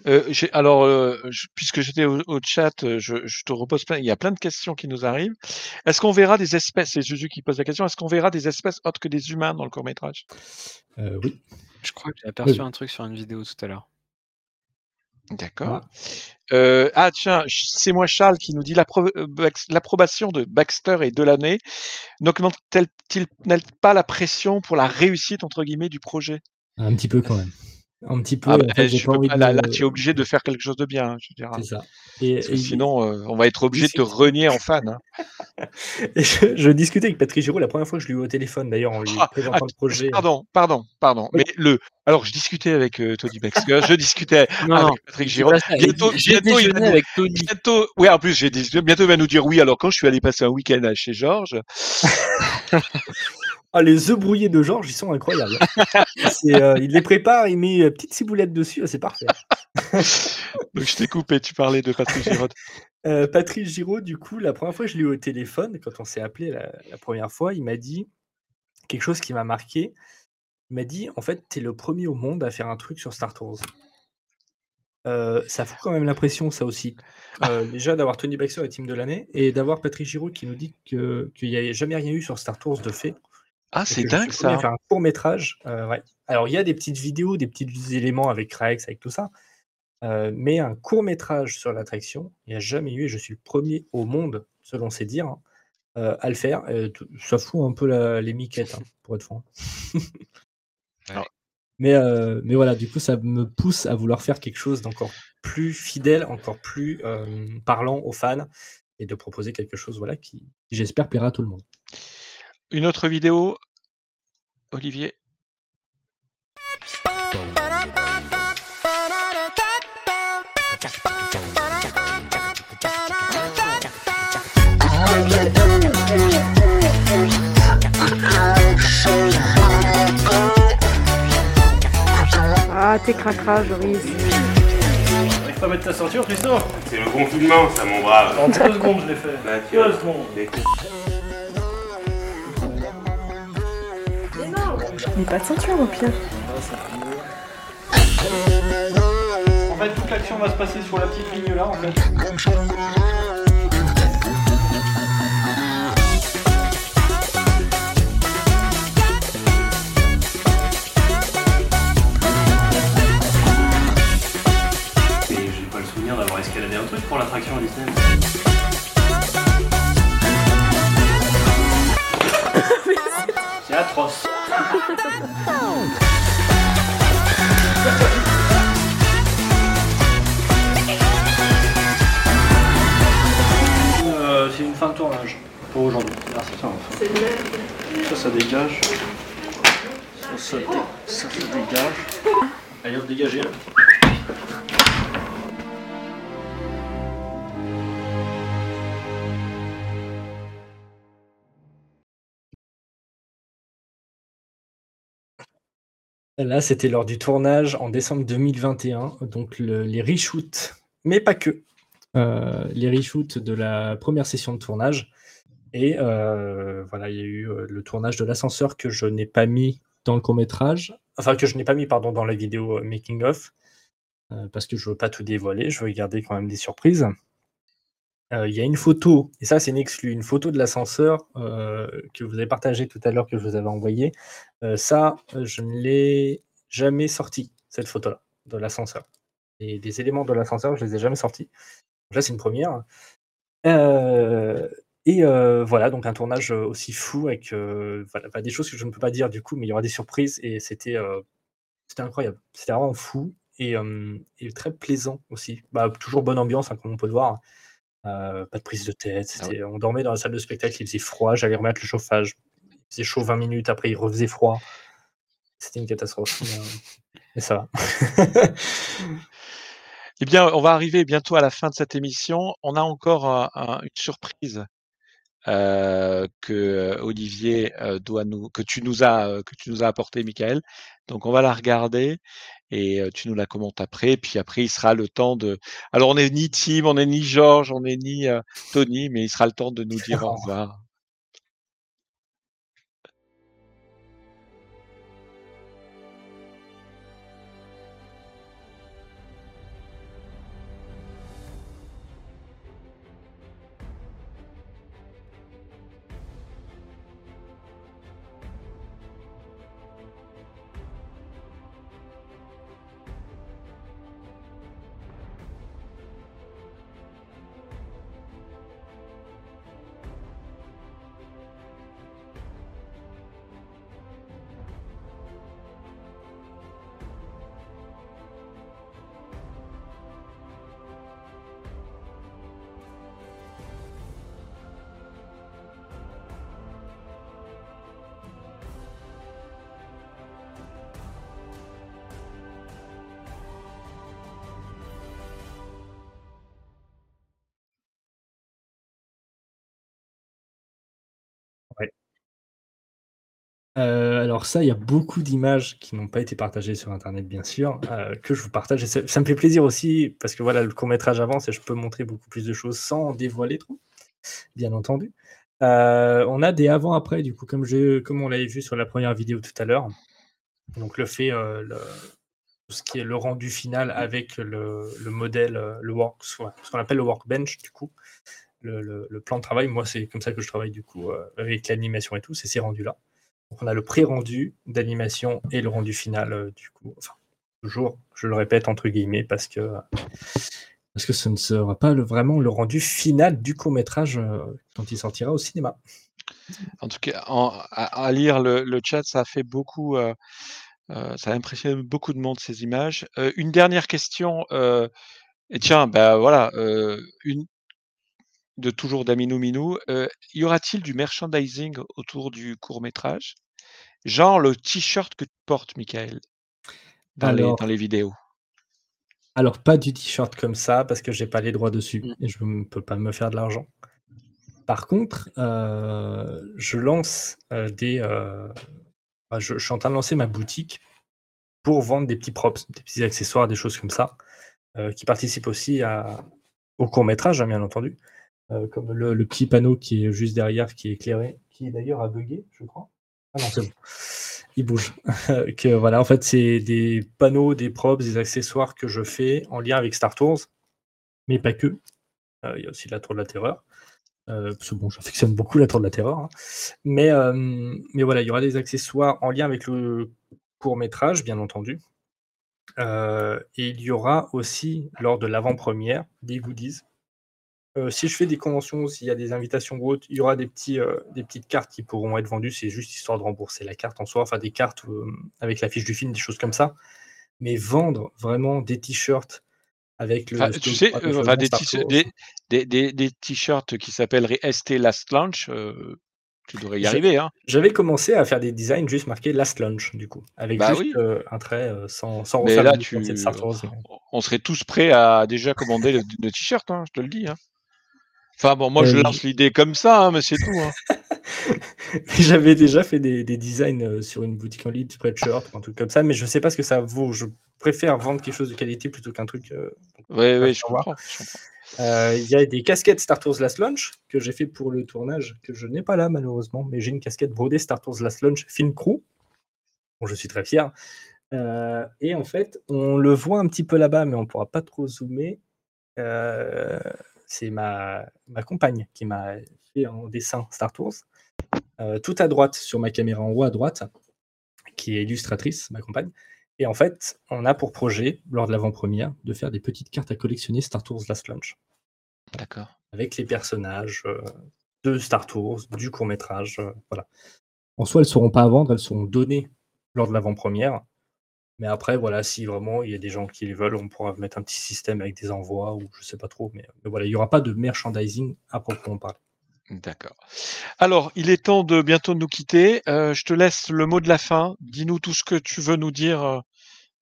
Euh, alors, euh, je- puisque j'étais au, au chat, euh, je, je te repose plein. Il y a plein de questions qui nous arrivent. Est-ce qu'on verra des espèces C'est Juju qui pose la question. Est-ce qu'on verra des espèces autres que des humains dans le court métrage Euh, oui. Je crois que j'ai aperçu Oui. un truc sur une vidéo tout à l'heure. D'accord. Euh, ah tiens, c'est moi Charles qui nous dit euh, l'approbation de Baxter et Delaney n'augmente-t-elle pas la pression pour la réussite entre guillemets du projet? Un petit peu quand même. Un petit peu. Ah en bah, fait, j'ai je pas peux envie pas- là, tu es obligé de faire quelque chose de bien. hein, Je C'est ça. Et, parce que et- sinon, euh, on va être obligé de te renier en fan. hein. [laughs] et je, je discutais avec Patrick Giraud la première fois que je lui ai eu au téléphone, d'ailleurs, en lui Ah, présentant ah, le projet. Pardon, pardon, pardon. Mais le, alors je discutais avec euh, Tony Baxter, je discutais [laughs] Non, avec Patrick Giraud. Bientôt, bientôt, il va nous- avec Tony. bientôt, oui, en plus, j'ai bientôt il va nous dire oui. Alors quand je suis allé passer un week-end chez Georges, [laughs] Ah, les œufs brouillés de Georges, ils sont incroyables. [laughs] Euh, il les prépare, il met une petite ciboulette dessus, c'est parfait. [laughs] donc je t'ai coupé. Tu parlais de Patrick Giraud. [laughs] Euh, Patrick Giraud, du coup, la première fois que je l'ai eu au téléphone, quand on s'est appelé la, la première fois, il m'a dit quelque chose qui m'a marqué. Il m'a dit En fait, tu es le premier au monde à faire un truc sur Star Tours. Euh, ça fout quand même l'impression, ça aussi. Euh, déjà d'avoir Tony Baxter et Team de l'année, et d'avoir Patrick Giraud qui nous dit que- qu'il n'y a jamais rien eu sur Star Tours de fait. Ah, c'est suis dingue ça. faire un court métrage. euh, ouais. Alors, il y a des petites vidéos, des petits éléments avec Rex, avec tout ça. euh, mais un court métrage sur l'attraction, il n'y a jamais eu, et je suis le premier au monde, selon ses dires, hein, euh, à le faire. Euh, ça fout un peu la- les miquettes, hein, pour être franc. [laughs] mais, euh, mais voilà, du coup, ça me pousse à vouloir faire quelque chose d'encore plus fidèle, encore plus euh, parlant aux fans, et de proposer quelque chose voilà, qui, qui, j'espère, plaira à tout le monde. Une autre vidéo, Olivier? Ah, t'es cracra, Joris. T'arrives pas à mettre ta ceinture, Christophe C'est le confinement, ça, mon brave. En deux secondes, je l'ai fait. Deux secondes. Pas de ceinture au pire. En fait, toute l'action va se passer sur la petite ligne là en fait. Et j'ai pas le souvenir d'avoir escaladé un truc pour l'attraction à Disney. [laughs] C'est atroce. Euh, c'est une fin de tournage pour aujourd'hui. Le Ça, ça dégage. Ça, ça, dé- ça, ça dégage. Allez, hop, dégagez là. Là, c'était lors du tournage en décembre 2021, donc le- les reshoots, mais pas que. Euh, les reshoots de la première session de tournage. Et euh, voilà, il y a eu euh, le tournage de l'ascenseur que je n'ai pas mis dans le court métrage, enfin que je n'ai pas mis dans la vidéo euh, making of, parce que je veux pas tout dévoiler, je veux garder quand même des surprises. Euh, Il y a une photo, et ça c'est une exclue, une photo de l'ascenseur euh, que vous avez partagée tout à l'heure, que je vous avais envoyée. Euh, ça, je ne l'ai jamais sorti, cette photo-là, de l'ascenseur. Et des éléments de l'ascenseur, je les ai jamais sortis. Là, c'est une première. Et voilà, donc un tournage aussi fou avec des choses que je ne peux pas dire du coup, mais il y aura des surprises et c'était incroyable. C'était vraiment fou et, et très plaisant aussi. Bah, toujours bonne ambiance, hein, comme on peut le voir. Euh, pas de prise de tête. c'était- On dormait dans la salle de spectacle, il faisait froid, j'allais remettre le chauffage. Il faisait chaud 20 minutes, après il refaisait froid. C'était une catastrophe. mais, euh, mais ça va. Eh bien, on va arriver bientôt à la fin de cette émission. On a encore un- un- une surprise euh, que Olivier euh, doit nous, que tu nous as, que tu nous as apporté, Michael. Donc, on va la regarder et euh, tu nous la commentes après. Puis après, il sera le temps de. Alors, on n'est ni Tim, on n'est ni Georges, on n'est ni euh, Tony, mais il sera le temps de nous dire au [laughs] revoir. Euh, alors ça, il y a beaucoup d'images qui n'ont pas été partagées sur Internet, bien sûr, euh, que je vous partage. Ça, me fait plaisir aussi, parce que voilà, le court-métrage avance et je peux montrer beaucoup plus de choses sans dévoiler trop, bien entendu. Euh, on a des avant-après, du coup, comme, je, on l'avait vu sur la première vidéo tout à l'heure. Donc le fait, le- ce qui est le rendu final avec le, le modèle, le work, ce qu'on appelle le workbench, du coup, le, le- plan de travail. Moi, c'est comme ça que je travaille, du coup, avec l'animation et tout, c'est ces rendus-là. On a le pré-rendu d'animation et le rendu final, euh, du coup. Toujours, je le répète entre guillemets, parce que, ce ne sera pas vraiment le rendu final du court-métrage euh, quand il sortira au cinéma. En tout cas, à, lire le, chat, ça a fait beaucoup, euh, ça a impressionné beaucoup de monde ces images. Une dernière question. et tiens, ben voilà, une de toujours d'Aminou Minou. euh, y aura-t-il du merchandising autour du court métrage, genre le t-shirt que tu portes, Michael, dans les Alors- dans les vidéos? Alors, pas du t-shirt comme ça, parce que j'ai pas les droits dessus et je ne peux pas me faire de l'argent. Par contre, euh, je lance euh, des. euh, je, je suis en train de lancer ma boutique pour vendre des petits props, des petits accessoires, des choses comme ça, euh, qui participent aussi à, au court métrage, bien entendu. Euh, comme le, petit panneau qui est juste derrière, qui est éclairé, qui d'ailleurs a bugué, je crois. Ah non, c'est bon. Il bouge. [laughs] que voilà, en fait, c'est des panneaux, des props, des accessoires que je fais en lien avec Star Tours, mais pas que. Euh, Il y a aussi la Tour de la Terreur. Euh, parce que bon, j'affectionne beaucoup la Tour de la Terreur. hein. Mais, mais voilà, il y aura des accessoires en lien avec le court métrage, bien entendu. Et il y aura aussi, lors de l'avant-première, des goodies euh, si je fais des conventions, s'il y a des invitations ou autres, il y aura des, petits, euh, des petites cartes qui pourront être vendues. C'est juste histoire de rembourser la carte en soi, enfin des cartes euh, avec l'affiche du film, des choses comme ça. Mais vendre vraiment des t-shirts avec le. Enfin, tu sais, enfin, des, t- des, des, des, des t-shirts qui s'appelleraient ST Last Launch, tu devrais y arriver. Hein. J'avais commencé à faire des designs juste marqués Last Lunch, du coup, avec Bah juste oui. euh, un trait euh, sans, sans refaire là, tu, Star Wars, on serait tous prêts à déjà commander le, le t-shirt, hein, je te le dis. Hein. Enfin bon, moi je Euh, lance l'idée comme ça, hein, mais c'est tout. Hein. [laughs] J'avais déjà fait des, des designs euh, sur une boutique en ligne, spreadshirt, un truc comme ça, mais je sais pas ce que ça vaut. Je préfère vendre quelque chose de qualité plutôt qu'un truc. euh, Oui, oui, je comprends. Euh, Il y a des casquettes Star Tours Last Launch que j'ai fait pour le tournage, que je n'ai pas là malheureusement, mais j'ai une casquette brodée Star Tours Last Launch Film Crew, dont je suis très fier. Et en fait, on le voit un petit peu là-bas, mais on ne pourra pas trop zoomer. C'est ma, ma compagne qui m'a fait en dessin Star Tours. Euh, tout à droite, sur ma caméra en haut à droite, qui est illustratrice, ma compagne. Et en fait, on a pour projet, lors de l'avant-première, de faire des petites cartes à collectionner Star Tours Last Launch D'accord. avec les personnages euh, de Star Tours, du court métrage. euh, voilà. En soi, elles ne seront pas à vendre, elles seront données lors de l'avant-première. Mais après, voilà, si vraiment il y a des gens qui les veulent, on pourra mettre un petit système avec des envois ou je sais pas trop. Mais, mais voilà, il n'y aura pas de merchandising à proprement parler. D'accord. Alors, il est temps de bientôt nous quitter. Euh, je te laisse le mot de la fin. Dis-nous tout ce que tu veux nous dire euh,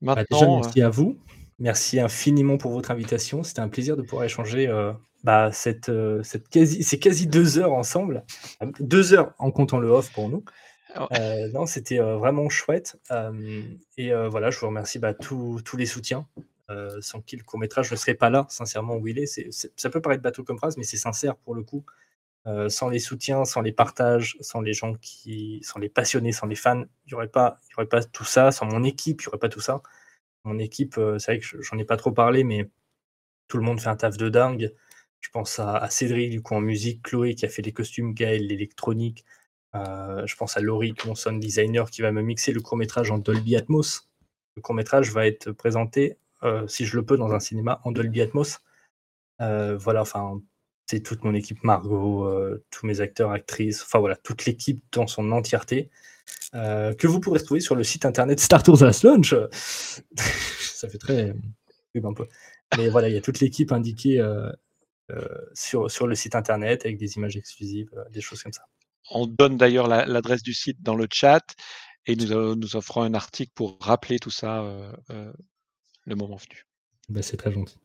Bah, déjà, maintenant. euh. merci à vous. Merci infiniment pour votre invitation. C'était un plaisir de pouvoir échanger euh, bah, cette, euh, cette quasi, ces quasi deux heures ensemble. Euh, Deux heures en comptant le off pour nous. Euh, non, c'était euh, vraiment chouette. Et voilà, je vous remercie bah, tous les soutiens. Sans qui le court-métrage ne serait pas là, sincèrement, où il est. Ça peut paraître bateau comme phrase, mais c'est sincère pour le coup. Sans les soutiens, sans les partages, sans les gens qui, sans les passionnés, sans les fans, il n'y aurait pas, pas tout ça. Sans mon équipe, il n'y aurait pas tout ça. Mon équipe, c'est vrai que je- j'en ai pas trop parlé, mais tout le monde fait un taf de dingue. Je pense à, à Cédric, du coup, en musique, Chloé qui a fait les costumes, Gaël, l'électronique. Euh, je pense à Laurie, mon sound designer, qui va me mixer le court-métrage en Dolby Atmos. Le court-métrage va être présenté, euh, si je le peux, dans un cinéma en Dolby Atmos. Euh, voilà, enfin, c'est toute mon équipe, Margot, tous mes acteurs, actrices, enfin voilà, toute l'équipe dans son entièreté, que vous pourrez trouver sur le site internet Star Tours Last Launch. [laughs] Ça fait très un peu. Mais voilà, il y a toute l'équipe indiquée sur, sur le site internet avec des images exclusives, des choses comme ça. On donne d'ailleurs la- l'adresse du site dans le chat et nous, euh, nous offrons un article pour rappeler tout ça euh, euh, le moment venu. Ben, c'est très gentil.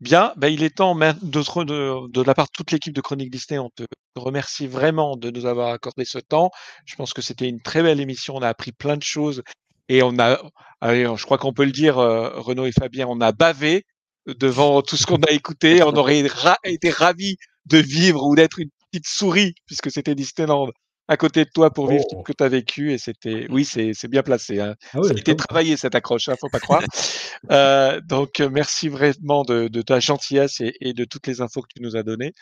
Bien, ben, il est temps de, la part de toute l'équipe de Chronique Disney, on te remercie vraiment de nous avoir accordé ce temps. Je pense que c'était une très belle émission, on a appris plein de choses et on a, je crois qu'on peut le dire, Renaud et Fabien, on a bavé devant tout ce qu'on a écouté. On aurait ra- été ravis de vivre ou d'être une petite souris puisque c'était Disneyland à côté de toi pour vivre tout ce que tu as vécu et c'était, oui, c'est bien placé. hein. Ah Ça a été travaillé cette accroche, hein, faut pas croire. [laughs] Euh, donc euh, merci vraiment de, de ta gentillesse et, et de toutes les infos que tu nous as données.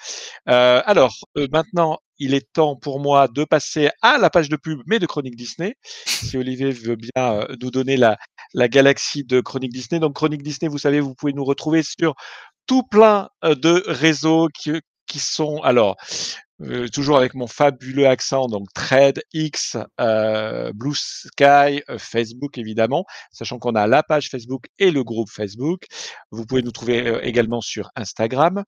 Euh, alors euh, maintenant, il est temps pour moi de passer à la page de pub, mais de Chronique Disney. Si Olivier veut bien nous donner la, la galaxie de Chronique Disney. Donc Chronique Disney, vous savez, vous pouvez nous retrouver sur tout plein de réseaux qui, qui sont alors euh, toujours avec mon fabuleux accent, donc Thread, X, euh, Blue Sky, euh, Facebook évidemment, sachant qu'on a la page Facebook et le groupe Facebook. Vous pouvez nous trouver euh, également sur Instagram,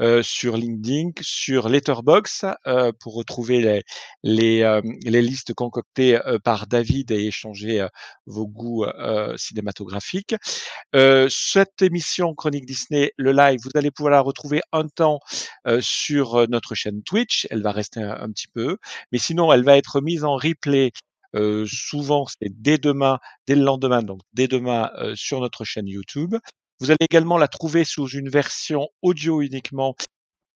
euh, sur LinkedIn, sur Letterbox euh, pour retrouver les, les, les listes concoctées par David et échanger vos goûts cinématographiques. Cette émission Chronique Disney, le live, vous allez pouvoir la retrouver un temps sur notre chaîne Twitch. Elle va rester un, petit peu, mais sinon, elle va être mise en replay. souvent, dès demain, dès le lendemain, donc dès demain sur notre chaîne YouTube. Vous allez également la trouver sous une version audio uniquement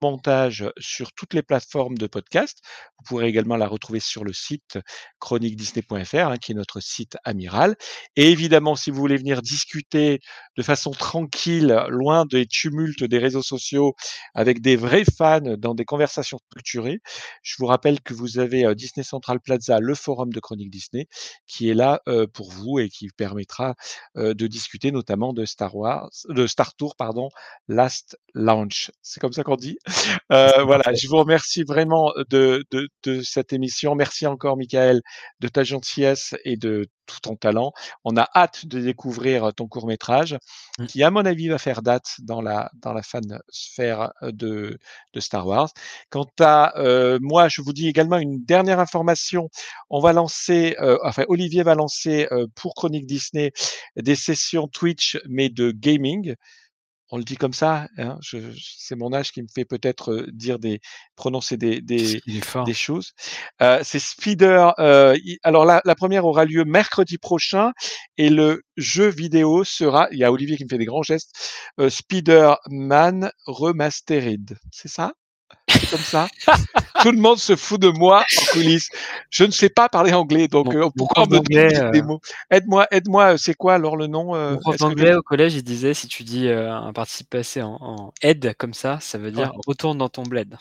montage sur toutes les plateformes de podcast. Vous pourrez également la retrouver sur le site chroniquedisney.fr, hein, qui est notre site amiral. Et évidemment, si vous voulez venir discuter de façon tranquille, loin des tumultes des réseaux sociaux, avec des vrais fans dans des conversations structurées, je vous rappelle que vous avez euh, Disney Central Plaza, le forum de Chronique Disney, qui est là euh, pour vous et qui permettra euh, de discuter notamment de Star Wars, de Star Tour, pardon, Last Launch. C'est comme ça qu'on dit? [laughs] Euh, voilà, je vous remercie vraiment de, de, de cette émission. Merci encore, Michael, de ta gentillesse et de tout ton talent. On a hâte de découvrir ton court métrage, Mmh. qui, à mon avis, va faire date dans la, dans la fan sphère de, de Star Wars. Quant à euh, moi, je vous dis également une dernière information. On va lancer, euh, enfin, Olivier va lancer euh, pour Chronique Disney des sessions Twitch, mais de gaming. On le dit comme ça, hein, je, je- c'est mon âge qui me fait peut-être dire des, prononcer des, des, choses. Euh, c'est Speeder. euh, il- alors la, la première aura lieu mercredi prochain et le jeu vidéo sera. Il y a Olivier qui me fait des grands gestes. Euh, Spider-Man Remastered. C'est ça? Comme ça [laughs] Tout le monde se fout de moi en coulisses. Je ne sais pas parler anglais, donc euh, pourquoi on prof me donne d'anglais, des euh, mots Aide-moi, aide-moi. euh, C'est quoi alors le nom euh, Mon prof est-ce que d'anglais tu- au collège, il disait si tu dis euh, un participe passé en, en aide comme ça, ça veut dire Ouais. retourne dans ton bled.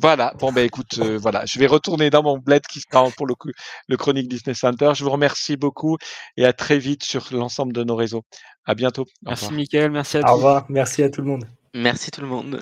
Voilà, bon ben écoute, euh, voilà, je vais retourner dans mon bled qui sera pour le, coup, le Chronique Disney Center. Je vous remercie beaucoup et à très vite sur l'ensemble de nos réseaux. À bientôt. Au Merci. Mickaël, merci à Au tous. revoir, merci à tout le monde. Merci tout le monde.